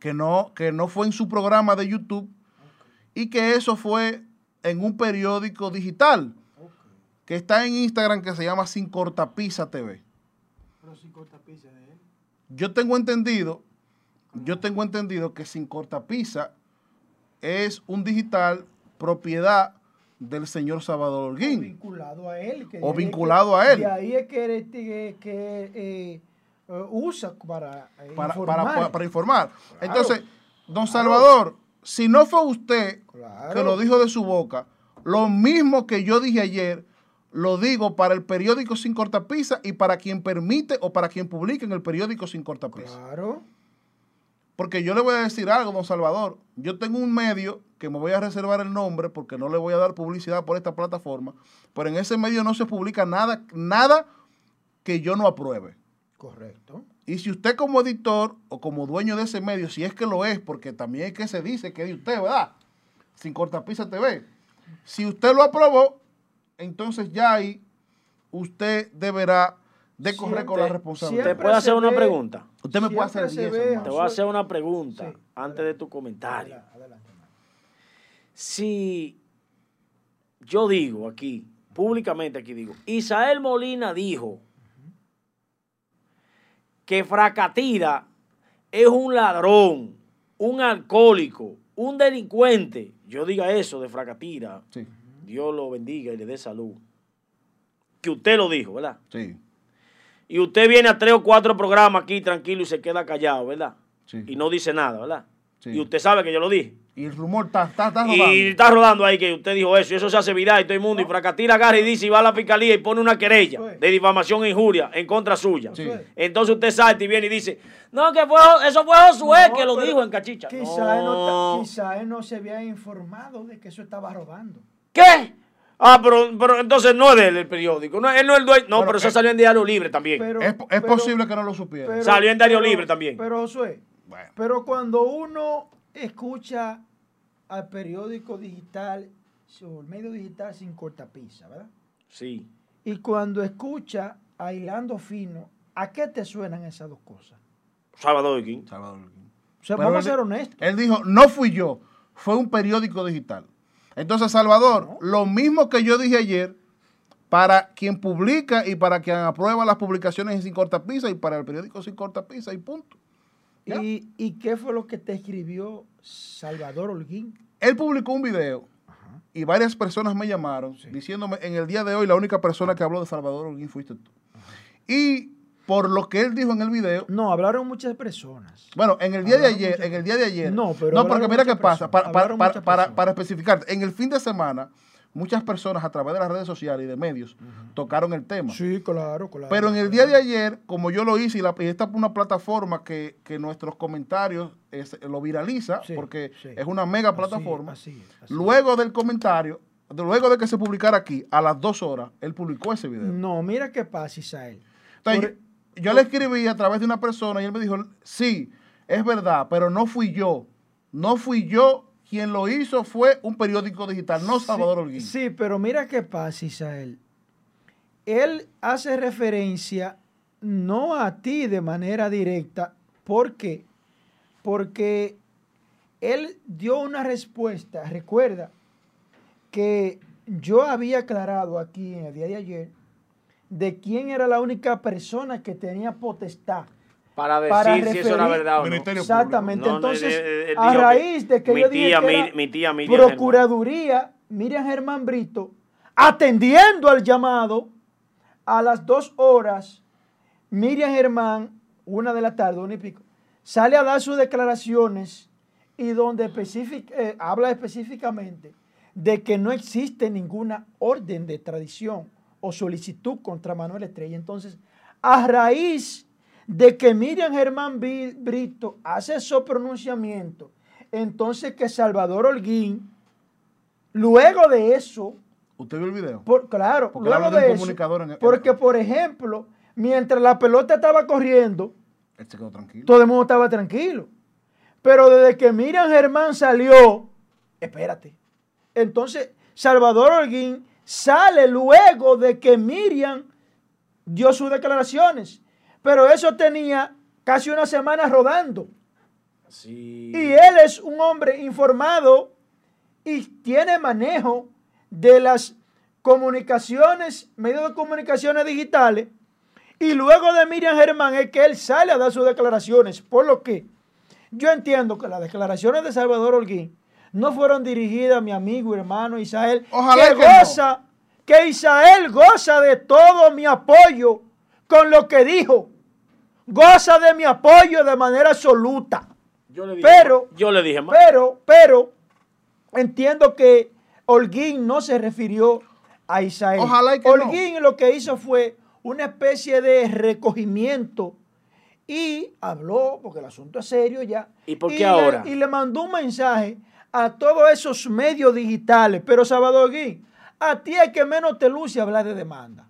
Speaker 7: que no, que no fue en su programa de YouTube y que eso fue en un periódico digital que está en Instagram que se llama Sin Cortapisa TV. Pero Sin Cortapisa de él. Yo tengo entendido, yo tengo entendido que Sin Cortapisa es un digital propiedad del señor Salvador Holguín.
Speaker 2: O vinculado a él.
Speaker 7: o vinculado a él.
Speaker 2: Y ahí es que, que, eh, usa para,
Speaker 7: eh, para, informar. Para, informar. Entonces, don Salvador, si no fue usted que lo dijo de su boca, lo mismo que yo dije ayer, lo digo para el periódico Sin Cortapisa y para quien permite o para quien publique en el periódico Sin Cortapisa.
Speaker 2: Claro.
Speaker 7: Porque yo le voy a decir algo, don Salvador. Yo tengo un medio que me voy a reservar el nombre porque no le voy a dar publicidad por esta plataforma, pero en ese medio no se publica nada, nada que yo no apruebe.
Speaker 2: Correcto.
Speaker 7: Y si usted como editor o como dueño de ese medio, si es que lo es, porque también es que se dice que es de usted, ¿verdad? Sin cortapisa TV. Si usted lo aprobó, entonces ya ahí usted deberá de correr con la responsabilidad.
Speaker 1: ¿Te puede hacer una pregunta?
Speaker 7: Usted me puede hacer 10.
Speaker 1: Te voy a hacer una pregunta antes de tu comentario. Adelante, si yo digo aquí, públicamente aquí digo, Isael Molina dijo que Fracatira es un ladrón, un alcohólico, un delincuente. Yo diga eso de Fracatira. Dios lo bendiga y le dé salud. Que usted lo dijo, ¿verdad?
Speaker 7: Sí.
Speaker 1: Y usted viene a tres o cuatro programas aquí tranquilo y se queda callado, ¿verdad? Sí. Y no dice nada, ¿verdad? Sí. Y usted sabe que yo lo dije.
Speaker 7: Y el rumor está, está, rodando.
Speaker 1: Y está rodando ahí que usted dijo eso. Y eso se hace viral y todo el mundo. Y Fracatira agarra y dice y va a la fiscalía y pone una querella de difamación e injuria en contra suya. Entonces usted salta y viene y dice, no, que fue, eso fue Josué que lo dijo en Cachicha.
Speaker 2: Quizá, no. él no se había informado de que eso estaba robando.
Speaker 1: ¿Qué? Ah, pero, pero entonces no es de él el periódico. No, él no es el dueño. No, pero, eso salió en Diario Libre también.
Speaker 7: es, posible que no lo supiera.
Speaker 1: salió en Diario Libre también.
Speaker 2: Pero, Josué, pero cuando uno escucha al periódico digital, o el medio digital sin cortapisa, ¿verdad?
Speaker 1: Sí.
Speaker 2: Y cuando escucha a Hilando Fino, ¿a qué te suenan esas dos cosas?
Speaker 1: Salvador King.
Speaker 7: Salvador
Speaker 2: O sea, vamos a ser honestos.
Speaker 7: Él dijo, no fui yo, fue un periódico digital. Entonces, Salvador, lo mismo que yo dije ayer, para quien publica y para quien aprueba las publicaciones Sin Cortapisa y para el periódico Sin Cortapisa y punto.
Speaker 2: ¿Y, qué fue lo que te escribió Salvador Holguín?
Speaker 7: Él publicó un video y varias personas me llamaron diciéndome, en el día de hoy la única persona que habló de Salvador Holguín fuiste tú. Y por lo que él dijo en el video.
Speaker 2: No, hablaron muchas personas.
Speaker 7: Bueno, en el día de ayer, en el día de ayer. No, pero. No, porque mira qué pasa. Para, para, para, especificar, en el fin de semana, muchas personas a través de las redes sociales y de medios tocaron el tema.
Speaker 2: Sí, claro, claro.
Speaker 7: Pero en el día de ayer, como yo lo hice, y, la, esta es una plataforma que, nuestros comentarios lo viraliza, porque es una mega plataforma. luego del comentario, luego de que se publicara aquí, a las dos horas, él publicó ese video.
Speaker 2: No, mira qué pasa, Isael.
Speaker 7: Entonces, yo le escribí a través de una persona y él me dijo, sí, es verdad, pero no fui yo. No fui yo quien lo hizo fue un periódico digital, no Salvador Holguín.
Speaker 2: Sí, pero mira qué pasa, Isael. Él hace referencia no a ti de manera directa. ¿Por qué? Porque él dio una respuesta. Recuerda que yo había aclarado aquí en el día de ayer de quién era la única persona que tenía potestad
Speaker 1: Para decir
Speaker 2: para
Speaker 1: si eso era
Speaker 2: referir-
Speaker 1: verdad o no.
Speaker 7: Ministerio
Speaker 2: Exactamente.
Speaker 1: No, no,
Speaker 2: Entonces,
Speaker 1: él- él- él
Speaker 2: a raíz de que
Speaker 1: mi
Speaker 2: yo dije
Speaker 1: tía
Speaker 2: que era
Speaker 1: mi tía Miriam.
Speaker 2: Procuraduría Miriam Germán Brito, atendiendo al llamado, a las dos horas, Miriam Germán, una de la tarde, una y pico, sale a dar sus declaraciones y donde específic- eh, habla específicamente de que no existe ninguna orden de extradición o solicitud contra Manuel Estrella. Entonces, a raíz de que Miriam Germán Brito hace esos pronunciamientos, entonces que Salvador Holguín, luego de eso,
Speaker 7: ¿Usted vio el video?
Speaker 2: por, claro,
Speaker 7: Porque
Speaker 2: luego
Speaker 7: de
Speaker 2: eso,
Speaker 7: en-
Speaker 2: porque por ejemplo, mientras la pelota estaba corriendo,
Speaker 7: quedó tranquilo.
Speaker 2: todo el mundo estaba tranquilo. Pero desde que Miriam Germán salió, espérate. Entonces, Salvador Holguín sale luego de que Miriam dio sus declaraciones. Pero eso tenía casi una semana rodando.
Speaker 1: Sí.
Speaker 2: Y él es un hombre informado y tiene manejo de las comunicaciones, medios de comunicaciones digitales. Y luego de Miriam Germán es que él sale a dar sus declaraciones. Por lo que yo entiendo que las declaraciones de Salvador Holguín no fueron dirigidas a mi amigo y hermano Isael,
Speaker 7: Ojalá
Speaker 2: que
Speaker 7: que no.
Speaker 2: goza, que Isael goza de todo mi apoyo con lo que dijo. Goza de mi apoyo de manera absoluta.
Speaker 1: Yo le dije
Speaker 2: Pero-
Speaker 1: más. yo le dije más.
Speaker 2: Pero, pero, entiendo que Holguín no se refirió a Isael.
Speaker 7: Ojalá que no.
Speaker 2: Holguín lo que hizo fue una especie de recogimiento y habló, porque el asunto es serio ya.
Speaker 1: ¿Y por qué ahora?
Speaker 2: y le mandó un mensaje a todos esos medios digitales. Pero, Salvador Holguín, a ti es que menos te luce hablar de demanda.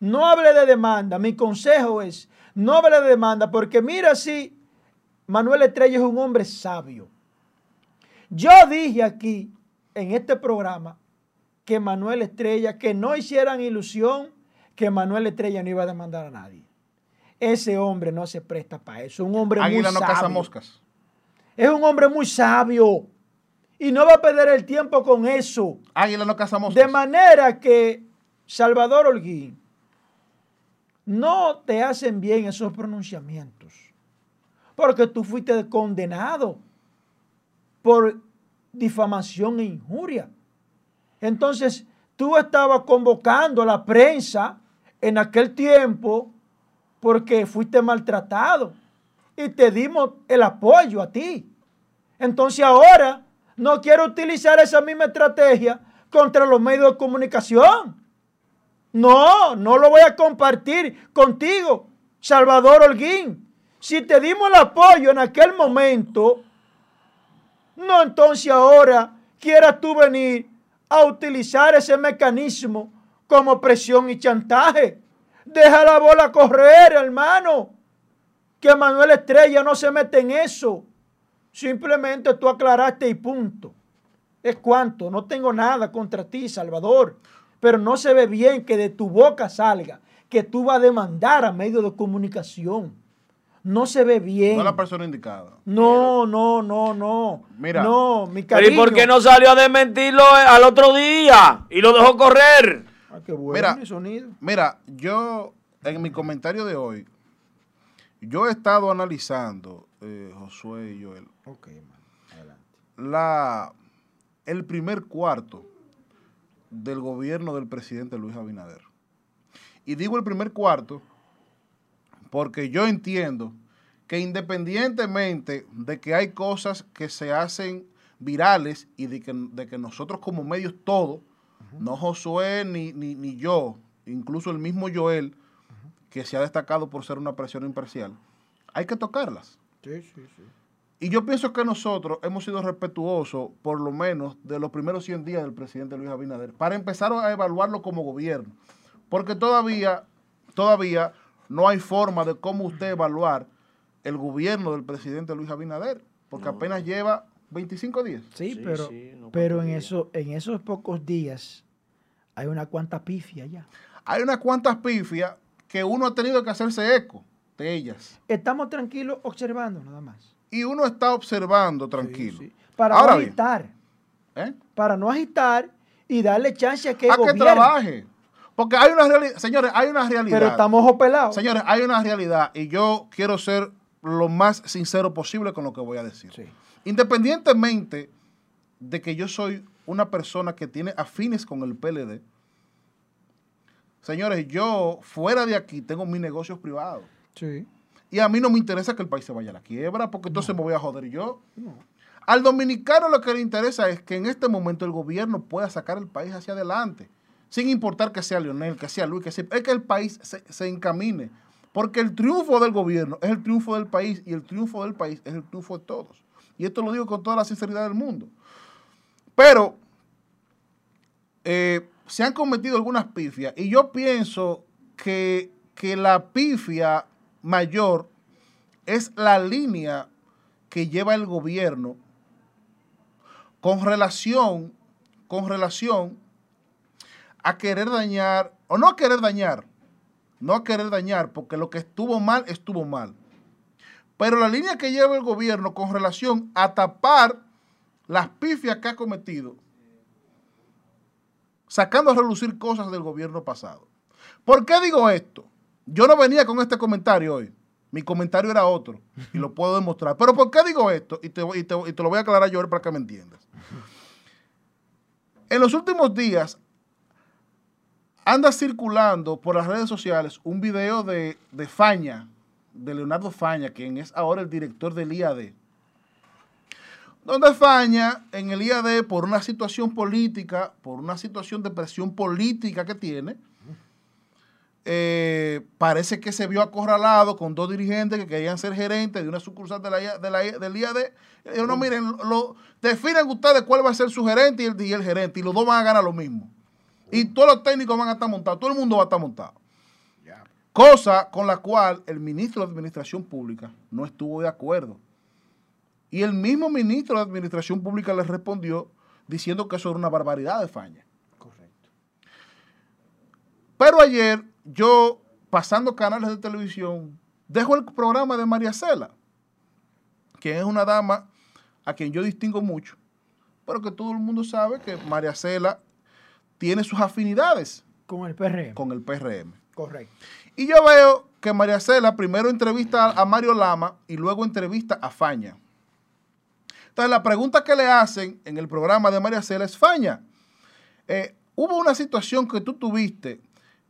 Speaker 2: No hable de demanda. Mi consejo es, no hable de demanda, porque mira si Manuel Estrella es un hombre sabio. Yo dije aquí, en este programa, que Manuel Estrella, que no hicieran ilusión que Manuel Estrella no iba a demandar a nadie. Ese hombre no se presta para eso. Un hombre
Speaker 7: Águila
Speaker 2: muy
Speaker 7: no
Speaker 2: sabio.
Speaker 7: caza moscas.
Speaker 2: Es un hombre muy sabio. Y no va a perder el tiempo con eso.
Speaker 7: Águila no caza moscas.
Speaker 2: De manera que, Salvador Holguín, no te hacen bien esos pronunciamientos. Porque tú fuiste condenado por difamación e injuria. Entonces, tú estabas convocando a la prensa en aquel tiempo porque fuiste maltratado y te dimos el apoyo a ti. Entonces ahora no quiero utilizar esa misma estrategia contra los medios de comunicación. No, no lo voy a compartir contigo, Salvador Holguín. Si te dimos el apoyo en aquel momento, no entonces ahora quieras tú venir a utilizar ese mecanismo como presión y chantaje. Deja la bola correr, hermano. Que Manuel Estrella no se mete en eso. Simplemente tú aclaraste y punto. Es cuanto. No tengo nada contra ti, Salvador. Pero no se ve bien que de tu boca salga que tú vas a demandar a medios de comunicación. No se ve bien.
Speaker 7: No es la persona indicada.
Speaker 2: No, no, no, no.
Speaker 7: Mira.
Speaker 2: No, mi
Speaker 1: Pero
Speaker 2: cariño.
Speaker 1: ¿y por qué no salió a desmentirlo eh, al otro día? Y lo dejó correr.
Speaker 2: Ah, qué bueno
Speaker 7: Mira.
Speaker 2: el sonido.
Speaker 7: Mira, yo en mi comentario de hoy, yo he estado analizando, eh, Josué y Joel,
Speaker 2: Ok, man. Adelante.
Speaker 7: la, el primer cuarto del gobierno del presidente Luis Abinader. Y digo el primer cuarto porque yo entiendo que independientemente de que hay cosas que se hacen virales y de que, de que nosotros como medios todos, no Josué ni, ni, ni yo, incluso el mismo Joel, que se ha destacado por ser una presión imparcial, hay que tocarlas.
Speaker 2: Sí, sí, sí.
Speaker 7: Y yo pienso que nosotros hemos sido respetuosos, por lo menos, de los primeros 100 días del presidente Luis Abinader, para empezar a evaluarlo como gobierno. Porque todavía, todavía no hay forma de cómo usted evaluar el gobierno del presidente Luis Abinader, porque apenas lleva 25 días.
Speaker 2: Sí,
Speaker 1: Sí,
Speaker 2: pero,
Speaker 1: sí,
Speaker 2: pero en, eso, en esos pocos días hay una cuanta pifia ya.
Speaker 7: Hay unas cuantas pifias que uno ha tenido que hacerse eco de ellas.
Speaker 2: Estamos tranquilos observando nada más.
Speaker 7: Y uno está observando tranquilo.
Speaker 2: Sí, Para
Speaker 7: Ahora
Speaker 2: no
Speaker 7: bien,
Speaker 2: agitar.
Speaker 7: ¿eh?
Speaker 2: Para no agitar y darle chance a que
Speaker 7: a que trabaje. Porque hay una realidad, señores, hay una realidad.
Speaker 2: Pero estamos ojo pelados.
Speaker 7: Señores, hay una realidad y yo quiero ser lo más sincero posible con lo que voy a decir.
Speaker 2: Sí.
Speaker 7: Independientemente de que yo soy una persona que tiene afines con el PLD, señores, yo fuera de aquí tengo mis negocios privados.
Speaker 2: Sí.
Speaker 7: Y a mí no me interesa que el país se vaya a la quiebra, porque entonces me voy a joder yo. Al dominicano lo que le interesa es que en este momento el gobierno pueda sacar el país hacia adelante, sin importar que sea Leonel, que sea Luis, que sea, es que el país se, se encamine. Porque el triunfo del gobierno es el triunfo del país y el triunfo del país es el triunfo de todos. Y esto lo digo con toda la sinceridad del mundo. Pero eh, se han cometido algunas pifias y yo pienso que, que la pifia mayor es la línea que lleva el gobierno con relación, con relación a querer dañar, o no a querer dañar, no a querer dañar, porque lo que estuvo mal, estuvo mal. Pero la línea que lleva el gobierno con relación a tapar las pifias que ha cometido, sacando a relucir cosas del gobierno pasado. ¿Por qué digo esto? Yo no venía con este comentario hoy. Mi comentario era otro y lo puedo demostrar. Pero ¿por qué digo esto? Y te, lo voy a aclarar yo para que me entiendas. En los últimos días anda circulando por las redes sociales un video de, de Faña, de Leonardo Faña, quien es ahora el director del IAD. Donde Faña, en el IAD, por una situación política, por una situación de presión política que tiene, eh, parece que se vio acorralado con dos dirigentes que querían ser gerentes de una sucursal de la, IA de la I- del IAD. Y dijo, no, miren, lo, definan ustedes cuál va a ser su gerente y el, y el gerente, y los dos van a ganar lo mismo. Y todos los técnicos van a estar montados, todo el mundo va a estar montado. Cosa con la cual el ministro de Administración Pública no estuvo de acuerdo. Y el mismo ministro de Administración Pública le respondió diciendo que eso era una barbaridad de Faña.
Speaker 2: Correcto.
Speaker 7: Pero ayer yo, pasando canales de televisión, dejo el programa de María Cela, que es una dama a quien yo distingo mucho, pero que todo el mundo sabe que María Cela tiene sus afinidades
Speaker 2: Con el PRM.
Speaker 7: con el PRM.
Speaker 2: Correcto.
Speaker 7: Y yo veo que María Cela primero entrevista a Mario Lama y luego entrevista a Faña. Entonces la pregunta que le hacen en el programa de María Cela es, Faña, eh, hubo una situación que tú tuviste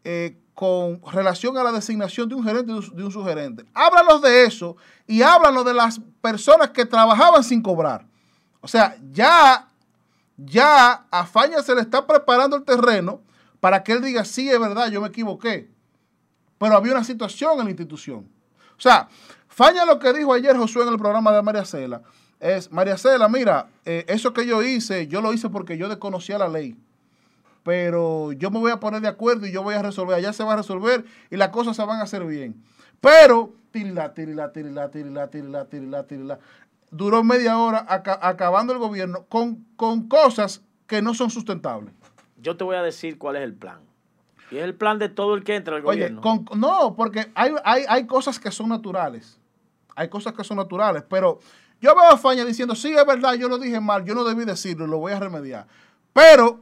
Speaker 7: eh, con relación a la designación de un gerente y de un- sugerente. Háblanos de eso y háblanos de las personas que trabajaban sin cobrar. O sea, ya, ya a Faña se le está preparando el terreno para que él diga, sí, es verdad, yo me equivoqué pero había una situación en la institución. O sea, Faña lo que dijo ayer Josué en el programa de María Cela es, María Cela, mira, eh, eso que yo hice, yo lo hice porque yo desconocía la ley. Pero yo me voy a poner de acuerdo y yo voy a resolver, allá se va a resolver y las cosas se van a hacer bien. Pero, tirila, tirila, tirila, tirila, tirila, tirila, tirila. Duró media hora aca- acabando el gobierno con, con cosas que no son sustentables.
Speaker 1: Yo te voy a decir cuál es el plan. Y es el plan de todo el que entra al
Speaker 7: Oye,
Speaker 1: gobierno.
Speaker 7: con- no, porque hay, hay, hay cosas que son naturales. Hay cosas que son naturales. Pero yo veo a Faña diciendo, sí, es verdad, yo lo dije mal, yo no debí decirlo, lo voy a remediar. Pero,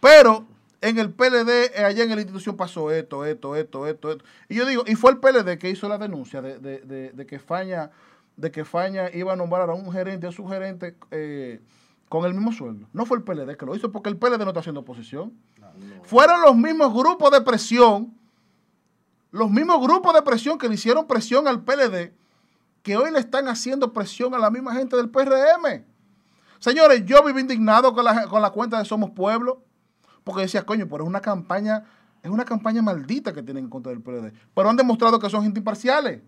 Speaker 7: pero, en el PLD, eh, allá en la institución pasó esto, esto, esto, esto, esto. Y yo digo, y fue el PLD que hizo la denuncia de, de- de- de que Faña, de que Faña iba a nombrar a un gerente, a su gerente, eh, con el mismo sueldo. No fue el PLD que lo hizo, porque el PLD no está haciendo oposición. Fueron los mismos grupos de presión, los mismos grupos de presión que le hicieron presión al PLD, que hoy le están haciendo presión a la misma gente del PRM. Señores, yo viví indignado con la, con la cuenta de Somos Pueblo, porque decía, coño, pero es una campaña, es una campaña maldita que tienen en contra del PLD. Pero han demostrado que son gente imparciales.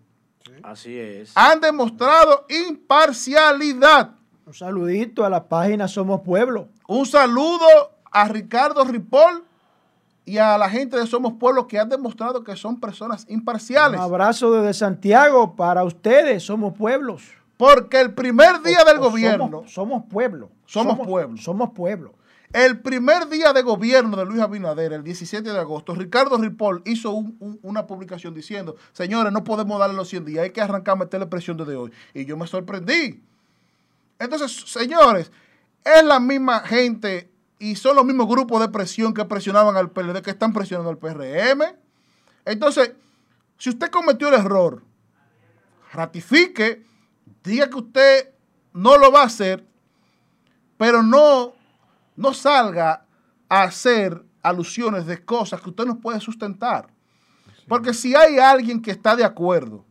Speaker 1: Así es.
Speaker 7: Han demostrado imparcialidad.
Speaker 2: Un saludito a la página Somos Pueblo.
Speaker 7: Un saludo a Ricardo Ripoll y a la gente de Somos Pueblo que han demostrado que son personas
Speaker 2: Un
Speaker 7: imparciales.
Speaker 2: abrazo desde Santiago para ustedes, Somos Pueblos.
Speaker 7: Porque el primer día
Speaker 2: O-
Speaker 7: del gobierno,
Speaker 2: Somos, somos pueblo.
Speaker 7: Somos pueblo.
Speaker 2: Somos pueblo.
Speaker 7: el primer día de gobierno de Luis Abinader, el 17 de agosto, Ricardo Ripoll hizo un- un- una publicación diciendo, señores, no podemos darle los 100 días, hay que arrancar a meterle presión desde hoy. Y yo me sorprendí. Entonces, señores, es la misma gente y son los mismos grupos de presión que presionaban al PLD que están presionando al PRM. Entonces, si usted cometió el error, ratifique, diga que usted no lo va a hacer, pero no, no salga a hacer alusiones de cosas que usted no puede sustentar. Porque si hay alguien que está de acuerdo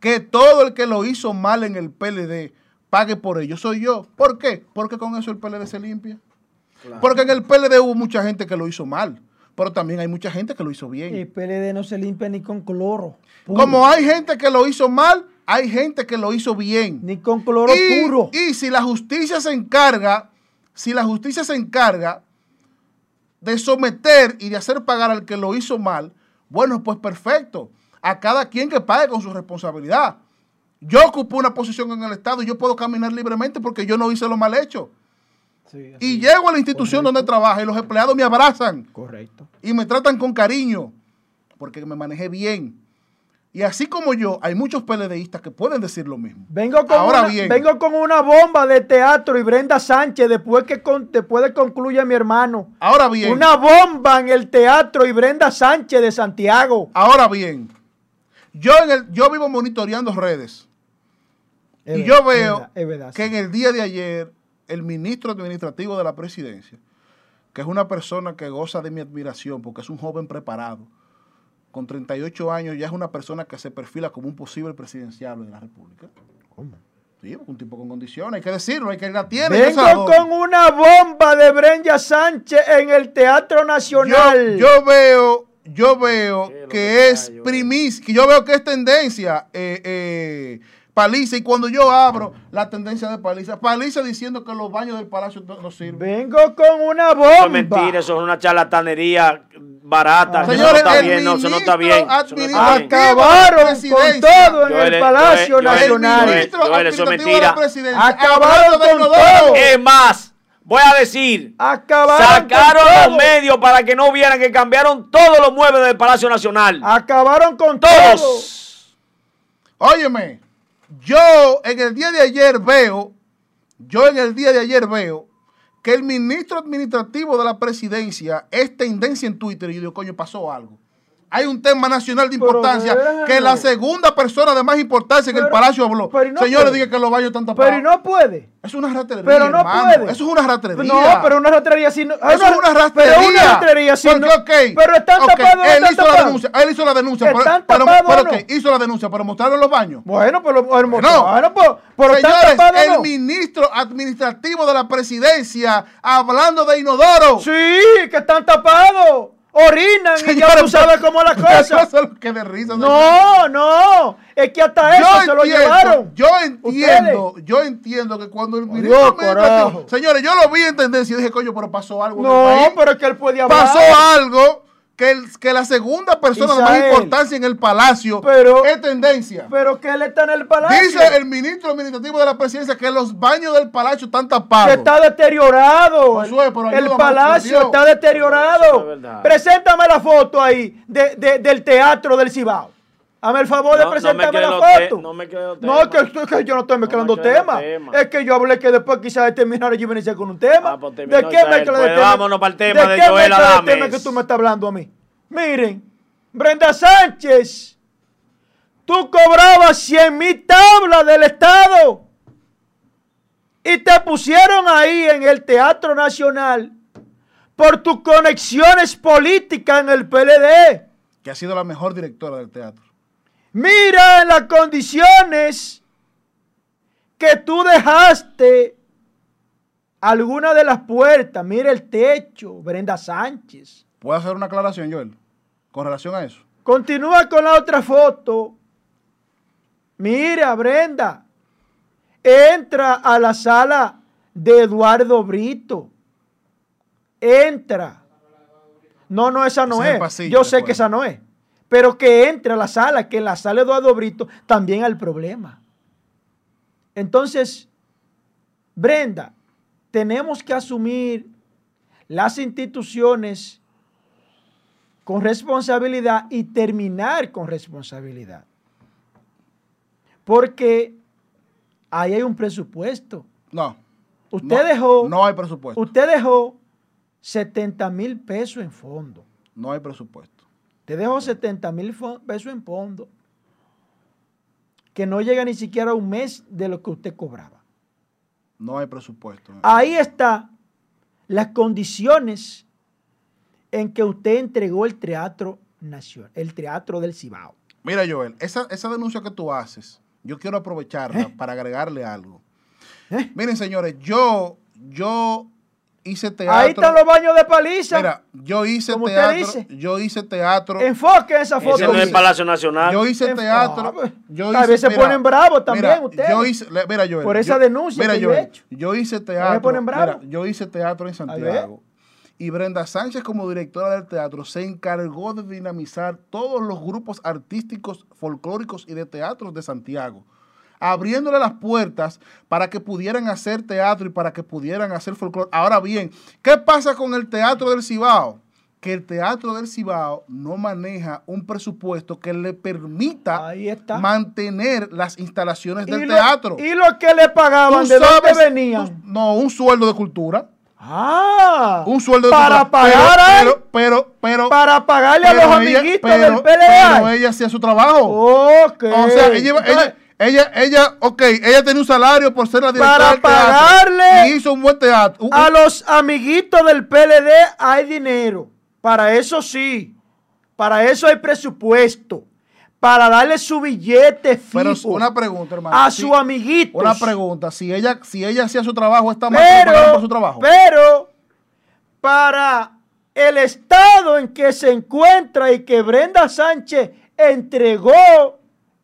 Speaker 7: que todo el que lo hizo mal en el PLD pague por ello, soy yo. ¿Por qué? Porque con eso el PLD se limpia. Porque en el PLD hubo mucha gente que lo hizo mal, pero también hay mucha gente que lo hizo bien.
Speaker 2: El PLD no se limpia ni con cloro. puro.
Speaker 7: Como hay gente que lo hizo mal, hay gente que lo hizo bien.
Speaker 2: Ni con cloro
Speaker 7: y,
Speaker 2: puro.
Speaker 7: y si la justicia se encarga, si la justicia se encarga de someter y de hacer pagar al que lo hizo mal, bueno, pues perfecto. A cada quien que pague con su responsabilidad. Yo ocupo una posición en el Estado y yo puedo caminar libremente porque yo no hice lo mal hecho.
Speaker 2: Sí,
Speaker 7: Y llego a la institución donde trabajo y los empleados me abrazan
Speaker 2: correcto.
Speaker 7: y me tratan con cariño porque me manejé bien. Y así como yo, hay muchos PLDistas que pueden decir lo mismo.
Speaker 2: Vengo con,
Speaker 7: Ahora
Speaker 2: una,
Speaker 7: bien.
Speaker 2: vengo con una bomba de teatro y Brenda Sánchez después que con- después de concluya mi hermano.
Speaker 7: Ahora bien,
Speaker 2: Una bomba en el teatro y Brenda Sánchez de Santiago.
Speaker 7: ahora bien, yo, en el, yo vivo monitoreando redes
Speaker 2: Es
Speaker 7: y
Speaker 2: verdad,
Speaker 7: yo veo
Speaker 2: es verdad, es verdad,
Speaker 7: que
Speaker 2: sí.
Speaker 7: en el día de ayer el ministro administrativo de la presidencia, que es una persona que goza de mi admiración porque es un joven preparado, con 38 años ya es una persona que se perfila como un posible presidencial de la República. Sí, un tipo con condiciones, hay que decirlo, hay que la tiene.
Speaker 2: Vengo con una bomba de Brenda Sánchez en el Teatro
Speaker 7: yo,
Speaker 2: Nacional.
Speaker 7: yo veo, yo veo
Speaker 1: ¿Qué es lo
Speaker 7: que
Speaker 1: que
Speaker 7: es que yo veo que es tendencia, eh, eh, Paliza, y cuando yo abro la tendencia de Paliza, Paliza diciendo que los baños del palacio no, no sirven.
Speaker 2: Vengo con una bomba.
Speaker 1: Eso es mentira, eso es una charlatanería barata. eso no
Speaker 7: Señores,
Speaker 1: está
Speaker 7: el
Speaker 1: bien, no, eso no está
Speaker 7: ministro
Speaker 1: bien. eso no está bien.
Speaker 2: Acabaron con todo en
Speaker 1: Joel,
Speaker 2: el Palacio
Speaker 1: Joel, Joel,
Speaker 2: Nacional.
Speaker 1: Joel,
Speaker 7: ministro
Speaker 1: Joel, eso es mentira.
Speaker 2: Acabaron con todo.
Speaker 1: Es más, voy a decir,
Speaker 2: Acabaron
Speaker 1: sacaron
Speaker 2: con
Speaker 1: los
Speaker 2: todo.
Speaker 1: medios para que no vieran que cambiaron todos los muebles del Palacio Nacional.
Speaker 2: Acabaron con todo.
Speaker 1: Todos.
Speaker 7: Óyeme, yo en el día de ayer veo, yo en el día de ayer veo que el ministro administrativo de la presidencia es tendencia en Twitter y yo digo, coño, pasó algo. Hay un tema nacional de
Speaker 2: Pero
Speaker 7: importancia que la segunda persona de más importancia en el
Speaker 2: Pero-
Speaker 7: Palacio habló.
Speaker 2: pero no
Speaker 7: Señores, diga que los baños están tapados.
Speaker 2: Pero no puede.
Speaker 7: Es una rastrería,
Speaker 2: Pero no
Speaker 7: hermano.
Speaker 2: puede.
Speaker 7: Eso es una rastrería.
Speaker 2: No, pero una rastrería sin.
Speaker 7: Eso es una rastrería.
Speaker 2: Pero una sin.
Speaker 7: Porque, ok,
Speaker 2: pero están
Speaker 7: ok,
Speaker 2: tapados.
Speaker 7: Él
Speaker 2: están
Speaker 7: hizo la denuncia. Él hizo la denuncia. pero-
Speaker 2: ¿Están
Speaker 7: pero,
Speaker 2: tapados
Speaker 7: pero,
Speaker 2: o no?
Speaker 7: ok, hizo la denuncia, pero mostraron los baños.
Speaker 2: Bueno, pero, pero,
Speaker 7: No.
Speaker 2: bueno, pero están
Speaker 7: Señores,
Speaker 2: tapados.
Speaker 7: el
Speaker 2: ¿no?
Speaker 7: ministro administrativo de la presidencia hablando de inodoro.
Speaker 2: Sí, que están tapados. Orinan y ya tú sabes cómo la cosa.
Speaker 7: Eso es lo que de risa.
Speaker 2: No, no. Es que hasta eso se lo llevaron.
Speaker 7: yo entiendo, yo entiendo que cuando el ministro señores, yo lo vi en tendencia y dije, coño, pero pasó algo. en el
Speaker 2: No,
Speaker 7: país.
Speaker 2: pero es que él puede hablar.
Speaker 7: pasó algo que, el- que la segunda persona de más importancia en el palacio
Speaker 2: Pero-
Speaker 7: es tendencia.
Speaker 2: Pero que él está en el palacio.
Speaker 7: Dice el ministro administrativo de la presidencia que los baños del palacio están tapados.
Speaker 2: que está deteriorado.
Speaker 7: Josué, pero
Speaker 2: el palacio está deteriorado.
Speaker 1: es.
Speaker 2: Preséntame la foto ahí de- de- del teatro del Cibao. Hazme el favor de
Speaker 1: No, no me
Speaker 2: presentarme
Speaker 1: quede
Speaker 2: la
Speaker 1: los te-
Speaker 2: foto.
Speaker 1: no me quede los
Speaker 2: No,
Speaker 1: temas.
Speaker 2: que, que yo no estoy mezclando
Speaker 1: me
Speaker 2: temas.
Speaker 1: temas.
Speaker 2: Es que yo hablé que después quizás de terminar allí venirse con un tema.
Speaker 1: Ah, pues
Speaker 2: ¿De qué mezcla de
Speaker 1: Pues
Speaker 2: tema?
Speaker 1: vámonos para el tema de
Speaker 2: qué
Speaker 1: Joel
Speaker 2: mezcla de
Speaker 1: Adames?
Speaker 2: tema que tú me estás hablando a mí? Miren, Brenda Sánchez, tú cobrabas 100 mil tablas del Estado y te pusieron ahí en el Teatro Nacional por tus conexiones políticas en el PLD.
Speaker 7: Que ha sido la mejor directora del teatro.
Speaker 2: Mira en las condiciones que tú dejaste alguna de las puertas. Mira el techo, Brenda Sánchez.
Speaker 7: ¿Puedo hacer una aclaración, Joel? Con relación a eso.
Speaker 2: Continúa con la otra foto. Mira, Brenda. Entra a la sala de Eduardo Brito. Entra. No, no, esa no
Speaker 7: es el
Speaker 2: es.
Speaker 7: pasillo
Speaker 2: Yo sé
Speaker 7: después.
Speaker 2: que esa no es. Pero que entre a la sala, que la sala Eduardo Brito también hay problema. Entonces, Brenda, tenemos que asumir las instituciones con responsabilidad y terminar con responsabilidad. Porque ahí hay un presupuesto.
Speaker 7: No.
Speaker 2: Usted
Speaker 7: no,
Speaker 2: dejó.
Speaker 7: No hay presupuesto.
Speaker 2: Usted dejó 70 mil pesos en fondo.
Speaker 7: No hay presupuesto.
Speaker 2: Usted dejó 70 mil pesos en fondo. Que no llega ni siquiera a un mes de lo que usted cobraba.
Speaker 7: No hay presupuesto.
Speaker 2: Ahí está las condiciones en que usted entregó el teatro nacional, el teatro del Cibao.
Speaker 7: Mira, Joel, esa, esa denuncia que tú haces, yo quiero aprovecharla
Speaker 2: ¿Eh?
Speaker 7: para agregarle algo.
Speaker 2: ¿Eh?
Speaker 7: Miren, señores, yo, yo hice teatro.
Speaker 2: Ahí están los baños de paliza.
Speaker 7: Mira, yo hice
Speaker 2: Como usted
Speaker 7: teatro.
Speaker 2: dice.
Speaker 7: Yo hice teatro.
Speaker 2: Enfoque esa foto.
Speaker 1: Ese no es el. Palacio Nacional.
Speaker 7: Yo hice teatro.
Speaker 2: Ah, pues,
Speaker 7: yo
Speaker 2: tal vez se ponen bravos también
Speaker 7: mira,
Speaker 2: ustedes.
Speaker 7: Yo hice, mira, Joel,
Speaker 2: Por esa
Speaker 7: yo-
Speaker 2: denuncia
Speaker 7: mira,
Speaker 2: que yo he hecho.
Speaker 7: Yo hice
Speaker 2: se
Speaker 7: teatro.
Speaker 2: ponen bravos.
Speaker 7: mira, yo hice teatro en. Santiago. Y Brenda Sánchez, como directora del teatro, se encargó de dinamizar todos los grupos artísticos, folclóricos y de teatros de Santiago, abriéndole las puertas para que pudieran hacer teatro y para que pudieran hacer folclore. Ahora bien, ¿qué pasa con el teatro del Cibao? Que el teatro del Cibao no maneja un presupuesto que le permita mantener las instalaciones del
Speaker 2: lo,
Speaker 7: teatro.
Speaker 2: Y lo que le pagaban, ¿de dónde venían?
Speaker 7: tú- no, un sueldo de cultura.
Speaker 2: Ah,
Speaker 7: Un sueldo de
Speaker 2: para pagar
Speaker 7: pero,
Speaker 2: a él,
Speaker 7: pero,
Speaker 2: para pagarle a los
Speaker 7: ella-
Speaker 2: amiguitos
Speaker 7: pero-
Speaker 2: del PLA.
Speaker 7: Pero ella hacía su trabajo.
Speaker 2: Ok.
Speaker 7: O sea, ella, iba-
Speaker 2: Entonces,
Speaker 7: ella, ella, ella, ok, ella tenía un salario por ser la directora
Speaker 2: Para
Speaker 7: del teatro
Speaker 2: pagarle
Speaker 7: y hizo un buen teatro. Un-
Speaker 2: a los amiguitos del PLD hay dinero. Para eso sí. Para eso hay presupuesto. Para darle su billete fijo
Speaker 7: pero una pregunta, hermano.
Speaker 2: a
Speaker 7: Si-
Speaker 2: su amiguito.
Speaker 7: Una pregunta. Si ella, si ella hacía su trabajo, está mal por su trabajo.
Speaker 2: pero para el estado en que se encuentra y que Brenda Sánchez entregó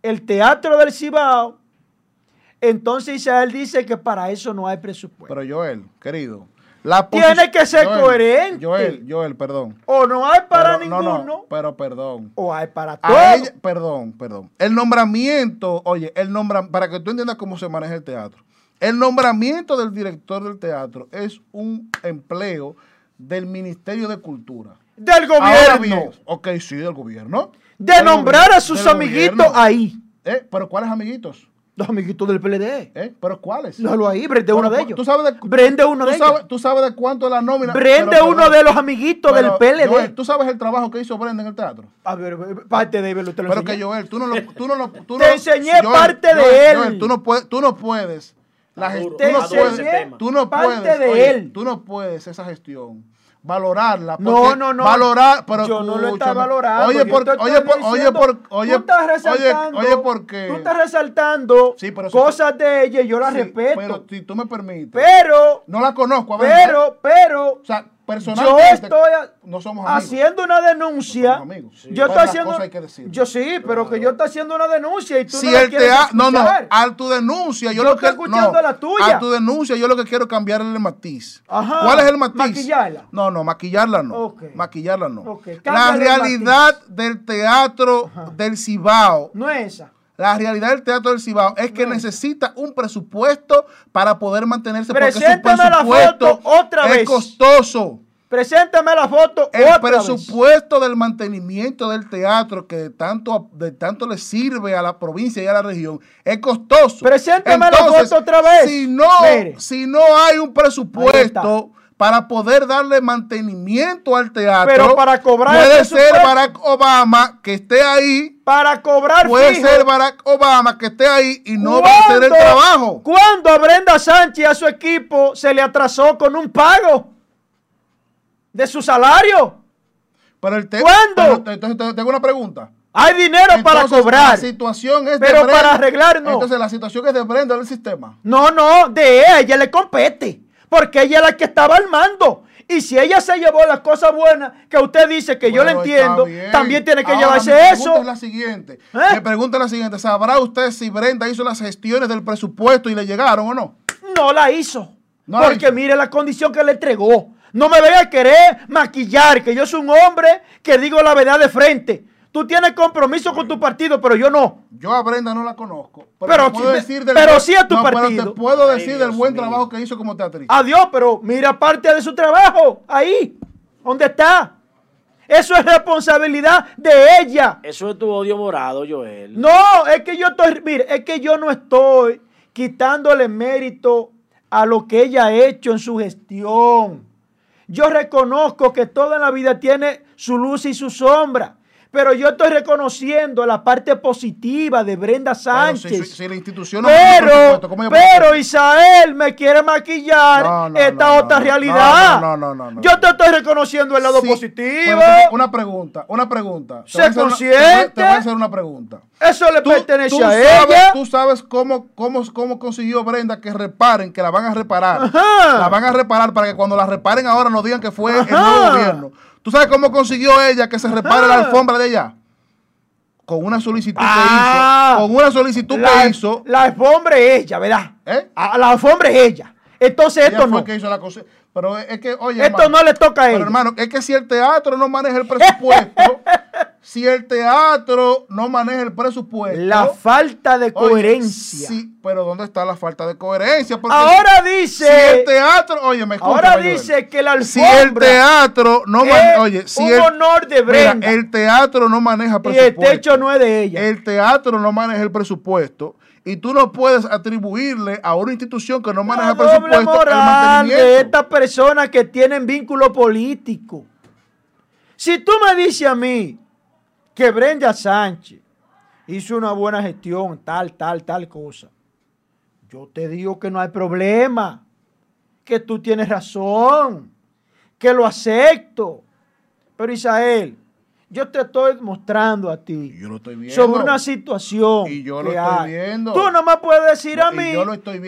Speaker 2: el Teatro del Cibao, entonces Isabel dice que para eso no hay presupuesto.
Speaker 7: Pero Joel, querido. La
Speaker 2: Tiene que ser
Speaker 7: Joel,
Speaker 2: coherente.
Speaker 7: Joel, Joel, perdón.
Speaker 2: o no hay para
Speaker 7: Pero- no,
Speaker 2: ninguno,
Speaker 7: no, pero perdón.
Speaker 2: o hay para todos.
Speaker 7: perdón, perdón. El nombramiento, oye, el nombra, para que tú entiendas cómo se maneja el teatro. El nombramiento del director del teatro es un empleo del Ministerio de Cultura.
Speaker 2: Del
Speaker 7: Ahora
Speaker 2: gobierno.
Speaker 7: bien, ok, sí, del gobierno.
Speaker 2: De nombrar a sus amiguitos ahí.
Speaker 7: ¿Eh? ¿Pero cuáles amiguitos?
Speaker 2: Los amiguitos del PLD.
Speaker 7: ¿Eh? ¿Pero cuáles?
Speaker 2: Déjalo ahí, Brenda es uno de ellos.
Speaker 7: ¿Tú sabes de, tú
Speaker 2: de
Speaker 7: sabes,
Speaker 2: ellos.
Speaker 7: ¿Tú sabes de cuánto es la nómina? Pero,
Speaker 2: es uno de los amiguitos del PLD.
Speaker 7: Joel, ¿Tú sabes el trabajo que hizo Brenda en el teatro?
Speaker 2: A ver, parte de verlo, te lo
Speaker 7: Pero
Speaker 2: enseñé.
Speaker 7: que Joel, tú no lo, tú no lo, tú
Speaker 2: Te
Speaker 7: no-
Speaker 2: enseñé
Speaker 7: Joel,
Speaker 2: parte de él.
Speaker 7: Joel, tú no puedes, tú no puedes. La
Speaker 1: Está
Speaker 7: gest-
Speaker 1: duro,
Speaker 7: tú no puedes, tú no
Speaker 2: Parte de
Speaker 7: oye,
Speaker 2: él.
Speaker 7: tú no puedes esa gestión valorarla.
Speaker 2: No, no, no.
Speaker 7: Valorar, pero
Speaker 2: Yo no lo
Speaker 7: escúchame.
Speaker 2: valorando.
Speaker 7: Oye, por, oye, por, oye,
Speaker 2: diciendo,
Speaker 7: por, oye,
Speaker 2: tú estás
Speaker 7: oye,
Speaker 2: resaltando,
Speaker 7: oye, porque.
Speaker 2: Tú estás resaltando
Speaker 7: Sí, pero
Speaker 2: cosas de ella y yo las
Speaker 7: Sí,
Speaker 2: respeto.
Speaker 7: Pero si tú me permites.
Speaker 2: pero,
Speaker 7: no la conozco, a ver.
Speaker 2: pero, pero,
Speaker 7: O sea,
Speaker 2: yo estoy a-
Speaker 7: no somos amigos.
Speaker 2: haciendo una denuncia.
Speaker 7: No. Sí.
Speaker 2: Yo estoy haciendo.
Speaker 7: hay que.
Speaker 2: Yo sí, pero que yo estoy haciendo una denuncia y tú
Speaker 7: si
Speaker 2: no
Speaker 7: el
Speaker 2: quieres
Speaker 7: teatro, no, no, a tu denuncia, yo,
Speaker 2: Yo
Speaker 7: lo que no,
Speaker 2: la tuya.
Speaker 7: A tu denuncia, yo lo que quiero es cambiarle el matiz.
Speaker 2: Ajá.
Speaker 7: ¿Cuál es el matiz?
Speaker 2: Maquillarla.
Speaker 7: No, no, maquillarla no. Maquillarla no. La realidad del teatro del Cibao,
Speaker 2: No es esa.
Speaker 7: La realidad del teatro del Cibao es que necesita un presupuesto para poder mantenerse porque su
Speaker 2: Preséntame la foto otra
Speaker 7: es
Speaker 2: vez.
Speaker 7: costoso.
Speaker 2: Preséntame la foto
Speaker 7: El
Speaker 2: otra vez.
Speaker 7: presupuesto del mantenimiento del teatro que de tanto, de tanto le sirve a la provincia y a la región es costoso.
Speaker 2: Preséntame la foto otra vez.
Speaker 7: Si no,
Speaker 2: Mire.
Speaker 7: si no hay un presupuesto para poder darle mantenimiento al teatro,
Speaker 2: Pero para cobrar
Speaker 7: puede ser. Barack Obama que esté ahí,
Speaker 2: Para cobrar
Speaker 7: puede
Speaker 2: fijo.
Speaker 7: ser Barack Obama que esté ahí y no va a hacer el
Speaker 2: ¿Cuándo-
Speaker 7: trabajo.
Speaker 2: ¿Cuándo a Brenda Sánchez y a su equipo se le atrasó con un pago de su salario?
Speaker 7: Pero el
Speaker 2: ¿Cuándo?
Speaker 7: pero entonces te- tengo una pregunta.
Speaker 2: Hay dinero para cobrar.
Speaker 7: La situación es de
Speaker 2: Pero
Speaker 7: Brenda.
Speaker 2: para arreglar, no.
Speaker 7: Entonces la situación es de Brenda del sistema.
Speaker 2: No, no, de ella, ella le compete. Porque ella es la que estaba al mando. Y si ella se llevó las cosas buenas que usted dice que yo le entiendo, también tiene que
Speaker 7: Ahora,
Speaker 2: llevarse
Speaker 7: mi pregunta
Speaker 2: eso.
Speaker 7: Es la siguiente.
Speaker 2: ¿Eh?
Speaker 7: Pregunta la siguiente. ¿Sabrá usted si Brenda hizo las gestiones del presupuesto y le llegaron o no?
Speaker 2: No la hizo.
Speaker 7: No la
Speaker 2: porque
Speaker 7: hizo.
Speaker 2: mire la condición que le entregó. No me vaya a querer maquillar, que yo soy un hombre que digo la verdad de frente. Tú tienes compromiso con tu partido, pero yo no.
Speaker 7: Yo a Brenda no la conozco.
Speaker 2: Pero
Speaker 7: puedo
Speaker 2: sí,
Speaker 7: decir del
Speaker 2: pero
Speaker 7: buen-
Speaker 2: sí a tu
Speaker 7: no, pero
Speaker 2: partido.
Speaker 7: te puedo decir
Speaker 1: Ay,
Speaker 7: del buen
Speaker 1: mío.
Speaker 7: trabajo que hizo como teatrista.
Speaker 2: Adiós, pero mira parte de su trabajo ahí, donde está. Eso es responsabilidad de ella.
Speaker 1: Eso es tu odio morado, Joel.
Speaker 2: No, es que yo estoy, mire, es que yo no estoy quitándole mérito a lo que ella ha hecho en su gestión. Yo reconozco que toda la vida tiene su luz y su sombra. Pero yo estoy reconociendo la parte positiva de Brenda
Speaker 7: Pero
Speaker 2: Sánchez.
Speaker 7: si, si- si la institución no
Speaker 2: Pero,
Speaker 7: presupuesto, ¿cómo ella puede
Speaker 2: pero? Isael me quiere maquillar
Speaker 7: No, no,
Speaker 2: esta otra realidad.
Speaker 7: no, no, no, no,
Speaker 2: Yo te estoy reconociendo el lado
Speaker 7: Sí,
Speaker 2: positivo.
Speaker 7: bueno, una pregunta, una pregunta. Te a hacer una- te voy a-
Speaker 2: consciente.
Speaker 7: Te voy a hacer una pregunta.
Speaker 2: Eso le
Speaker 7: Tú,
Speaker 2: pertenece
Speaker 7: tú
Speaker 2: a
Speaker 7: sabes,
Speaker 2: ella.
Speaker 7: tú sabes cómo, cómo, cómo consiguió Brenda que reparen, que la van a reparar.
Speaker 2: Ajá.
Speaker 7: La van a reparar para que cuando la reparen ahora no digan que fue el nuevo gobierno. ¿Tú sabes cómo consiguió ella que se repare la
Speaker 2: Ajá.
Speaker 7: alfombra de ella? Con una solicitud
Speaker 2: Ah.
Speaker 7: que hizo. Con una solicitud
Speaker 2: la,
Speaker 7: que hizo.
Speaker 2: la alfombra es ella, ¿verdad?
Speaker 7: ¿Eh?
Speaker 2: Ah, la alfombra es ella. Entonces
Speaker 7: Ella
Speaker 2: esto
Speaker 7: fue
Speaker 2: no.
Speaker 7: que hizo la. Pero es que, oye.
Speaker 2: Esto
Speaker 7: hermano,
Speaker 2: no le toca a
Speaker 7: Pero
Speaker 2: ella.
Speaker 7: hermano, es que si el teatro no maneja el presupuesto, *laughs* si el teatro no maneja el presupuesto.
Speaker 2: La falta de
Speaker 7: oye,
Speaker 2: coherencia.
Speaker 7: sí, pero ¿dónde está la falta de coherencia? Porque
Speaker 2: Ahora
Speaker 7: si
Speaker 2: dice.
Speaker 7: el teatro, oye, me escucha,
Speaker 2: ahora dice que la
Speaker 7: Si el
Speaker 2: alfombra
Speaker 7: teatro no maneja, oye, si
Speaker 2: un
Speaker 7: el,
Speaker 2: honor de
Speaker 7: mira,
Speaker 2: Brenda.
Speaker 7: el teatro no maneja
Speaker 2: y el
Speaker 7: presupuesto.
Speaker 2: techo no es de ella.
Speaker 7: El teatro no maneja el presupuesto y tú no puedes atribuirle a una institución que no maneja
Speaker 2: doble
Speaker 7: presupuesto el
Speaker 2: moral de estas personas que tienen vínculo político. Si tú me dices a mí que Brenda Sánchez hizo una buena gestión, tal, tal, tal cosa, yo te digo que no hay problema, que tú tienes razón, que lo acepto. Pero Isael, yo te estoy mostrando a ti
Speaker 7: Y yo lo estoy viendo.
Speaker 2: sobre una situación.
Speaker 7: Y yo lo
Speaker 2: que
Speaker 7: estoy
Speaker 2: hay.
Speaker 7: viendo.
Speaker 2: Tú no me puedes decir
Speaker 7: No,
Speaker 2: a mí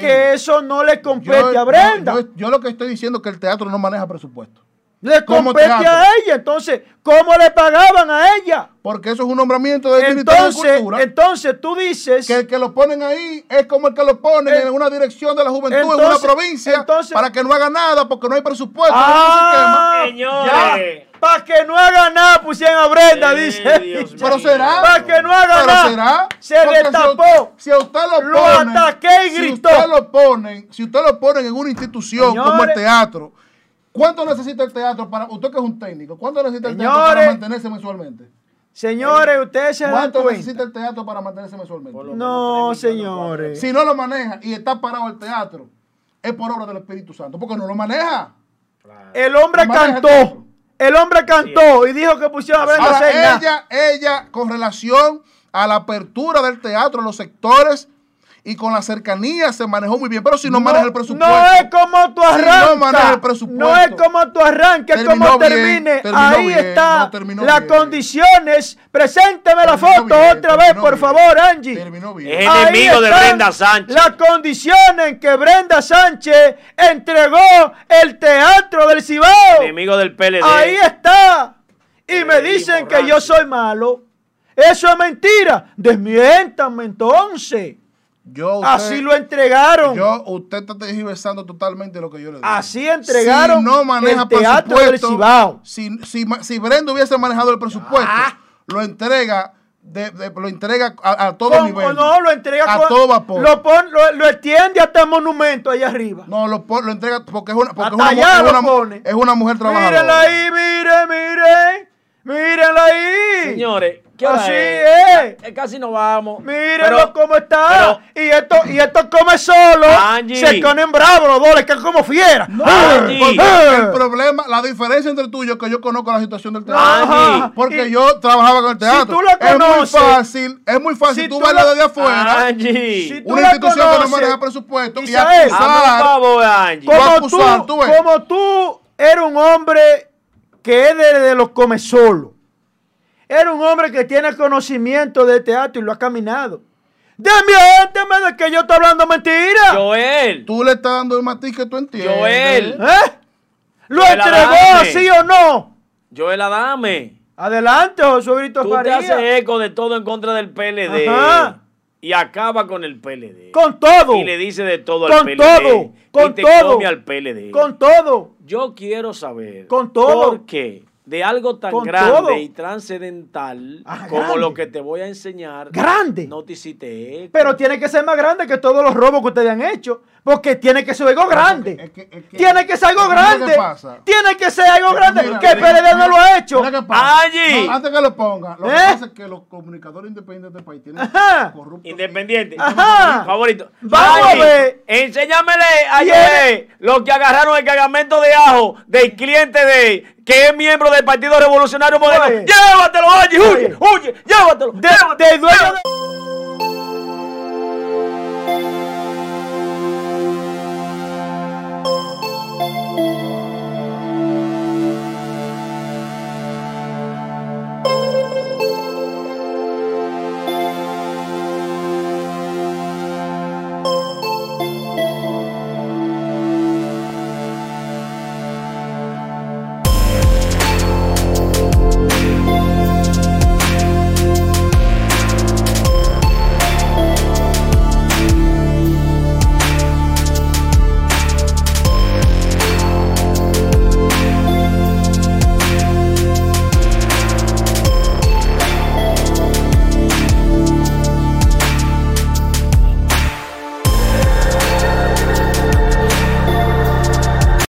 Speaker 2: que eso no le compete
Speaker 7: Yo-
Speaker 2: a Brenda.
Speaker 7: Yo, yo- yo lo que estoy diciendo es que el teatro no maneja presupuesto.
Speaker 2: Le compete
Speaker 7: teatro.
Speaker 2: a ella. Entonces, ¿cómo le pagaban a ella?
Speaker 7: Porque eso es un nombramiento del Ministerio de
Speaker 2: Entonces,
Speaker 7: Cultura.
Speaker 2: entonces tú dices
Speaker 7: que el que lo ponen ahí es como el que lo ponen
Speaker 2: En-
Speaker 7: en una dirección de la juventud en una
Speaker 2: entonces-
Speaker 7: provincia
Speaker 2: entonces-
Speaker 7: para que no haga nada porque no hay presupuesto.
Speaker 2: Ah,
Speaker 1: Señores.
Speaker 2: Para que no haga nada, pusieron a Brenda,
Speaker 1: Eh,
Speaker 2: dice.
Speaker 1: Dios.
Speaker 7: Pero será.
Speaker 2: Para que no haga
Speaker 7: Pero
Speaker 2: nada.
Speaker 7: será.
Speaker 2: Se
Speaker 7: Porque si
Speaker 2: destapó.
Speaker 7: usted- Si a usted lo,
Speaker 2: Lo
Speaker 7: ponen,
Speaker 2: ataqué y
Speaker 7: si
Speaker 2: gritó.
Speaker 7: usted lo ponen, si usted lo ponen en una institución como el teatro, ¿cuánto necesita el teatro para usted que es un técnico? ¿Cuánto necesita el teatro para mantenerse mensualmente?
Speaker 2: Señores, ustedes se
Speaker 7: ¿Cuánto necesita el teatro para mantenerse mensualmente?
Speaker 2: No, señores.
Speaker 7: Si no lo maneja y está parado el teatro, es por obra del Espíritu Santo, porque no lo maneja.
Speaker 2: El hombre
Speaker 7: No maneja el
Speaker 2: cantó. El hombre cantó y dijo que pusieron a Brenda a
Speaker 7: Ahora,
Speaker 2: hacer nada.
Speaker 7: ella, ella, con relación a la apertura del teatro en los sectores y con la cercanía se manejó muy bien, pero si no, maneja el presupuesto.
Speaker 2: No es como tú
Speaker 7: Si no
Speaker 2: arrancas.
Speaker 7: maneja el presupuesto.
Speaker 2: No es como tú arranques, es
Speaker 7: Terminó
Speaker 2: como
Speaker 7: bien,
Speaker 2: termine. Ahí
Speaker 7: bien,
Speaker 2: está
Speaker 7: no,
Speaker 2: las
Speaker 7: bien.
Speaker 2: condiciones. Presénteme la foto
Speaker 7: bien,
Speaker 2: otra vez, por favor, Angie.
Speaker 7: Terminó bien.
Speaker 2: Ahí
Speaker 1: enemigo de Brenda Sánchez.
Speaker 2: Las condiciones en que Brenda Sánchez entregó el teatro del Cibao.
Speaker 1: Enemigo del PLD.
Speaker 2: Ahí está. Y me dicen que yo soy malo. Eso es mentira. Desmiéntanme entonces.
Speaker 7: Yo, usted-
Speaker 2: Así lo entregaron.
Speaker 7: Yo, usted está tergiversando totalmente lo que yo le digo.
Speaker 2: Así entregaron
Speaker 7: si no maneja
Speaker 2: el teatro del
Speaker 7: presupuesto,
Speaker 2: Cibao.
Speaker 7: Si, si, si Brenda hubiese manejado el presupuesto,
Speaker 2: Ah.
Speaker 7: lo entrega de, de- lo entrega a, a todo
Speaker 2: Con-
Speaker 7: nivel.
Speaker 2: no, lo entrega
Speaker 7: a
Speaker 2: con-
Speaker 7: todo vapor.
Speaker 2: Lo, pon- lo, lo extiende hasta el monumento allá arriba.
Speaker 7: no, lo, lo entrega porque es una, porque es una, es
Speaker 2: lo
Speaker 7: una-
Speaker 2: pone.
Speaker 7: es una mujer trabajadora.
Speaker 2: Mírenla ahí, miren, miren. Mírenla ahí.
Speaker 1: Señores, ¿qué hora
Speaker 2: Así
Speaker 1: es?
Speaker 2: es.
Speaker 1: Eh, Casi nos vamos.
Speaker 2: Mírenlo
Speaker 1: Pero-
Speaker 2: cómo está.
Speaker 1: pero-
Speaker 2: y esto, y esto come solo.
Speaker 1: Angie.
Speaker 2: Se ponen bravos los dos, les quedan como fiera.
Speaker 1: Angie.
Speaker 7: Porque el problema, la diferencia entre tú y yo es que yo conozco la situación del teatro.
Speaker 1: Angie.
Speaker 7: Porque
Speaker 2: Y-
Speaker 7: yo trabajaba con el teatro.
Speaker 2: tú la
Speaker 7: es muy
Speaker 2: conoces-
Speaker 7: fácil, es muy fácil
Speaker 2: Si
Speaker 7: tú
Speaker 2: tú
Speaker 7: verlo desde afuera.
Speaker 1: Angie.
Speaker 2: Si tú
Speaker 7: una
Speaker 2: la
Speaker 7: institución que no
Speaker 2: conoces,
Speaker 7: maneja presupuesto y
Speaker 1: un
Speaker 7: acusar.
Speaker 1: favor, Angie.
Speaker 7: Tú
Speaker 2: como
Speaker 7: acusar,
Speaker 2: tú,
Speaker 7: tú
Speaker 2: como tú eres un hombre que es de, de los come solo. Era un hombre que tiene conocimiento de teatro y lo ha caminado. Desmiénteme de que yo estoy hablando mentira.
Speaker 1: Joel.
Speaker 7: Tú le estás dando el matiz que tú entiendes.
Speaker 1: Joel.
Speaker 2: ¿Eh? ¿Lo
Speaker 1: Joel,
Speaker 2: entregó
Speaker 1: Adame.
Speaker 2: sí o no?
Speaker 1: Joel Adame.
Speaker 2: Adelante, Josué Brito
Speaker 1: Tú te
Speaker 2: Faría.
Speaker 1: haces eco de todo en contra del PLD.
Speaker 2: Ajá.
Speaker 1: Y acaba con el PLD.
Speaker 2: Con todo.
Speaker 1: Y le dice de todo al
Speaker 2: Con
Speaker 1: PLD.
Speaker 2: todo.
Speaker 1: y
Speaker 2: Con
Speaker 1: te
Speaker 2: todo.
Speaker 1: come al PLD.
Speaker 2: Con todo.
Speaker 1: Yo quiero saber.
Speaker 2: Con todo.
Speaker 1: ¿Por qué de algo tan
Speaker 2: Con
Speaker 1: grande
Speaker 2: todo.
Speaker 1: y trascendental
Speaker 2: Ah,
Speaker 1: como
Speaker 2: grande.
Speaker 1: lo que te voy a enseñar,
Speaker 2: Grande.
Speaker 1: no te hiciste eco.
Speaker 2: Pero tiene que ser más grande que todos los robos que ustedes han hecho. Porque tiene que ser algo grande.
Speaker 7: es que- es que-
Speaker 2: tiene que ser algo grande.
Speaker 7: pasa.
Speaker 2: Tiene que ser algo grande.
Speaker 7: Mira,
Speaker 2: que
Speaker 7: mira,
Speaker 2: PLD no lo ha hecho.
Speaker 1: Allí.
Speaker 7: No, antes que lo ponga, lo que
Speaker 2: ¿Eh?
Speaker 7: pasa es que los comunicadores independientes de este país tienen
Speaker 2: Ajá.
Speaker 7: corruptos.
Speaker 1: Independiente.
Speaker 2: Ajá.
Speaker 1: Favorito.
Speaker 2: Vamos a
Speaker 1: Allí,
Speaker 2: ver.
Speaker 1: Enséñamele
Speaker 2: ¿Quién?
Speaker 1: ayer lo que agarraron el cargamento de ajo del cliente de que es miembro del Partido Revolucionario Moderno. Llévatelo, allí, huye, huye, llévatelo.
Speaker 2: De,
Speaker 1: llévatelo,
Speaker 2: de dueño
Speaker 1: llévatelo.
Speaker 2: de-